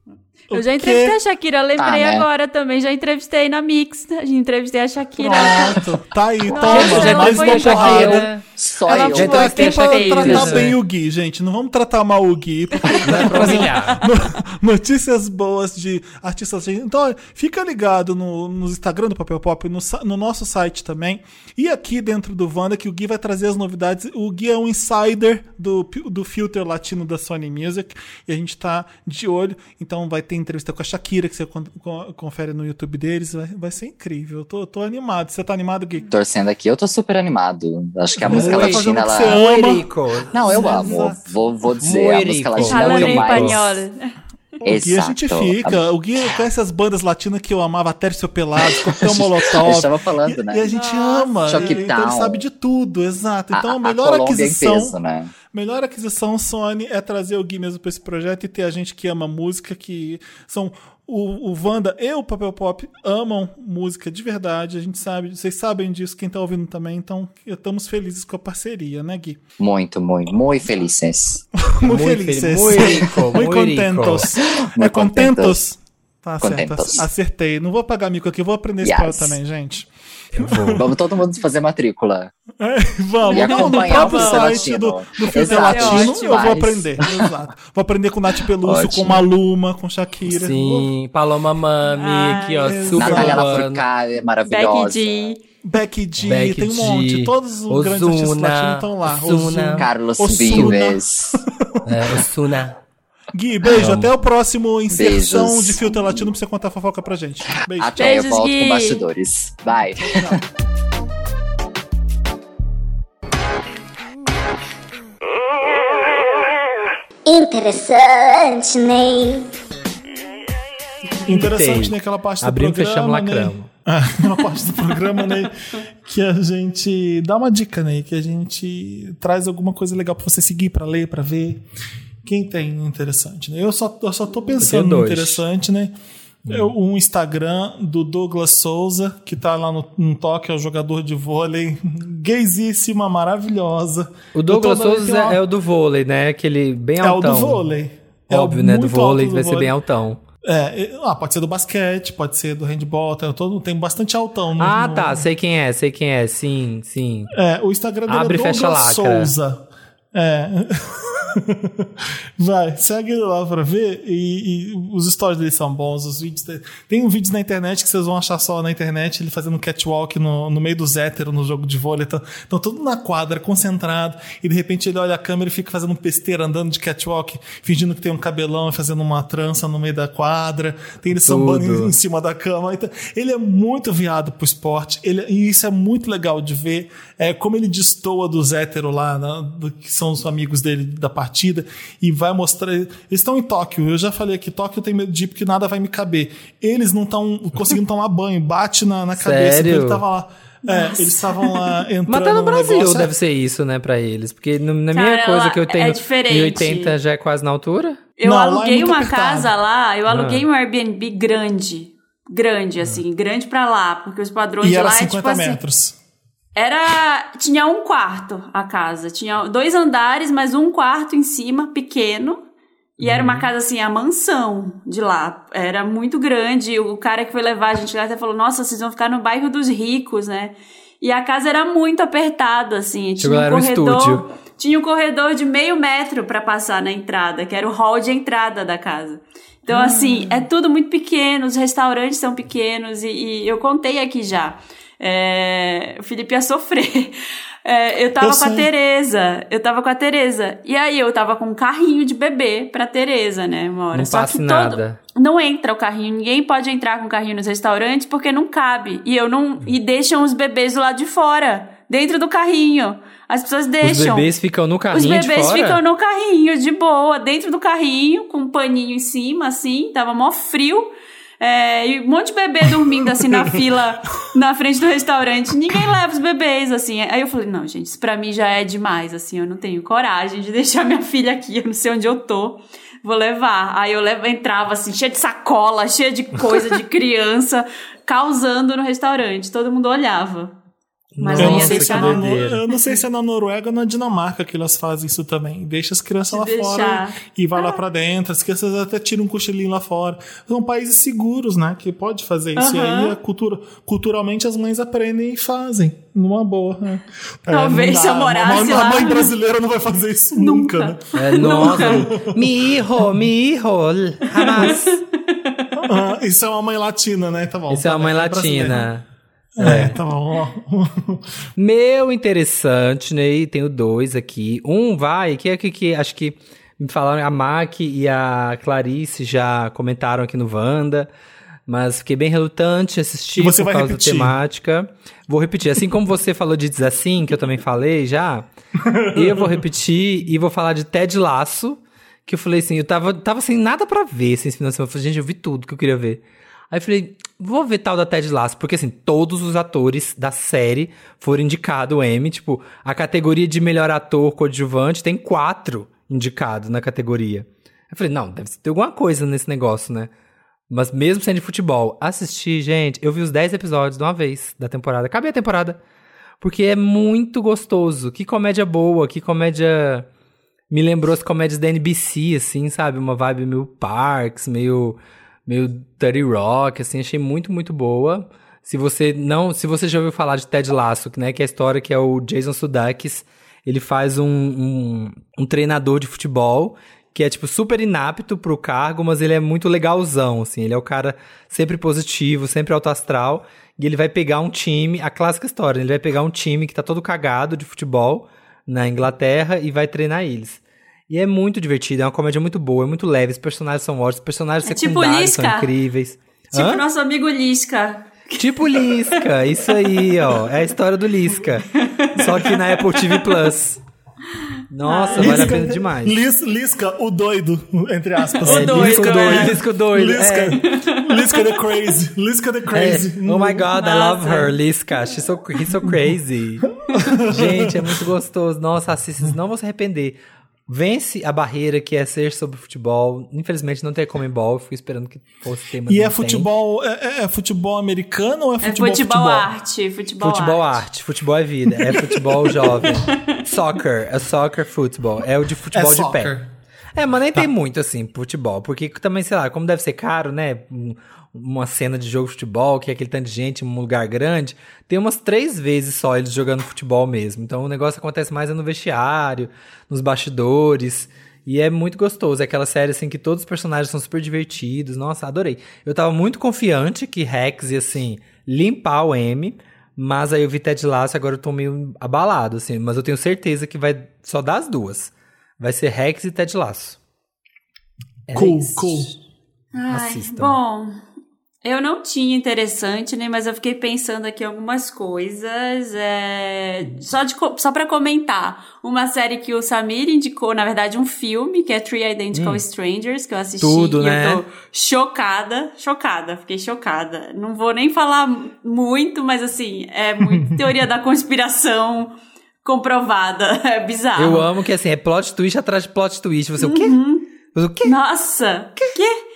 Eu já quê? entrevistei a Shakira, eu lembrei Ah, né? agora também. Já entrevistei na Mix, já entrevistei a Shakira. Pronto, tá aí, Nossa, toma, ela mais foi uma porrada. Só Ela eu. já tá aqui a pra tratar né? bem o Gui, gente. Não vamos tratar mal o Gui, porque é no- notícias boas de artistas. Então, fica ligado no, no Instagram do Papel Pop, no, no nosso site também. E aqui dentro do Wanda, que o Gui vai trazer as novidades. O Gui é um insider do, do filter latino da Sony Music. E a gente tá de olho. Então vai ter entrevista com a Shakira, que você con- con- confere no YouTube deles. Vai, vai ser incrível. Eu tô, tô animado. Você tá animado, Gui? Torcendo aqui, eu tô super animado. Acho que a música tá fazendo latina, ela. Não, eu Exato. amo. Vou, vou dizer, a música rico. latina é o mais. O Gui a gente Exato. fica. O Gui conhece as bandas latinas que eu amava, Tércio Pelados, Coquetel Molotov. Eu estava falando, né? e a gente ama. Choque então ele sabe de tudo, exato. Então a, a, melhor a aquisição. peso, né? Melhor aquisição Sony é trazer o Gui mesmo pra esse projeto e ter a gente que ama música, que são. O, o Wanda e o Papel Pop amam música de verdade, a gente sabe, vocês sabem disso, quem tá ouvindo também, então estamos felizes com a parceria, né, Gui? Muito, muito, muito felizes. Muito, Muito felizes. fel- muito rico, Muito contentos. É Muito contentos? Tá Contentos. certo, acertei. Não vou pagar mico aqui, vou aprender Yes. espanhol também, gente. Vamos todo mundo fazer matrícula. É, vamos, E no, próprio site Latino. do, do Filter Exato, Latino ótimo eu vou aprender. Exato. Vou aprender com Nath com Ótimo. Maluma, com Shakira. Sim, Paloma Mami, Ai, aqui, ó, exato. super Natália. Lafourcade é Becky maravilhosa. G. Becky G, Becky tem um G, monte. Todos os grandes artistas Ozuna, latinos estão lá. Ozuna. Ozuna. Carlos Osuna. Vives. É, Osuna. Gui, beijo. Até o próximo inserção Beijos. de Filter Latino pra você contar a fofoca pra gente. Beijo. Até Beijos, eu volto Gui. com bastidores. Bye. Interessante, Ney. Interessante Tem. naquela parte do Abrimos, programa. fechamos, né? lacramos. Ah, Aquela parte do programa, né? Que a gente dá uma dica, né? Que a gente traz alguma coisa legal pra você seguir, pra ler, pra ver. Quem tem interessante, né? Eu só, eu só tô pensando no interessante, né? É um Instagram do Douglas Souza, que tá lá no, no toque, é o jogador de vôlei. Gaysíssima, maravilhosa. O Douglas Eu Souza uma- é o do vôlei, né? Aquele bem é o altão. do vôlei. É Óbvio, né? Do vôlei do vai ser vôlei. bem altão. É, ah, pode ser do basquete, pode ser do handball, tem, todo, tem bastante altão. No, Ah, no- tá. Sei quem é, sei quem é. Sim, sim. É, o Instagram dele Abre é fecha Douglas. Souza. É. Vai, segue lá pra ver. E, e os stories dele são bons. Os vídeos dele- Tem um vídeo na internet que vocês vão achar só na internet, ele fazendo catwalk no, no meio dos héteros no jogo de vôlei. Estão tão tudo na quadra, concentrado. E de repente ele olha a câmera e fica fazendo um pesteiro, andando de catwalk, fingindo que tem um cabelão e fazendo uma trança no meio da quadra. Tem ele sambando em, em cima da cama. Então, ele é muito viado pro esporte. Ele, e isso é muito legal de ver. É, como ele destoa dos héteros lá, né, do- que são os amigos dele da partida, e vai mostrar. Eles estão em Tóquio. Eu já falei que Tóquio eu tenho medo de ir porque nada vai me caber. Eles não estão conseguindo tomar banho, bate na, na cabeça. Sério? Então ele tava lá. É, eles estavam lá entrando. Mas tá no Brasil, negócio, deve ser isso, né, pra eles. Porque na Cara, minha coisa lá que eu é tenho diferente. em 80 já é quase na altura. Eu Não, é aluguei muito uma apertado. casa lá, eu aluguei Ah. um Airbnb grande. Grande, assim, grande pra lá, porque os padrões E de era lá é 50 tipo assim. Era. Tinha um quarto a casa. Tinha dois andares, mas um quarto em cima, pequeno. E era Uhum. uma casa assim, a mansão de lá. Era muito grande. O cara que foi levar a gente lá até falou: Nossa, vocês vão ficar no bairro dos ricos, né? E a casa era muito apertada, assim. Tinha um um corredor. estúdio. Tinha um corredor de meio metro pra passar na entrada, que era o hall de entrada da casa. Então, assim, é tudo muito pequeno, os restaurantes são pequenos, e, e eu contei aqui já. É, o Felipe ia sofrer. É, eu tava Eu com a. Tereza. Eu tava com a Tereza. E aí eu tava com um carrinho de bebê pra Tereza, né? Uma hora. Não Só que nada. todo. Não entra o carrinho. Ninguém pode entrar com o carrinho nos restaurantes porque não cabe. E eu não. E deixam os bebês do lado de fora. Dentro do carrinho. As pessoas Os deixam. bebês ficam no Os carrinho de bebês ficam no carrinho, de boa, dentro do carrinho, com um paninho em cima, assim, tava mó frio. É, e um monte de bebê dormindo assim na fila, na frente do restaurante. Ninguém leva os bebês, assim. Aí eu falei, não, gente, isso pra mim já é demais, assim, eu não tenho coragem de deixar minha filha aqui, eu não sei onde eu tô. Vou levar. Aí eu levo, entrava assim, cheia de sacola, cheia de coisa de criança, causando no restaurante. Todo mundo olhava. Mas eu, não sei se deixar é na, eu não sei se é na Noruega ou na Dinamarca que elas fazem isso também. Deixa as crianças lá Se fora deixar. e vai lá pra dentro. As crianças até tiram um cochilinho lá fora. São países seguros, né? Que pode fazer isso. E aí, a cultura, culturalmente, as mães aprendem e fazem. Numa boa. né? É, Talvez não se eu morasse a, lá. A mãe brasileira não vai fazer isso nunca. Nunca. né? É, nossa. mi hijo, mi hijo, jamás. Ah, isso é uma mãe latina, né? Tá bom. Isso é uma mãe latina. É, tá bom. Meu interessante, né? E Tenho dois aqui. Um vai, que é que, que acho que me falaram, a Mac e a Clarice já comentaram aqui no Wanda. Mas fiquei bem relutante assistir E você por causa repetir? da temática. Vou repetir. Assim como você falou de Diz Assim, que eu também falei já, eu vou repetir e vou falar de Ted Laço, que eu falei assim, eu tava, tava sem nada pra ver assim, esse final de semana. Eu falei, gente, eu vi tudo que eu queria ver. Aí eu falei, vou ver tal da Ted Lasso, porque assim, todos os atores da série foram indicados o Emmy. Tipo, a categoria de melhor ator coadjuvante tem quatro indicados na categoria. Eu falei, não, deve ter alguma coisa nesse negócio, né? Mas mesmo sendo de futebol, assisti, gente, eu vi os 10 episódios de uma vez da temporada. Acabei a temporada. Porque é muito gostoso. Que comédia boa, que comédia. Me lembrou as comédias da NBC, assim, sabe? Uma vibe meio Parks, meio. Meio Dirty Rock, assim, achei muito, muito boa. Se você não. Se você já ouviu falar de Ted Lasso, né, que é a história que é o Jason Sudeikis, ele faz um, um, um treinador de futebol que é, tipo, super inapto pro cargo, mas ele é muito legalzão, assim. Ele é o cara sempre positivo, sempre alto astral. E ele vai pegar um time, a clássica história, ele vai pegar um time que tá todo cagado de futebol na Inglaterra e vai treinar eles. E é muito divertido, é uma comédia muito boa, é muito leve, os personagens são ótimos, os personagens É tipo secundários são Lisca. incríveis. Tipo Hã? nosso amigo Lisca. Tipo Lisca, isso aí, ó. É a história do Lisca. Só que na Apple TV Plus. Nossa, vale a pena demais. Lis- Lisca, o doido, entre aspas. O doido, Lisca o é. doido, Lisca o doido. Lisca, é. Lisca the crazy. Lisca the É. crazy. Oh my god, I love Nossa. her, Lisca. She's so, he's so crazy. Gente, é muito gostoso. Nossa, assista, não vou se arrepender. Vence a barreira que é ser sobre futebol. Infelizmente não tem Comembol, eu fui esperando que fosse ter, mas E não é futebol, é, é- é futebol americano ou é É futebol futebol, arte. Futebol, Futebol arte. arte, futebol é vida, é futebol jovem. Soccer, é soccer futebol, é o de futebol É de pé. soccer. É, mas nem tem muito assim, futebol, porque também, sei lá, como deve ser caro, né? Um- Uma cena de jogo de futebol, que é aquele tanto de gente em um lugar grande, tem umas três vezes só eles jogando futebol mesmo. Então o negócio acontece mais é no vestiário, nos bastidores. E é muito gostoso. É aquela série assim que todos os personagens são super divertidos. Nossa, adorei. Eu tava muito confiante que Rex ia assim limpar o M, mas aí eu vi Ted Lasso e agora eu tô meio abalado assim, mas eu tenho certeza que vai só dar as duas. Vai ser Rex e Ted Lasso. Era Cool, isso. cool. Ai, Assistam. bom, eu não tinha interessante, né? Mas eu fiquei pensando aqui algumas coisas. é, Só, de, só pra comentar. Uma série que o Samir indicou, na verdade, um filme, que é Three Identical Strangers, que eu assisti. Hum. Tudo, e né? eu tô chocada, chocada, fiquei chocada. Não vou nem falar muito, mas assim, é muito teoria da conspiração comprovada. É bizarro. Eu amo que assim, é plot twist atrás de plot twist. Você, o quê? Uhum. Você, o quê? Nossa! Que?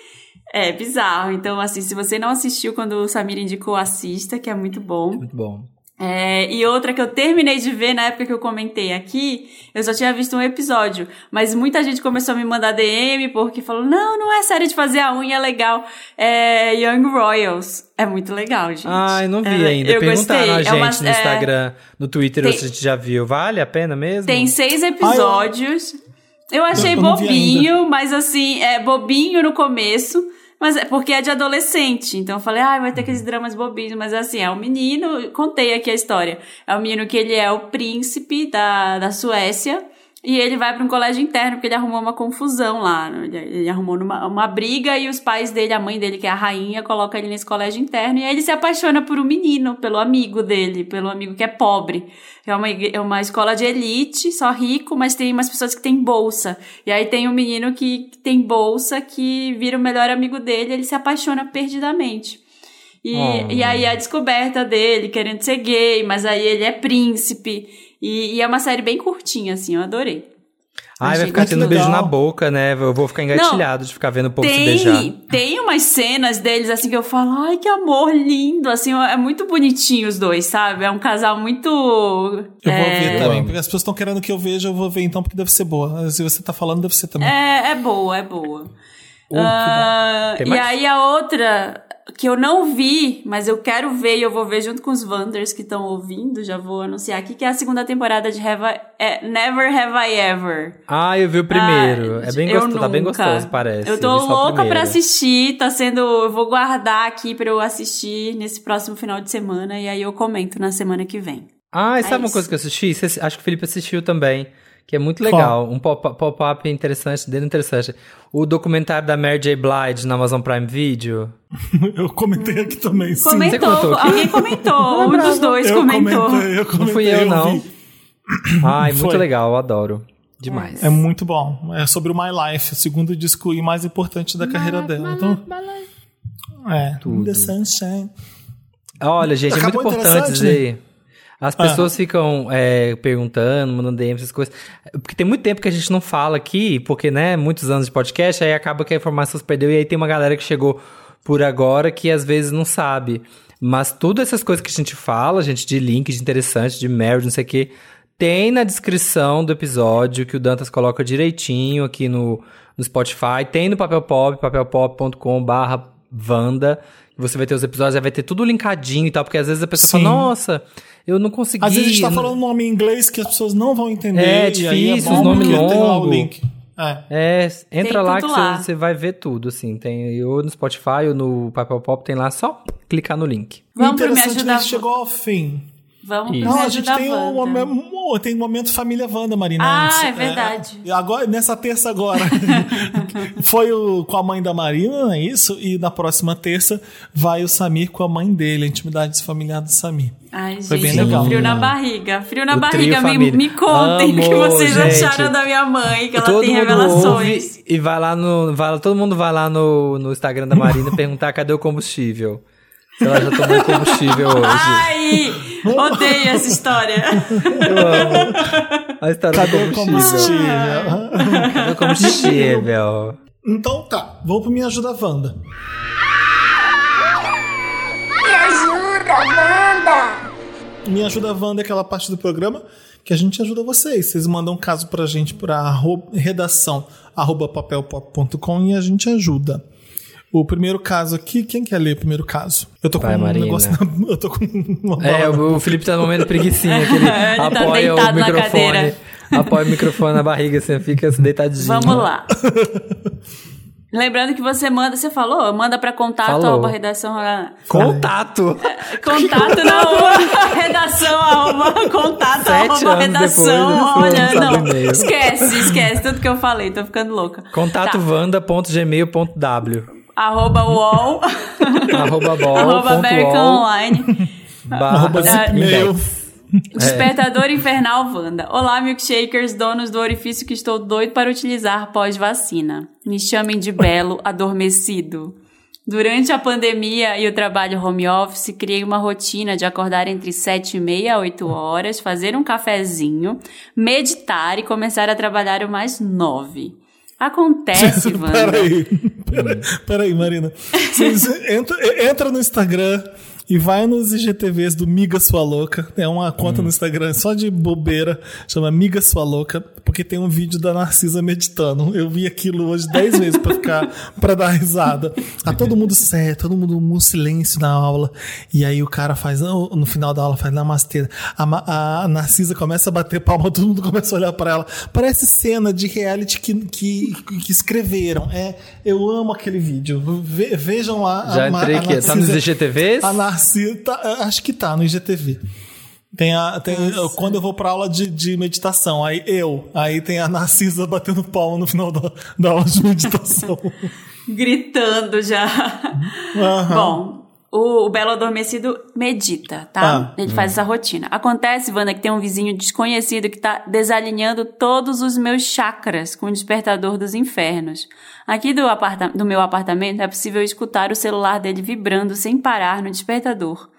É bizarro. Então, assim, se você não assistiu quando o Samir indicou, assista, que é muito bom. Muito bom. É, e outra que eu terminei de ver na época que eu comentei aqui, eu só tinha visto um episódio. Mas muita gente começou a me mandar DM porque falou: não, não é série de fazer a unha, é legal. É Young Royals. É muito legal, gente. Ai, não vi É, ainda. Eu Perguntaram gostei. a É gente uma- no é, Instagram, no Twitter, tem- se a gente já viu. Vale a pena mesmo? Tem seis episódios. Eu achei Eu bobinho, mas assim, é bobinho no começo. Mas é porque é de adolescente, então eu falei, ah, vai ter aqueles dramas bobinhos, mas assim, é um menino, contei aqui a história. É um menino que ele é o príncipe da, da Suécia, e ele vai para um colégio interno, porque ele arrumou uma confusão lá. né? Ele, ele arrumou numa, uma briga e os pais dele, a mãe dele, que é a rainha, coloca ele nesse colégio interno. E aí ele se apaixona por um menino, pelo amigo dele, pelo amigo que é pobre. É uma, é uma escola de elite, só rico, mas tem umas pessoas que têm bolsa. E aí tem um menino que, que tem bolsa, que vira o melhor amigo dele, ele se apaixona perdidamente. E, Oh. e aí a descoberta dele, querendo ser gay, mas aí ele é príncipe. E, e é uma série bem curtinha, assim, eu adorei. Ai, Achei vai ficar tendo beijo na boca, né? Eu vou ficar engatilhado de ficar vendo o povo se beijar. Tem, tem umas cenas deles, assim, que eu falo, ai, que amor lindo, assim, é muito bonitinho os dois, sabe? É um casal muito... Eu vou é, ver Eu também, porque as pessoas estão querendo que eu veja, eu vou ver então, porque deve ser boa. Se você tá falando, deve ser também. É, é boa, é boa. Ah, Tem e aí a outra que eu não vi, mas eu quero ver e eu vou ver junto com os Wanders que estão ouvindo, já vou anunciar aqui, que é a segunda temporada de Have I- é, Never Have I Ever. Ah, eu vi o primeiro. Ah, é bem eu gostoso, tá bem gostoso, parece. Eu tô o louca pra assistir, tá sendo. Eu vou guardar aqui pra eu assistir nesse próximo final de semana e aí eu comento na semana que vem. Ah, e sabe É uma isso. coisa que eu assisti? Acho que o Felipe assistiu também. Que é muito legal. Um pop- pop-up interessante, dentro interessante. O documentário da Mary J. Blige na Amazon Prime Video. Eu comentei aqui também, sim. Comentou, comentou aqui? alguém comentou, um dos dois eu comentou. comentei, eu comentei. Não fui eu, não. vi. Ai, muito Foi. legal, eu adoro. Demais. É muito bom. É sobre o My Life, o segundo disco e mais importante da carreira dela. Então, é, Tudo. The Sunshine. Olha, gente, é muito Acabou importante interessante, dizer. As Ah. pessoas ficam é, perguntando, mandando DM, essas coisas. Porque tem muito tempo que a gente não fala aqui, porque, né, muitos anos de podcast, aí acaba que a informação se perdeu, e aí tem uma galera que chegou por agora que às vezes não sabe. Mas todas essas coisas que a gente fala, gente, de link, de interessante, de marriage, não sei o quê, tem na descrição do episódio que o Dantas coloca direitinho aqui no, no Spotify. Tem no Papel Pop, papelpop.com barra Vanda. Você vai ter os episódios, aí vai ter tudo linkadinho e tal, porque às vezes a pessoa Sim. fala, nossa, eu não consegui. Às vezes a gente tá falando nome em inglês que as pessoas não vão entender. É, aí difícil, os nomes porque tem lá o longos. link. É. É, entra lá que você vai ver tudo, assim. Tem ou no Spotify ou no Papel Pop, tem lá, só clicar no link. Vamos pro Me Interessante Ajuda que chegou ao fim. Vamos pro Isso. Não, a gente tem um, momento- tem um momento família Wanda, Marina. Ah, antes. é verdade. É, agora, nessa terça agora. Foi o, com a mãe da Marina, não é isso? E na próxima terça vai o Samir com a mãe dele, a intimidade familiar do Samir. Ai, Foi gente, bem legal. frio na barriga. Frio na O barriga. Me, me contem o que vocês gente. acharam da minha mãe, que ela todo tem mundo revelações. ouve e vai lá no. Vai, lá- todo mundo vai lá no, no Instagram da Marina perguntar cadê o combustível. Se ela já tomou combustível hoje. Ai, odeio essa história. Eu amo. A história Cadê do combustível. combustível? Cadê o combustível? então tá, vou pro Me Ajuda Wanda. Me ajuda, Wanda! Me Ajuda Wanda é aquela parte do programa que a gente ajuda vocês. Vocês mandam um caso pra gente pra arro- redação arroba papelpop.com e a gente ajuda. O primeiro caso aqui, quem quer ler o primeiro caso? Eu tô com Vai, um Marina. negócio na, Eu tô com uma É, bala na o, o Felipe tá no momento preguicinha, que ele, Ele tá apoia o deitado na microfone. cadeira. Apoia o microfone na barriga, assim, fica deitadinho. Vamos lá. Lembrando que você manda, você falou, manda pra contato, Falou. arroba redação. Contato! Contato na arroba, redação, arroba, contato, Sete arroba, redação. Olha, você não esquece, esquece tudo que eu falei, tô ficando louca. Contato Tá. vanda.gmail.w Arroba UOL, Arroba bol. arroba American ol, Online. barra index. Despertador Infernal Wanda. Olá, milkshakers, donos do orifício que estou doido para utilizar pós-vacina. Me chamem de Belo Adormecido. Durante a pandemia e o trabalho home office, criei uma rotina de acordar entre 7 e meia a 8 horas, fazer um cafezinho, meditar e começar a trabalhar o mais 9. Acontece, Wanda. Peraí, pera- peraí, Marina. Entra, entra no Instagram e vai nos IGTVs do Miga Sua Louca. É uma conta no Instagram só de bobeira, chama Miga Sua Louca, porque tem um vídeo da Narcisa meditando. Eu vi aquilo hoje dez vezes pra ficar, pra dar risada. Tá todo mundo sério, todo mundo um silêncio na aula. E aí o cara faz, no final da aula, faz namastê. A, a Narcisa começa a bater palma, todo mundo começa a olhar pra ela. Parece cena de reality que, que, que escreveram. É, eu amo aquele vídeo. Ve- vejam lá. Já a entrei a aqui. Tá nos Narcisa- IGTVs? a Narcisa, tá, acho que tá no IGTV. Tem a, tem, quando eu vou pra aula de, de meditação, aí eu, aí tem a Narcisa batendo palma no final da, da aula de meditação. Gritando já. Aham. Bom, o, o Belo Adormecido medita, tá? Ah. Ele faz essa rotina. Acontece, Wanda, que tem um vizinho desconhecido que tá desalinhando todos os meus chakras com o despertador dos infernos. Aqui do, aparta do meu apartamento é possível escutar o celular dele vibrando sem parar no despertador.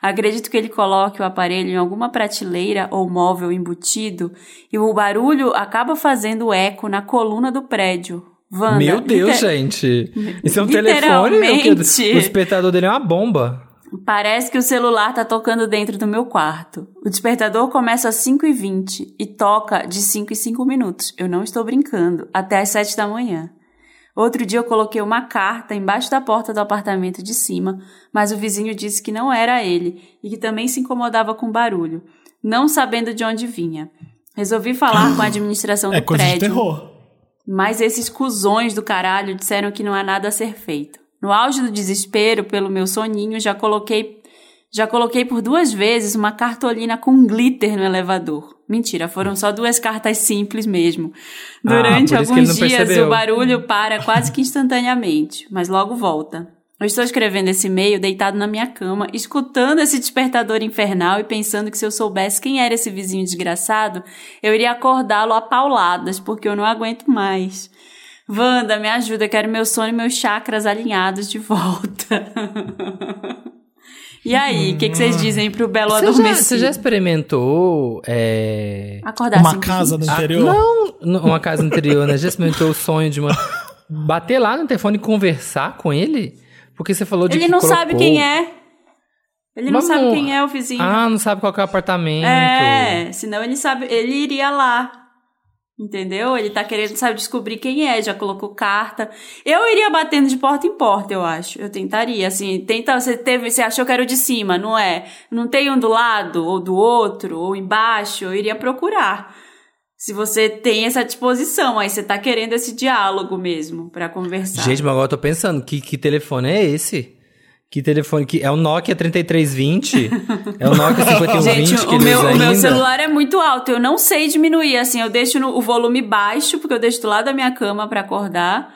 Acredito que ele coloque o aparelho em alguma prateleira ou móvel embutido e o barulho acaba fazendo eco na coluna do prédio. Wanda, Meu Deus, liter- gente. Isso é um telefone? O, despertador dele é uma bomba. Parece que o celular tá tocando dentro do meu quarto. O despertador começa às 5h20 e toca de 5 em 5 minutos. Eu não estou brincando. Até às 7 da manhã. Outro dia eu coloquei uma carta embaixo da porta do apartamento de cima, mas o vizinho disse que não era ele e que também se incomodava com barulho, não sabendo de onde vinha. Resolvi falar com a administração do É coisa de prédio. terror. Mas esses cuzões do caralho disseram que não há nada a ser feito. No auge do desespero pelo meu soninho, já coloquei já coloquei por duas vezes uma cartolina com glitter no elevador. Mentira, foram só duas cartas simples mesmo. Ah, Durante ele alguns dias percebeu. o barulho para quase que instantaneamente, mas logo volta. Eu estou escrevendo esse e-mail deitado na minha cama, escutando esse despertador infernal e pensando que se eu soubesse quem era esse vizinho desgraçado, eu iria acordá-lo a pauladas, porque eu não aguento mais. Wanda, me ajuda, quero meu sono e meus chakras alinhados de volta. e aí, o que, que vocês dizem pro Belo Você você já experimentou é, Acordar Uma casa no Ah, interior. não, n- uma casa interior, né? Já experimentou o sonho de uma. Bater lá no telefone e conversar com ele? Porque você falou de Ele não colocou- sabe quem é. Ele não Mas sabe não- quem é o vizinho. Ah, não sabe qual é o apartamento. É, senão ele sabe, ele iria lá. Entendeu? Ele tá querendo, sabe, descobrir quem é, já colocou carta. Eu iria batendo de porta em porta, eu acho. Eu tentaria, assim, tenta, você teve, você achou que era o de cima, não é? Não tem um do lado, ou do outro, ou embaixo, eu iria procurar. Se você tem essa disposição, aí você tá querendo esse diálogo mesmo, pra conversar. Gente, mas agora eu tô pensando, que, que telefone é esse? Que telefone que é o Nokia 3320? é o Nokia 5120 Gente, que o meu, o meu celular é muito alto. Eu não sei diminuir, assim. Eu deixo no- o volume baixo, porque eu deixo do lado da minha cama pra acordar.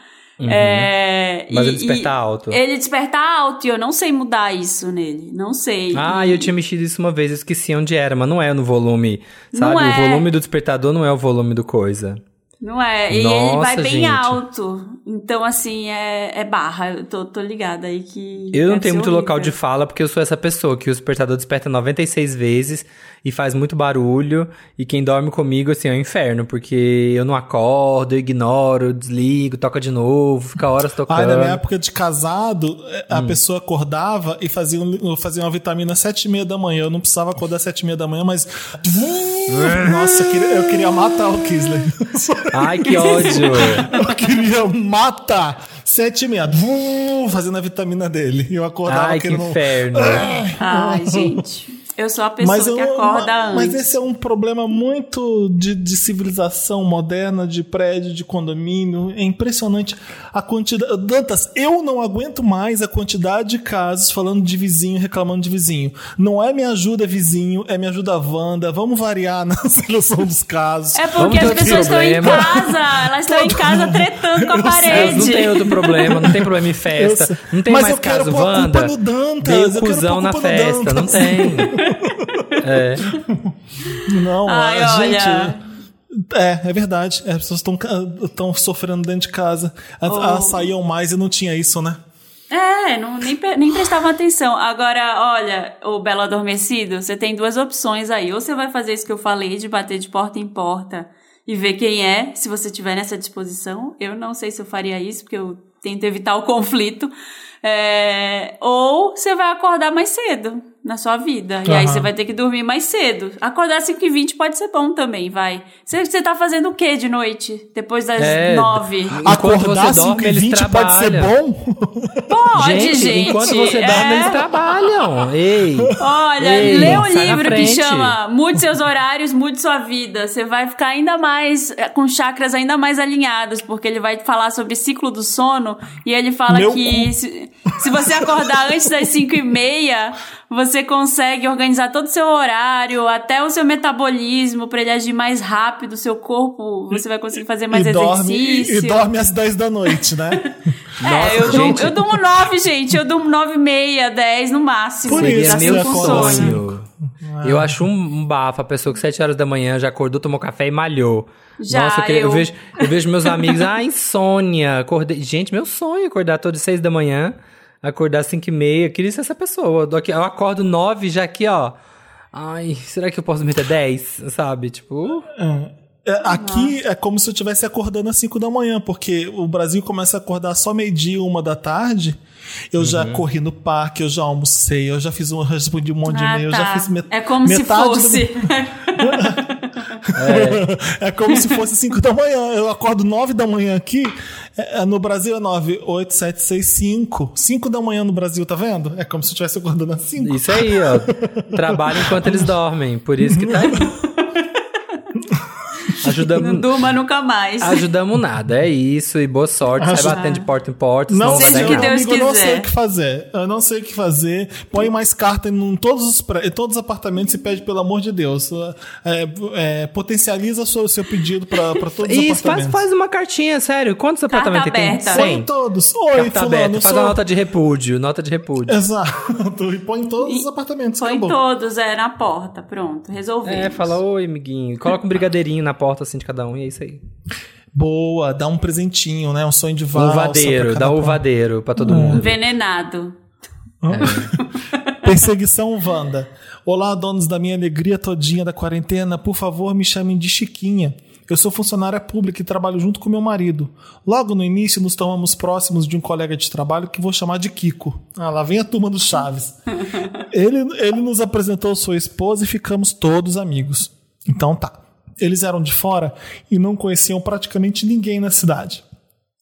É, Uhum. Mas e- ele desperta alto. Ele desperta alto e eu não sei mudar isso nele. Não sei. Ah, E- eu tinha mexido isso uma vez, eu esqueci onde era, mas não é no volume, sabe? Não é. O volume do despertador não é o volume do coisa. Não é? E ele Nossa, vai bem gente. alto. Então, assim, é, é barra. Eu tô, tô ligada aí que. Eu não tenho muito local de horrível. fala, porque eu sou essa pessoa que o despertador desperta 96 vezes e faz muito barulho. E quem dorme comigo, assim, é um inferno, porque eu não acordo, eu ignoro, desligo, toca de novo, fica horas Ah, tocando. na minha época de casado, eh, Hum. a pessoa acordava e fazia, fazia uma vitamina às sete e meia da manhã. Eu não precisava acordar às sete e meia da manhã, mas... Nossa, eu queria, eu queria matar o Kisley. Ai, que ódio! Eu queria matar. Sete e meia. Vum, fazendo a vitamina dele. E eu acordava Ai, que inferno! Ai, gente. Eu sou a pessoa Mas, que eu- acorda mas antes. esse é um problema muito de, de civilização moderna, de prédio, de condomínio. É impressionante a quantidade. Dantas, eu não aguento mais a quantidade de casos falando de vizinho, reclamando de vizinho. Não é me ajuda vizinho, é me ajuda Wanda. Vamos variar na seleção dos casos. É porque Vamos as pessoas estão em problema. casa, elas estão em casa tretando com a Elas parede. não tem outro problema, não tem problema em Eu festa, não tem Mas mais eu quero caso, pôr a culpa Wanda. no Dantas, Veio eu quero cuzão na festa, não tem. É. Não, Ai, a olha. gente. É, é verdade. As pessoas estão sofrendo dentro de casa. Elas Oh. saíam mais e não tinha isso, né? É, não, nem, nem prestavam atenção. Agora, olha, o Belo Adormecido, você tem duas opções aí. Ou você vai fazer isso que eu falei, de bater de porta em porta e ver quem é, se você tiver nessa disposição. Eu não sei se eu faria isso, porque eu tenta evitar o conflito. É, ou você vai acordar mais cedo na sua vida. E aí você vai ter que dormir mais cedo. Acordar às 5 e 20 pode ser bom também, vai. Você, você tá fazendo o que de noite? Depois das É, 9? Enquanto Acordar você dorme, 5 e eles 20 pode ser bom? Pode, gente. enquanto você dorme, é. eles trabalham. Ei. Olha, Ei, lê um livro que chama Mude seus horários, mude sua vida. Você vai ficar ainda mais eh, com chakras ainda mais alinhados, porque ele vai falar sobre ciclo do sono e ele fala Meu que se, se você acordar antes das 5 e meia, você consegue organizar todo o seu horário, até o seu metabolismo para ele agir mais rápido, o seu corpo, você vai conseguir fazer mais e, dorme, exercício. e dorme às 10 da noite, né? É, eu, gente. durmo, eu durmo 9, gente. Eu durmo 9 e meia, 10 no máximo. Por isso meu sonho. Eu acho um, bafo a pessoa que 7 horas da manhã já acordou, tomou café e malhou. Já, Nossa, eu, queria- eu eu- vejo, eu vejo meus amigos, ah, insônia. Acordei. Gente, meu sonho é acordar todo 6 da manhã, acordar 5 e meia. Eu queria ser essa pessoa. Eu Eu acordo 9 já aqui, ó. Ai, será que eu posso dormir até 10? Sabe? Tipo. É, aqui é como se eu estivesse acordando às 5 da manhã, porque o Brasil começa a acordar só meio-dia, uma da tarde. Eu já Uhum. corri no parque, eu já almocei, eu já fiz um, respondi um monte de Ah, e-mail, eu tá. já fiz met É como se metade do- fosse. é como se fosse 5 da manhã. Eu acordo 9 da manhã aqui. é, é, no Brasil é 9, 8, 7, 6, 5. 5 da manhã no Brasil, tá vendo? É como se eu estivesse acordando às 5. Isso aí, ó. Trabalha enquanto eles dormem. Por isso que tá aí. Não Ajudamos. durma nunca mais. Ajudamos nada, é isso. E boa sorte. Sai Ajuda- batendo de porta em porta. Não, senão vai Seja dar o que. Deus amigo, eu não sei o que fazer. Eu não sei o que fazer. Põe mais carta em todos os, em todos os apartamentos e pede, pelo amor de Deus. É, é, potencializa o seu, seu pedido para todos os Isso, faz, apartamentos. faz uma cartinha, sério. Quantos apartamentos você tem? aberta. Põe em 100. todos. Oi, Carta fulano, aberta. Faz sou... a nota de repúdio. Nota de repúdio. Exato. E põe em todos os apartamentos. Põe acabou. todos, é, na porta. Pronto, resolveu. É, fala, oi, amiguinho. Coloca um brigadeirinho na porta assim de cada um e é isso aí. Boa, dá um presentinho, né? Um sonho de valsa. Uvadeiro, dá uvadeiro pra todo mundo. Envenenado. Perseguição Wanda. Olá, donos da minha alegria todinha da quarentena. Por favor, me chamem de Chiquinha. Eu sou funcionária pública e trabalho junto com meu marido. Logo no início, nos tornamos próximos de um colega de trabalho que vou chamar de Kiko. Ah, lá vem a turma dos Chaves. ele, ele nos apresentou sua esposa e ficamos todos amigos. Então tá. Eles eram de fora e não conheciam praticamente ninguém na cidade.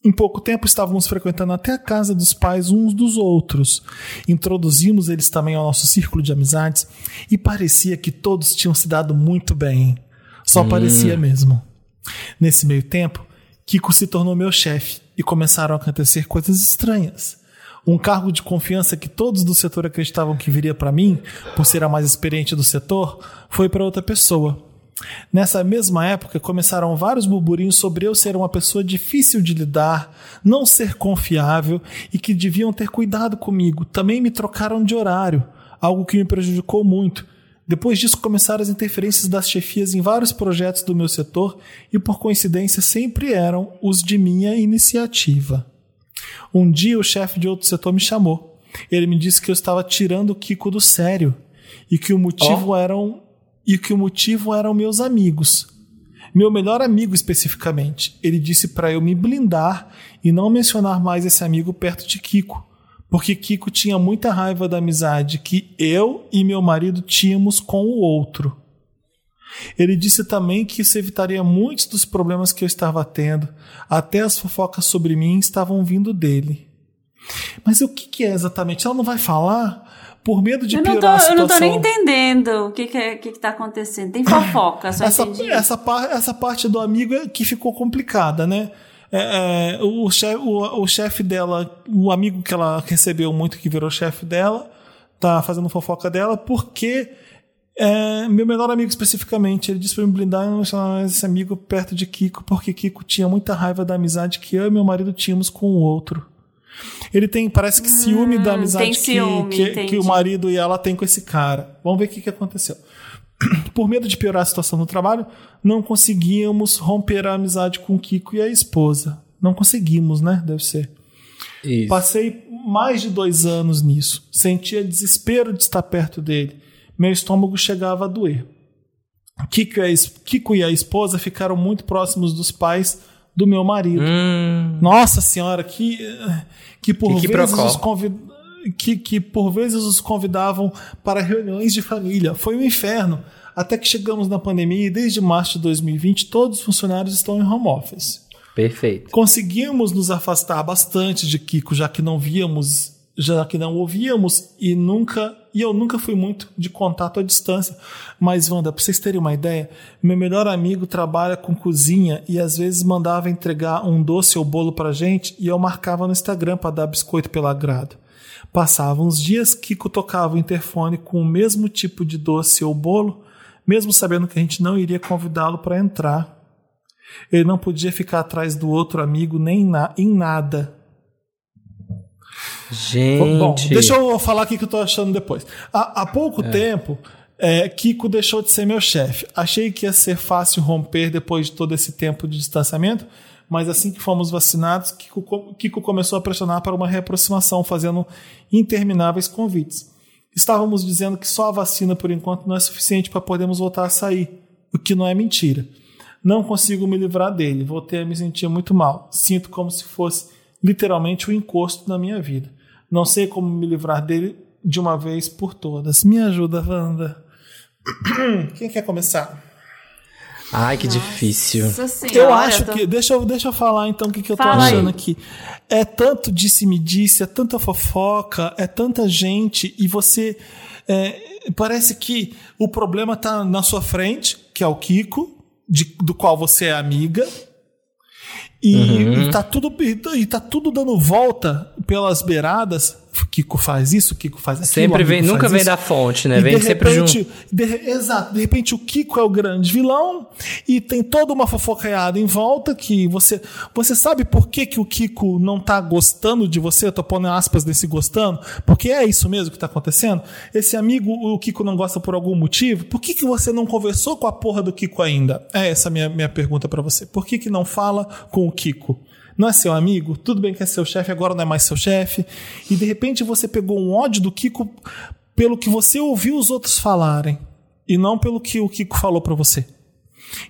Em pouco tempo estávamos frequentando até a casa dos pais uns dos outros. Introduzimos eles também ao nosso círculo de amizades e parecia que todos tinham se dado muito bem. Só parecia mesmo. Nesse meio tempo, Kiko se tornou meu chefe e começaram a acontecer coisas estranhas. Um cargo de confiança que todos do setor acreditavam que viria para mim, por ser a mais experiente do setor, foi para outra pessoa. Nessa mesma época, começaram vários burburinhos sobre eu ser uma pessoa difícil de lidar, não ser confiável e que deviam ter cuidado comigo. Também me trocaram de horário, algo que me prejudicou muito. Depois disso, começaram as interferências das chefias em vários projetos do meu setor e, por coincidência, sempre eram os de minha iniciativa. Um dia, o chefe de outro setor me chamou. Ele me disse que eu estava tirando o Kiko do sério e que o motivo eram e que o motivo eram meus amigos. Meu melhor amigo especificamente. Ele disse para eu me blindar e não mencionar mais esse amigo perto de Kiko, porque Kiko tinha muita raiva da amizade que eu e meu marido tínhamos com o outro. Ele disse também que isso evitaria muitos dos problemas que eu estava tendo, até as fofocas sobre mim estavam vindo dele. Mas o que, que é exatamente? Ela não vai falar por medo de Eu não, tô, piorar a eu situação. não tô nem entendendo o que, que, é, que, que tá acontecendo. Tem fofoca, só essa, entendi. essa, essa parte do amigo é que ficou complicada, né? É, é, o, chefe, o, o chefe dela, o amigo que ela recebeu muito, que virou chefe dela, tá fazendo fofoca dela, porque é, meu melhor amigo especificamente, ele disse pra me blindar e esse amigo perto de Kiko, porque Kiko tinha muita raiva da amizade que eu e meu marido tínhamos com o outro. Ele tem, parece que ciúme da amizade que, ciúme, que, que entendi. o marido e ela têm com esse cara. Vamos ver o que, que aconteceu. Por medo de piorar a situação no trabalho, não conseguíamos romper a amizade com o Kiko e a esposa. Não conseguimos, né? Deve ser. Isso. Passei mais de dois anos nisso. Sentia desespero de estar perto dele. Meu estômago chegava a doer. Kiko e a, es- Kiko e a esposa ficaram muito próximos dos pais do meu marido. Hum, Nossa senhora, que, que por Que vezes quiprocó. os que, que por vezes os convidavam para reuniões de família. Foi um inferno. Até que chegamos na pandemia e desde março de 2020 todos os funcionários estão em home office. perfeito. Conseguimos nos afastar bastante de Kiko, já que não víamos, já que não ouvíamos e nunca e eu nunca fui muito de contato à distância. Mas Wanda, para vocês terem uma ideia, meu melhor amigo trabalha com cozinha e às vezes mandava entregar um doce ou bolo pra gente e eu marcava no Instagram para dar biscoito pelo agrado. Passavam uns dias, Kiko tocava o interfone com o mesmo tipo de doce ou bolo, mesmo sabendo que a gente não iria convidá-lo para entrar. Ele não podia ficar atrás do outro amigo nem na, em nada. Gente. Bom, deixa eu falar aqui o que eu tô achando depois. Há, há pouco É. tempo, é, Kiko deixou de ser meu chefe. Achei que ia ser fácil romper depois de todo esse tempo de distanciamento, mas assim que fomos vacinados, Kiko, Kiko começou a pressionar para uma reaproximação, fazendo intermináveis convites. Estávamos dizendo que só a vacina, por enquanto, não é suficiente para podermos voltar a sair, o que não é mentira. Não consigo me livrar dele, voltei a me sentir muito mal. Sinto como se fosse literalmente um encosto na minha vida. Não sei como me livrar dele de uma vez por todas. Me ajuda, Wanda. Quem quer começar? Ai, que difícil. Nossa Eu senhora, acho tô- que. Deixa eu, deixa eu falar então o que, que eu tô Fala aí. achando aqui. É tanto disse-me-disse, é tanta fofoca, é tanta gente, e você. é, parece que o problema tá na sua frente, que é o Kiko, de- do qual você é amiga. E, e tá tudo, e tá tudo dando volta pelas beiradas. O Kiko faz isso, o Kiko faz aquilo. Sempre vem, nunca vem isso. da fonte, né? E Vem de sempre repente, junto. de exato, de repente o Kiko é o grande vilão e tem toda uma fofocaiada em volta que você você sabe por que, que o Kiko não tá gostando de você? Eu tô pondo aspas desse gostando, porque é isso mesmo que tá acontecendo. Esse amigo o Kiko não gosta por algum motivo. Por que, que você não conversou com a porra do Kiko ainda? É essa a minha minha pergunta pra você. Por que que não fala com o Kiko? Não é seu amigo? Tudo bem que é seu chefe, agora não é mais seu chefe. E de repente você pegou um ódio do Kiko pelo que você ouviu os outros falarem e não pelo que o Kiko falou pra você.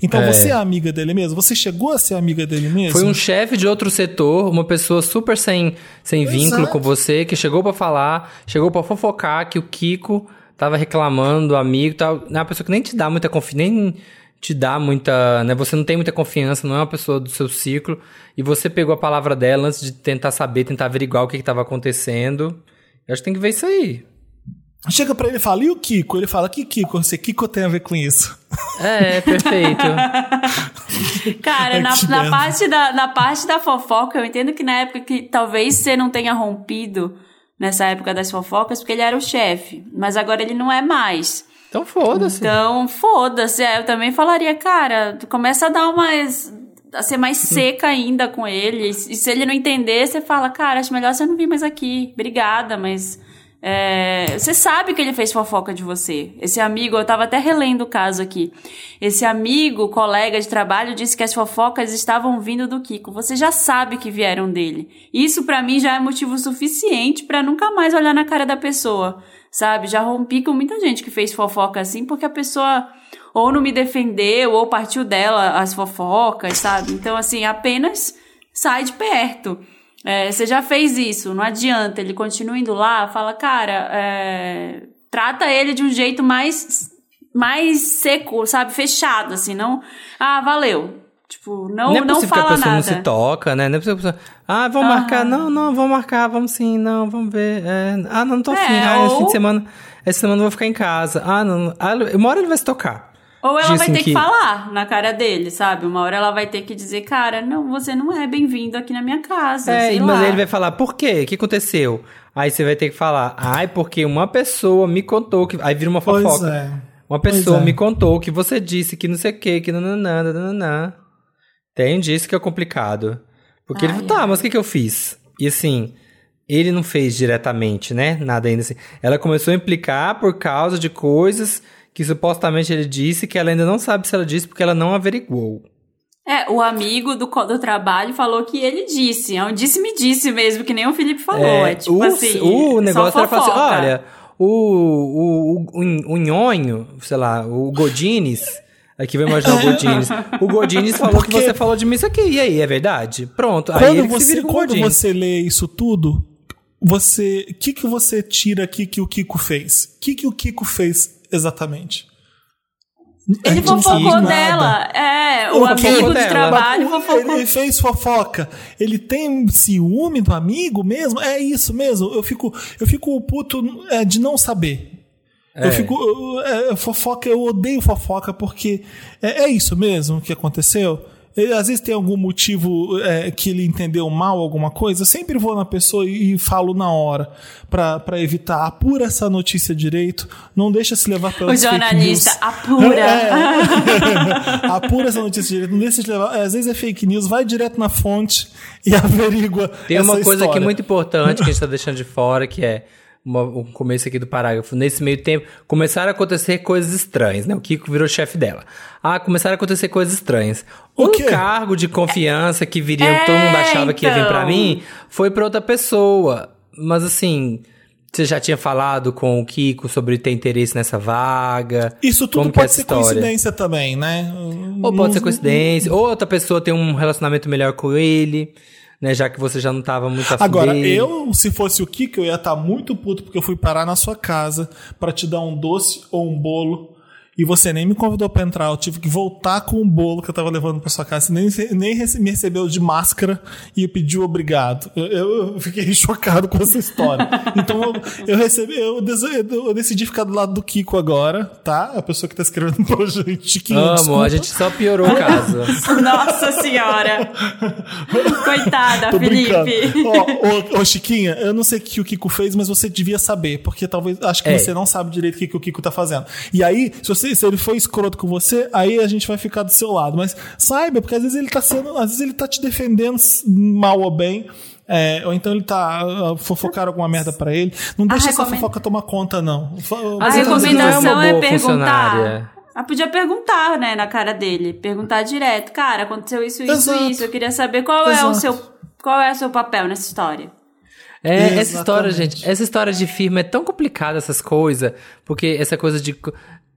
Então É. você é amiga dele mesmo? Você chegou a ser amiga dele mesmo? Foi um chefe de outro setor, uma pessoa super sem, sem vínculo Exato. com você, que chegou pra falar, chegou pra fofocar que o Kiko tava reclamando do amigo, tal. É uma pessoa que nem te dá muita confiança, nem te dá muita, né? Você não tem muita confiança, não é uma pessoa do seu ciclo, e você pegou a palavra dela antes de tentar saber, tentar averiguar o que estava acontecendo. Eu acho que tem que ver isso aí. Chega pra ele e fala, e o Kiko? Ele fala, que Kiko? Você Kiko tem a ver com isso? É, perfeito. Cara, Ai, na, na parte da, na parte da fofoca, eu entendo que na época que talvez você não tenha rompido nessa época das fofocas, porque ele era o chefe. Mas agora ele não é mais. Então foda-se. Então, foda-se. É, eu também falaria, cara, começa a dar umas. a ser mais seca ainda com ele. E se ele não entender, você fala, cara, acho melhor você não vir mais aqui. Obrigada, mas. é, você sabe que ele fez fofoca de você. Esse amigo, eu tava até relendo o caso aqui. Esse amigo, colega de trabalho, disse que as fofocas estavam vindo do Kiko. Você já sabe que vieram dele. Isso pra mim já é motivo suficiente pra nunca mais olhar na cara da pessoa. Sabe? Já rompi com muita gente que fez fofoca assim, porque a pessoa ou não me defendeu, ou partiu dela as fofocas, sabe? Então, assim, apenas sai de perto. É, você já fez isso, não adianta. Ele continua indo lá, fala, cara, é, trata ele de um jeito mais, mais seco, sabe? Fechado, assim, não. Ah, valeu. Tipo, não, Não é não possível que a fala pessoa não nada. se toca, né? Não é possível que a pessoa. Ah, vamos marcar. Não, não, vamos marcar, vamos sim, não, vamos ver. É, Ah, não, não tô É, afim. Ah, esse ou- fim de semana. Essa semana eu vou ficar em casa. Ah, não. não. Ah, uma hora ele vai se tocar. Ou ela Diz vai assim ter que... que- falar na cara dele, sabe? Uma hora ela vai ter que dizer, cara, não, você não é bem-vindo aqui na minha casa. É, sei mas lá. aí ele vai falar, por quê? O que aconteceu? Aí você vai ter que falar, ai, porque uma pessoa me contou que. Aí vira uma Pois fofoca. é. Uma Pois pessoa é. me contou que você disse que não sei o que, que nananã, nananã. Entende? Isso que é complicado. Porque ele falou, tá, mas o que que eu fiz? E assim, ele não fez diretamente, né? Nada ainda assim. Ela começou a implicar por causa de coisas que supostamente ele disse que ela ainda não sabe se ela disse porque ela não averiguou. É, o amigo do, do trabalho falou que ele disse. É um disse-me disse mesmo, que nem o Felipe falou. É, tipo o, assim. o negócio era falar assim, olha, o, o, o, o nhonho, sei lá, o Godines, Aqui vai imaginar o Godines. O Godines falou que Porque- você falou de mim isso aqui. E aí, é verdade? Pronto. aí Quando ele que se você, vira com o quando você lê isso tudo, você, o que que você tira aqui que o Kiko fez? O que que o Kiko fez exatamente? Ele fofocou nada. dela. É, o Fofocou amigo de trabalho fofocou. Ele fez fofoca. Ele tem ciúme do amigo mesmo? É isso mesmo. Eu fico, eu fico puto é, de não saber. É. Eu fico. eu- é, fofoca, eu odeio fofoca porque é, é isso mesmo que aconteceu. Às vezes tem algum motivo é, que ele entendeu mal alguma coisa. Eu sempre vou na pessoa e, e falo na hora pra pra evitar. Apura essa notícia direito. Não deixa se levar O pelas fake jornalista news. apura. É. Apura essa notícia direito. Não deixa se levar. Às vezes é fake news. Vai direto na fonte e averigua. Tem uma coisa aqui história. muito importante que a gente tá deixando de fora, que é uma- o começo aqui do parágrafo. Nesse meio tempo, começaram a acontecer coisas estranhas, né? O Kiko virou chefe dela. Ah, começaram a acontecer coisas estranhas. O um quê? cargo de confiança que viria, todo mundo É, achava que ia vir pra então. mim, foi pra outra pessoa. Mas assim, você já tinha falado com o Kiko sobre ter interesse nessa vaga? Isso tudo Como é pode essa ser história? coincidência também, né? Ou pode ser coincidência, ou outra pessoa tem um relacionamento melhor com ele, né? Já que você já não tava muito afim Agora, dele. eu, se fosse o Kiko, eu ia estar muito puto porque eu fui parar na sua casa pra te dar um doce ou um bolo. E você nem me convidou pra entrar. Eu tive que voltar com o bolo que eu tava levando pra sua casa. Você nem, nem rece- me recebeu de máscara e pediu obrigado. Eu, eu- eu fiquei chocado com essa história. Então eu, eu recebi, eu, eu decidi ficar do lado do Kiko agora, tá? A pessoa que tá escrevendo pra gente. Chiquinho, Amo, desculpa. a gente só piorou o caso. Nossa senhora. Coitada, Tô. Felipe. Ô, ô, Chiquinha, eu não sei o que o Kiko fez, mas você devia saber, porque talvez acho que É. você não sabe direito o que, que o Kiko tá fazendo. E aí, se, você, se ele foi escroto com você, aí a gente vai ficar do seu lado. Mas saiba, porque às vezes ele tá sendo, às vezes ele tá te defendendo mal ou bem. é, ou então ele tá uh, fofocar alguma merda pra ele. Não deixa essa fofoca tomar conta, não. A é uma recomendação é, boa perguntar. Ela podia perguntar, né, na cara dele. Perguntar direto. Cara, aconteceu isso, isso, Exato. isso. Eu queria saber qual é o Exato. seu. Qual é o seu papel nessa história? É, essa Exatamente. história, gente, essa história de firma é tão complicada, essas coisas, porque essa coisa de.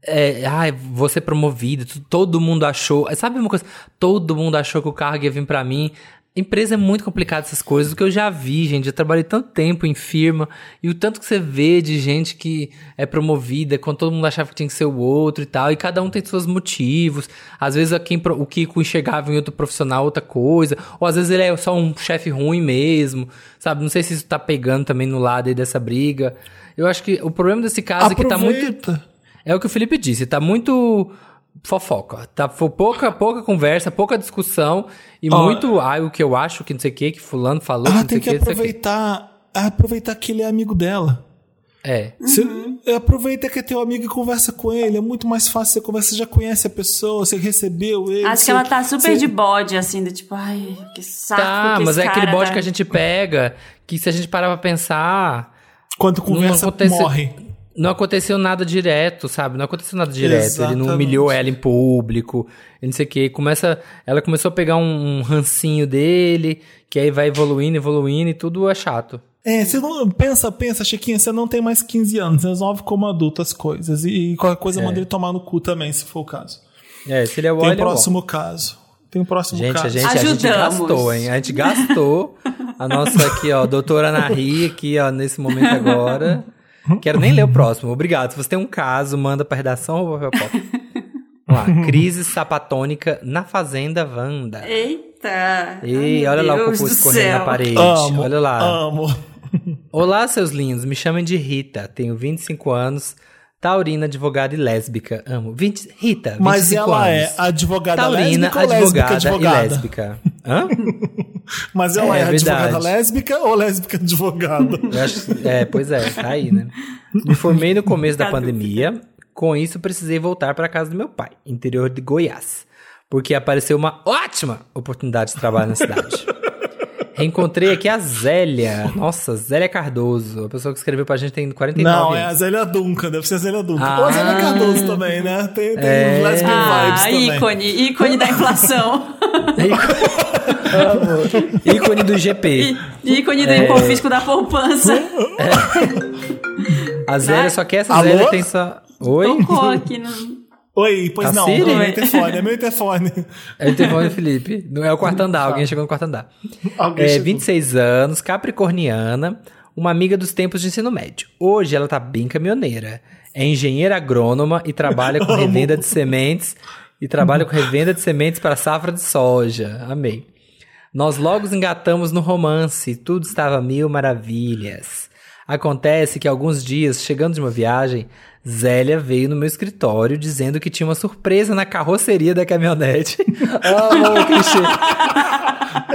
É, ai, vou ser promovido, todo mundo achou. Sabe uma coisa? Todo mundo achou que o cargo ia vir pra mim. Empresa é muito complicado essas coisas, o que eu já vi, gente. Eu trabalhei tanto tempo em firma, e o tanto que você vê de gente que é promovida, quando todo mundo achava que tinha que ser o outro e tal, e cada um tem seus motivos. Às vezes quem, o Kiko enxergava em outro profissional outra coisa, ou às vezes ele é só um chefe ruim mesmo, sabe? Não sei se isso tá pegando também no lado aí dessa briga. Eu acho que o problema desse caso é que tá muito. É o que o Felipe disse, tá muito fofoca. Tá pouca, pouca conversa, pouca discussão e Ó, muito, ah, o que eu acho, que não sei o que, que fulano falou, que Ah, não sei tem o que que, sei aproveitar, aproveitar que ele é amigo dela. É. Você aproveita que é teu amigo e conversa com ele. É muito mais fácil você conversa, você já conhece a pessoa, você recebeu ele. Acho você- que ela tá super você- de bode, assim, do tipo, ai, que saco. Tá, que mas esse é aquele bode tá- que a gente pega, que se a gente parar pra pensar, Quando conversa, acontece- morre. Não aconteceu nada direto, sabe? Não aconteceu nada direto. Ele não Exatamente. humilhou ela em público, e não sei o que. Começa, ela começou a pegar um, um rancinho dele, que aí vai evoluindo, evoluindo e tudo é chato. É, você não. Pensa, pensa, Chiquinha, você não tem mais 15 anos, resolve como adulto as coisas. E, qualquer coisa É. manda ele tomar no cu também, se for o caso. É, se ele é o Tem o é próximo caso. Tem o próximo Gente, caso. a gente, a gente Ajudamos. gastou, hein? A gente gastou a nossa aqui, ó, doutora Ana Ri, aqui, ó, nesse momento agora. Quero nem ler o próximo. Obrigado. Se você tem um caso, manda pra redação ou papel pop. Vamos lá. Crise sapatônica na Fazenda Wanda. Eita. Ei, Ai, olha lá o cocô Deus do escorrendo na parede. Amo, olha lá. Amo. Olá, seus lindos. Me chamem de Rita. Tenho 25 anos. Taurina, advogada e lésbica. Amo. 20... Rita, 25 Mas ela anos. é advogada Taurina, lésbica ou lésbica advogada e advogada? lésbica. Hã? Mas ela é, É advogada verdade. lésbica ou lésbica advogada? Acho, é, pois é, tá aí, né? Me formei no começo da pandemia. Com isso, precisei voltar para casa do meu pai, interior de Goiás. Porque apareceu uma ótima oportunidade de trabalho na cidade. Reencontrei aqui a Zélia. Nossa, Zélia Cardoso. A pessoa que escreveu pra gente tem 49 Não, é a anos. Zélia Duncan, deve ser a Zélia Duncan. Ah. Ou a Zélia Cardoso também, né? Tem, tem É. lesbian Ah, vibes também. ícone, ícone da inflação. Amo. Ícone do GP. Í- ícone do É. confisco da poupança. A Zélia, só que essa Alô? Zélia tem só... Oi? Tocou aqui no. Oi, pois A não, Siri? é meu interfone, é meu interfone. É o interfone Felipe. Não é o quarto andar, alguém chegou no quarto andar. Alguém É, chegou. 26 anos, capricorniana, uma amiga dos tempos de ensino médio. Hoje ela tá bem caminhoneira. É engenheira agrônoma e trabalha com revenda de sementes e trabalha com revenda de sementes para safra de soja. Amei. Nós logo engatamos no romance, tudo estava mil maravilhas. Acontece que alguns dias, chegando de uma viagem, Zélia veio no meu escritório dizendo que tinha uma surpresa na carroceria da caminhonete. Amo o clichê.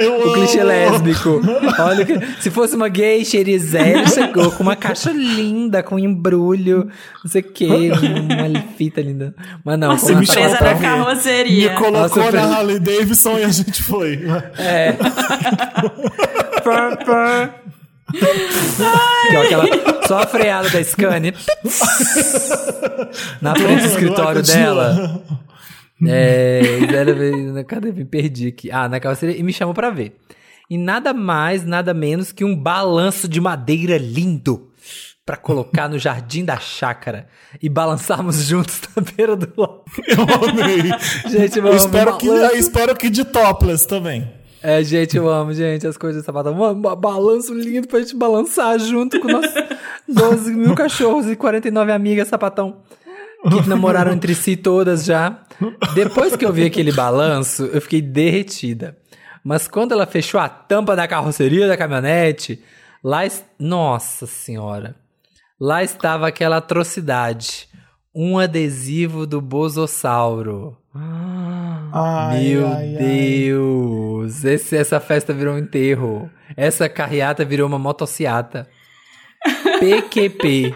Eu O clichê amo. lésbico. Olha, que- se fosse uma gay, Xerizélia chegou com uma caixa linda, com embrulho, não sei o que, uma fita linda. Mas não, Uma surpresa na carroceria. Me colocou Nossa, na Harley Davidson e a gente foi. É. Pá, pá. Que é aquela, só a freada da Scania. Na frente do escritório dela. É, ela cadê? Me perdi aqui. Ah, na carroceria e me chamou pra ver. E nada mais, nada menos que um balanço de madeira lindo pra colocar no jardim da chácara e balançarmos juntos na beira do lago. Eu amei. Gente, eu Eu espero que, eu espero que de topless também. É, gente, eu amo, gente, as coisas ba- balanço lindo pra gente balançar junto com nossos 12 mil cachorros e 49 amigas sapatão. Que namoraram entre si todas já. Depois que eu vi aquele balanço, eu fiquei derretida. Mas quando ela fechou a tampa da carroceria da caminhonete, lá. Nossa senhora! Lá estava aquela atrocidade. Um adesivo do Bosossauro. Ai, Meu ai, ai. Deus! Esse- essa festa virou um enterro. Essa carreata virou uma motociata. PQP.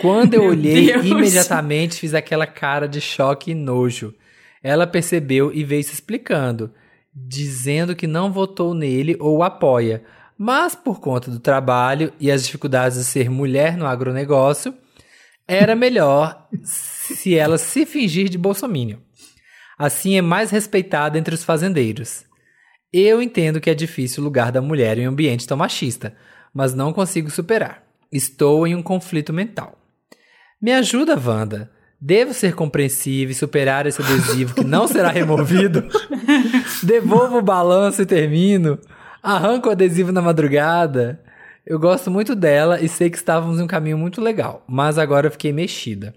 Quando eu Meu olhei, Deus. imediatamente fiz aquela cara de choque e nojo. Ela percebeu e veio se explicando, dizendo que não votou nele ou o apoia, mas por conta do trabalho e as dificuldades de ser mulher no agronegócio, era melhor se ela se fingir de bolsominion. Assim é mais respeitada entre os fazendeiros. Eu entendo que é difícil o lugar da mulher em um ambiente tão machista, mas não consigo superar. Estou em um conflito mental. Me ajuda, Wanda. Devo ser compreensiva e superar esse adesivo que não será removido? Devolvo o balanço e termino? Arranco o adesivo na madrugada? Eu gosto muito dela e sei que estávamos em um caminho muito legal, mas agora eu fiquei mexida.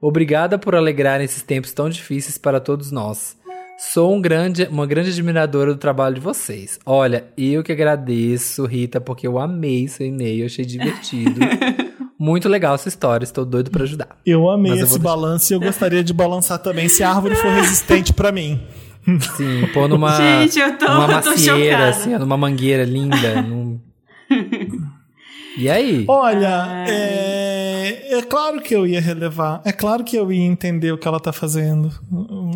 Obrigada por alegrar esses tempos tão difíceis para todos nós. Sou um grande, uma grande admiradora do trabalho de vocês. Olha, eu que agradeço, Rita, porque eu amei seu e-mail, achei divertido. Muito legal essa história, estou doido para ajudar. Eu amei Mas eu esse balanço e eu gostaria de balançar também se a árvore for resistente pra mim. Sim, pôr numa, Gente, eu tô- numa tô macieira, chocada. assim, numa mangueira linda. num- E aí? Olha, é, é claro que eu ia relevar. É claro que eu ia entender o que ela tá fazendo.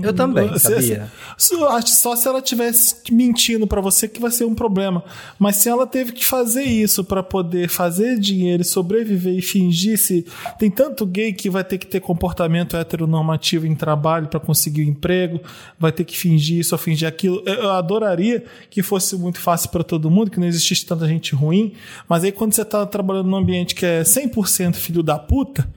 Eu também, Se- sabia? se- só se ela tivesse mentindo pra você que vai ser um problema. Mas se ela teve que fazer isso pra poder fazer dinheiro, e sobreviver e fingir se tem tanto gay que vai ter que ter comportamento heteronormativo em trabalho pra conseguir o emprego, vai ter que fingir isso ou fingir aquilo. Eu eu adoraria que fosse muito fácil pra todo mundo, que não existisse tanta gente ruim. Mas aí quando você tá trabalhando num ambiente que é 100% filho da puta,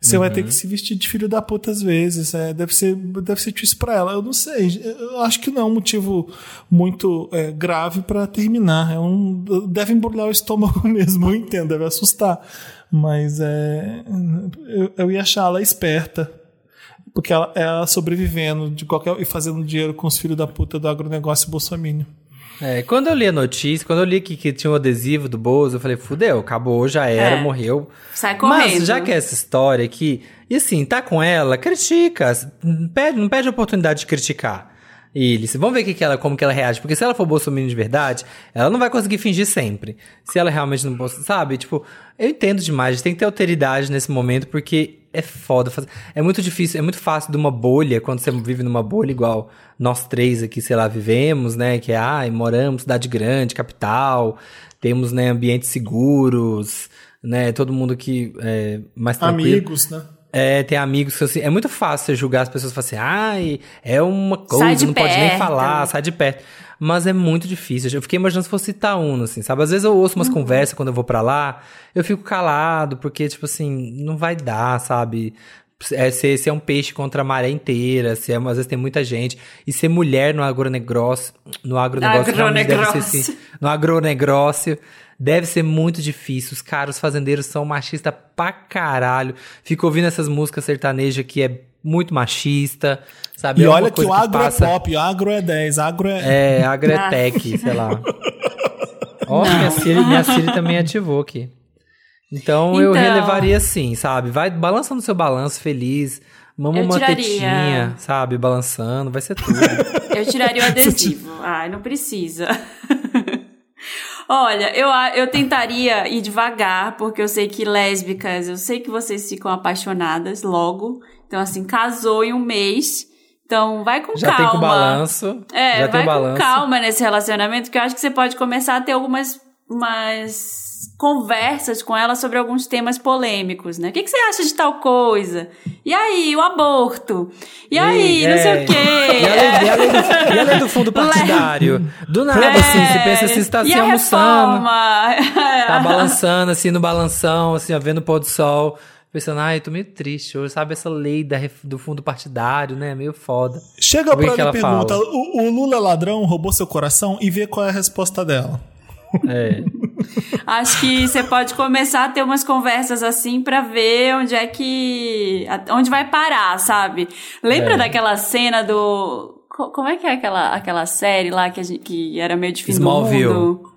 você vai ter que se vestir de filho da puta às vezes. É, deve ser, deve ser difícil pra ela. Eu não sei. Eu acho que não é um motivo muito é, grave pra terminar. É um, deve embrulhar o estômago mesmo. Eu entendo, deve assustar. Mas é, eu, eu ia achar ela esperta. Porque ela, ela sobrevivendo de qualquer, e fazendo dinheiro com os filhos da puta do agronegócio bolsominion. É, quando eu li a notícia, quando eu li que, que tinha um adesivo do Bozo, eu falei, fudeu, acabou, já era, É. morreu. Sai correndo. Mas já que é essa história aqui, e assim, tá com ela, critica. Pede, não pede a oportunidade de criticar eles. Vamos ver que que ela, como que ela reage. Porque se ela for bolsominion de verdade, ela não vai conseguir fingir sempre. Se ela realmente não... Sabe? Tipo, eu entendo demais. Tem que ter alteridade nesse momento, porque é foda. fazer- É muito difícil, é muito fácil de uma bolha, quando você vive numa bolha igual nós três aqui, sei lá, vivemos, né? Que é, ai, moramos cidade grande, capital, temos, né, ambientes seguros, né? Todo mundo que é mais tranquilo. Amigos, né? É, tem amigos que assim, é muito fácil você julgar as pessoas e falar assim, ai, é uma coisa, não pode nem perto. falar, sai de perto. Mas é muito difícil. Eu fiquei imaginando se fosse Itaúna, assim, sabe? Às vezes eu ouço umas conversas quando eu vou pra lá, eu fico calado, porque, tipo assim, não vai dar, sabe? é, ser, ser um peixe contra a maré inteira, ser, às vezes tem muita gente. E ser mulher no agronegócio. No agronegócio, realmente deve ser Agronegócio. assim. No agronegócio. Deve ser muito difícil. Os caras, os fazendeiros são machistas pra caralho. Fico ouvindo essas músicas sertanejas que é muito machista, sabe? E É olha que o agro passa- é pop, o agro é 10, agro é. É, agretec, sei lá. Ó, minha Siri, minha Siri também ativou aqui. Então, eu Então. relevaria sim, sabe? Vai balançando seu balanço feliz, mama Eu uma tiraria. tetinha, sabe? Balançando, vai ser tudo. Eu tiraria o adesivo. Ai, não precisa. Olha, eu, eu tentaria ir devagar, porque eu sei que lésbicas, eu sei que vocês ficam apaixonadas logo. Então, assim, casou em um mês. Então, vai com Já calma. tem com balanço. É, já vai tem com balanço. calma nesse relacionamento, que eu acho que você pode começar a ter algumas umas conversas com ela sobre alguns temas polêmicos, né? O que, que você acha de tal coisa? E aí, o aborto? E aí, Ei, não sei é. o quê? E a, lei, e, a lei do, e a lei do fundo partidário? Do nada, assim, você pensa assim, você tá É. e assim almoçando, reforma? tá balançando assim no balanção, assim, ó, vendo o pôr do sol. Pensando, ai, tô meio triste hoje, sabe? Essa lei da, do fundo partidário, né? Meio foda. Chega ver pra ela e ela pergunta: o, o Lula é ladrão, roubou seu coração e vê qual é a resposta dela. É. Acho que você pode começar a ter umas conversas assim pra ver onde é que. onde vai parar, sabe? Lembra É. daquela cena do. co- Como é que é aquela, aquela série lá que, gente, que era meio de fim Smallville. do mundo?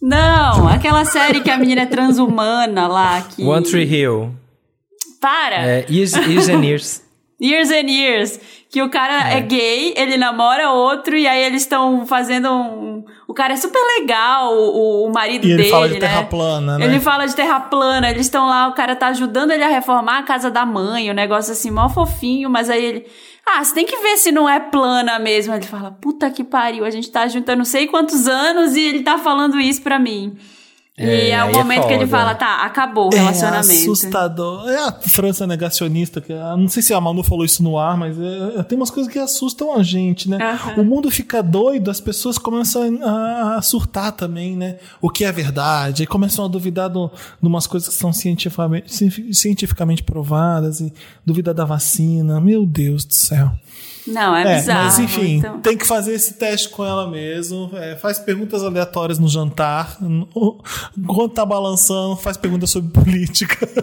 Não, aquela série que a menina é transhumana lá. Que... One Tree Hill. Para! É, years, years and Years. Years and Years. Que o cara é. gay, ele namora outro, e aí eles estão fazendo um. O cara é super legal, o, o marido E ele dele. fala de né? terra plana, né? Ele fala de terra plana, eles estão lá, o cara tá ajudando ele a reformar a casa da mãe, o negócio assim, mó fofinho, mas aí ele. Ah, você tem que ver se não é plana mesmo. Ele fala, puta que pariu, a gente tá juntando não sei quantos anos e ele tá falando isso pra mim. E É, é o é momento que ele fala, tá, acabou o É relacionamento. assustador. É a França negacionista. Que, ah, não sei se a Manu falou isso no ar, mas é- tem umas coisas que assustam a gente, né? Aham. O mundo fica doido, as pessoas começam a, a surtar também, né? O que é verdade. E começam a duvidar de umas coisas que são cientificamente, ci- cientificamente provadas e duvida da vacina. Meu Deus do céu. Não, é, É, bizarro. mas enfim, então. tem que fazer esse teste com ela mesmo. É, faz perguntas aleatórias no jantar. No- Enquanto tá balançando, faz perguntas sobre política.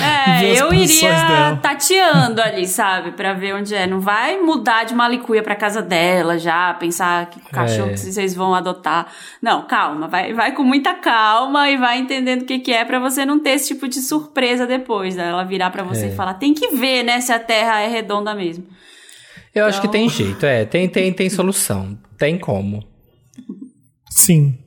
É, eu iria dela. tateando ali, sabe? Pra ver onde é. Não vai mudar de malicuia pra casa dela já, pensar que cachorro É. que vocês vão adotar. Não, calma. Vai, vai com muita calma e vai entendendo o que, que é pra você não ter esse tipo de surpresa depois. Né? Ela virar pra você É. e falar, tem que ver, né, se a Terra é redonda mesmo. Eu acho que Então- tem jeito, é. Tem, tem, tem solução. Tem como. Sim.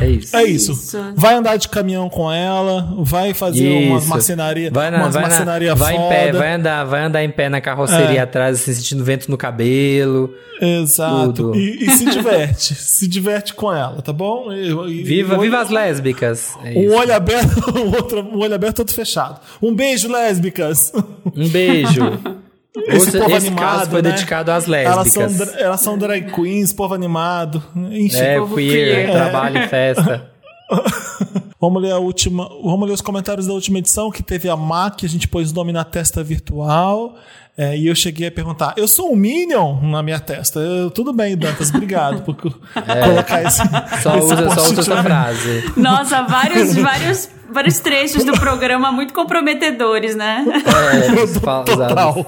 É isso. É isso. Isso. Vai andar de caminhão com ela, vai fazer umas Isso. marcenaria, Vai, na, umas vai, na- vai em foda. pé, vai andar, vai andar em pé na carroceria É. atrás, assim, sentindo vento no cabelo. Exato. E, e se diverte. se diverte com ela, tá bom? E- Viva, e- viva as lésbicas. É Um olho aberto, outro, um olho aberto, outro fechado. Um beijo, lésbicas. Um beijo. Esse Esse, povo esse animado, caso foi né? dedicado às Elas são, lésbicas. elas são drag queens, povo animado. Enfim. É, povo queer, queer. trabalho e festa. Vamos ler a última. Vamos ler os comentários da última edição, que teve a Má, que a gente pôs o nome na testa virtual. É, e eu cheguei a perguntar: eu sou um Minion na minha testa? Eu- tudo bem, Dantas, obrigado por co- colocar esse. É. Só esse usa, só usa essa frase. Nossa, vários, vários, vários trechos do programa muito comprometedores, né? É, Total.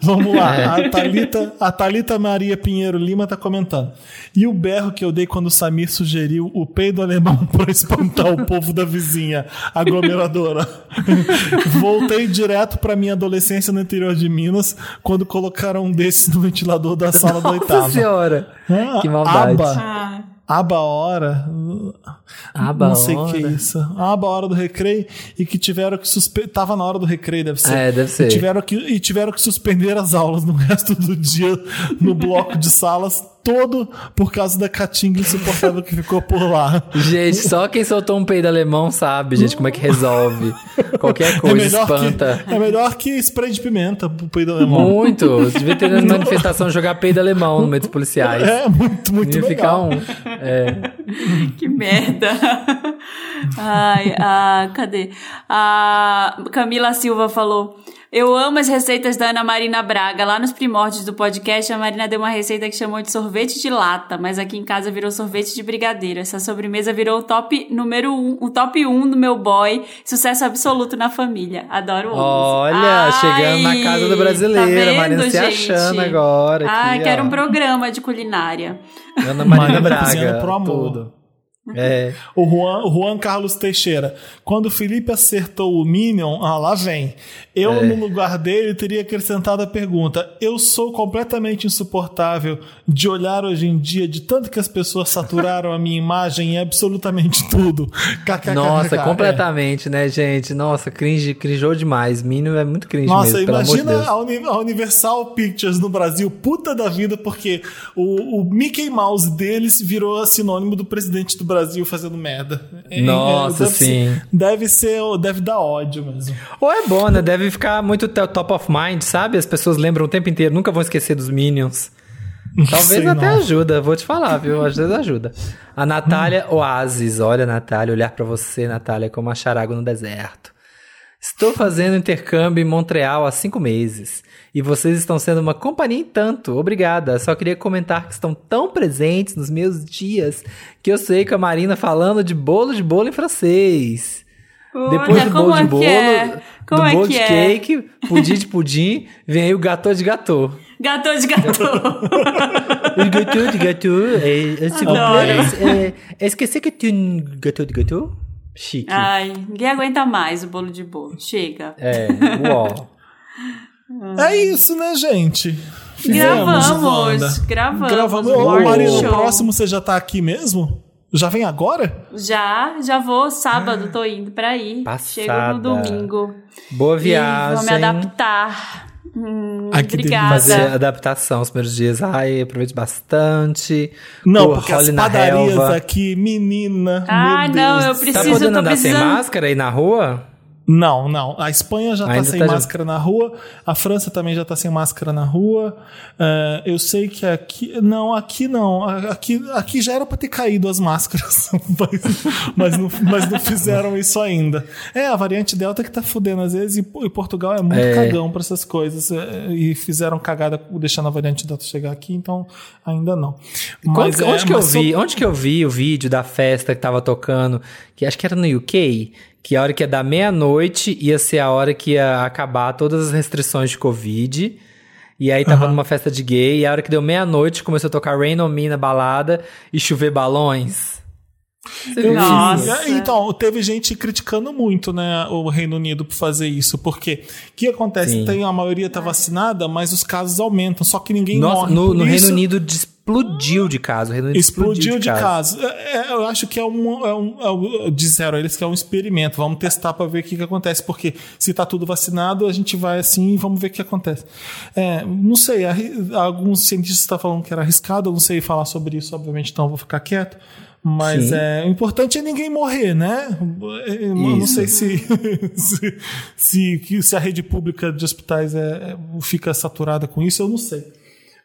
Vamos lá. É. A, Thalita, a Thalita Maria Pinheiro Lima tá comentando. E o berro que eu dei quando o Samir sugeriu o peido alemão para espantar o povo da vizinha aglomeradora. Voltei direto para minha adolescência no interior de Minas quando colocaram um desses no ventilador da sala da oitava. Nossa senhora. Ah, Que maldade. Aba, Ah, aba hora. Aba não sei o que é hora. isso. Aba hora do recreio e que tiveram que suspender. Tava na hora do recreio, deve ser. É, deve ser. E tiveram, que, e tiveram que suspender as aulas no resto do dia no bloco de salas, todo por causa da caatinga insuportável que ficou por lá. Gente, só quem soltou um peido alemão sabe, gente, como é que resolve. Qualquer coisa espanta. que, é melhor que spray de pimenta pro peido alemão. Muito. Você devia ter na manifestação jogar peido alemão no meio dos policiais. É muito, muito Ia ficar legal. um. É. que merda. Ai, ah, cadê? A Camila Silva falou: Eu amo as receitas da Ana Marina Braga. Lá nos primórdios do podcast, a Marina deu uma receita que chamou de sorvete de lata, mas aqui em casa virou sorvete de brigadeiro. Essa sobremesa virou o top número um, o top 1 um do meu boy. Sucesso absoluto na família. Adoro ovos. Olha, Ai, chegando na casa do brasileiro. tá vendo, Marina se gente? achando agora. Aqui, quero ó. um programa de culinária. Ana Marina Marina cozinhando Braga. pro amor. Tudo. É. O Juan, o Juan Carlos Teixeira. Quando o Felipe acertou o Minion, ah, lá vem. Eu, É. no lugar dele, teria acrescentado a pergunta: Eu sou completamente insuportável de olhar hoje em dia, de tanto que as pessoas saturaram a minha imagem em absolutamente tudo. Nossa, É. completamente, né, gente? Nossa, cringe, cringeou demais. Mínimo é muito cringe Nossa, mesmo, de imagina Uni- a Universal Pictures no Brasil, puta da vida, porque o, o Mickey Mouse deles virou sinônimo do presidente do Brasil fazendo merda. É, Nossa, deve sim. Ser, deve ser, deve dar ódio mesmo. Ou é bom, né? Deve ficar muito top of mind, sabe? As pessoas lembram o tempo inteiro, nunca vão esquecer dos Minions. Talvez sei até não. ajuda, vou te falar, viu? Às vezes ajuda. A Natália Oasis, olha, Natália, olhar pra você, Natália, como achar água no deserto. Estou fazendo intercâmbio em Montreal há cinco meses. E vocês estão sendo uma companhia em tanto. Obrigada. Só queria comentar que estão tão presentes nos meus dias que eu sei que a Marina falando de bolo de bolo em francês. Depois Olha, do como bolo de é bolo, que é? Do é bolo que de é? cake, pudim de pudim, vem aí o gâteau de gâteau. Gato de gato. O gâteau de gâteau, é, é, s'il vous plaît, é, est-ce que um gâteau de gâteau? Chique. Ai, ninguém aguenta mais o bolo de bolo. Chega. É, uau. É isso, né, gente? Fizemos, Gravamos, Wanda. gravamos. Gravamos. Ô, Marina, o próximo você já tá aqui mesmo? Já vem agora? Já, já vou sábado, tô indo pra aí. Passada. Chego no domingo. Boa E viagem. vou me adaptar. Hum, Ai, que obrigada. Fazer adaptação os primeiros dias. Ai, aproveite bastante. Não, Pô, porque as padarias relva. aqui, menina. Ah, meu não, eu do preciso- Tá podendo tô andar sem precisando- máscara aí na rua? Não, não. A Espanha já tá Ainda sem tá- máscara na rua. A França também já tá sem máscara na rua. É, eu sei que aqui. Não, aqui não. Aqui, aqui já era pra ter caído as máscaras. mas, mas, não, mas não fizeram isso ainda. É, a variante Delta que tá fudendo às vezes. E, e Portugal é muito É. cagão pra essas coisas. é, e fizeram cagada deixando a variante Delta chegar aqui, então ainda não. É, onde, que eu mas vi, só- onde que eu vi o vídeo da festa que tava tocando? Que acho que era no UK. Que a hora que ia dar meia-noite ia ser a hora que ia acabar todas as restrições de Covid. E aí tava numa festa de gay. E a hora que deu meia-noite começou a tocar Rain on Me na balada e chover balões. Nossa. Então, teve gente criticando muito, né, o Reino Unido por fazer isso, porque o que acontece? Sim. Tem a maioria tá vacinada, mas os casos aumentam, só que ninguém Nossa, morre. no, no isso. Reino Unido explodiu de caso. O Reino Unido Explodiu de casos. casos. É, é, eu acho que é um, é um, é um- Disseram eles que é um experimento. Vamos testar para ver o que, que acontece. Porque se tá tudo vacinado, a gente vai assim e vamos ver o que acontece. É, não sei, alguns cientistas estão falando que era arriscado. Eu não sei falar sobre isso, obviamente, então eu vou ficar quieto. Mas Sim. é, o importante é ninguém morrer, né? Eu não Isso. sei se, se, se, se a rede pública de hospitais é, é- fica saturada com isso, eu não sei.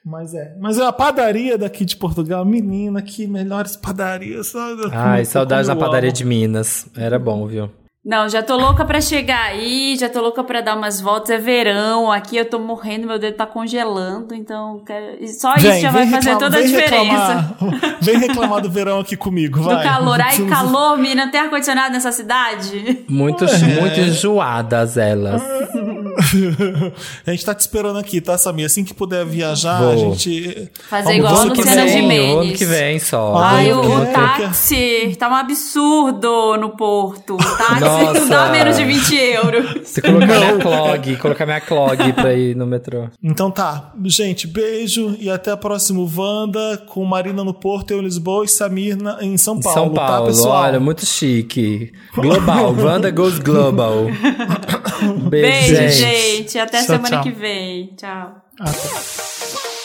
Mas é. Mas é a padaria daqui de Portugal, menina, que melhores padarias. Ai, saudades da padaria amo. de Minas. Era bom, viu? Não, já tô louca pra chegar aí, já tô louca pra dar umas voltas. É verão, aqui eu tô morrendo, meu dedo tá congelando, então quero- só isso já vai fazer reclamar- toda a vem diferença. Reclamar, vem reclamar do verão aqui comigo, Do vai. calor. Ai, calor, menina, não tem ar-condicionado nessa cidade? Muito, É. muito enjoadas elas. a gente tá te esperando aqui, tá, Samir? Assim que puder viajar, Vou. a gente. Fazer Vamos igual a Luciana. Gimenez. o ano que vem só. Ai, o, o táxi tá um absurdo no porto. O táxi Nossa. não dá menos de 20 euros. Se colocar minha clog, colocar minha clog pra ir no metrô. Então tá. Gente, beijo e até a próxima Wanda com Marina no Porto, eu em Lisboa e Samir na- em São Paulo. São Paulo, tá, pessoal? olha, muito chique. Global, Wanda goes global. Beijo, Beijo, gente. Gente. Até Tchau, semana tchau. que vem. Tchau. Até.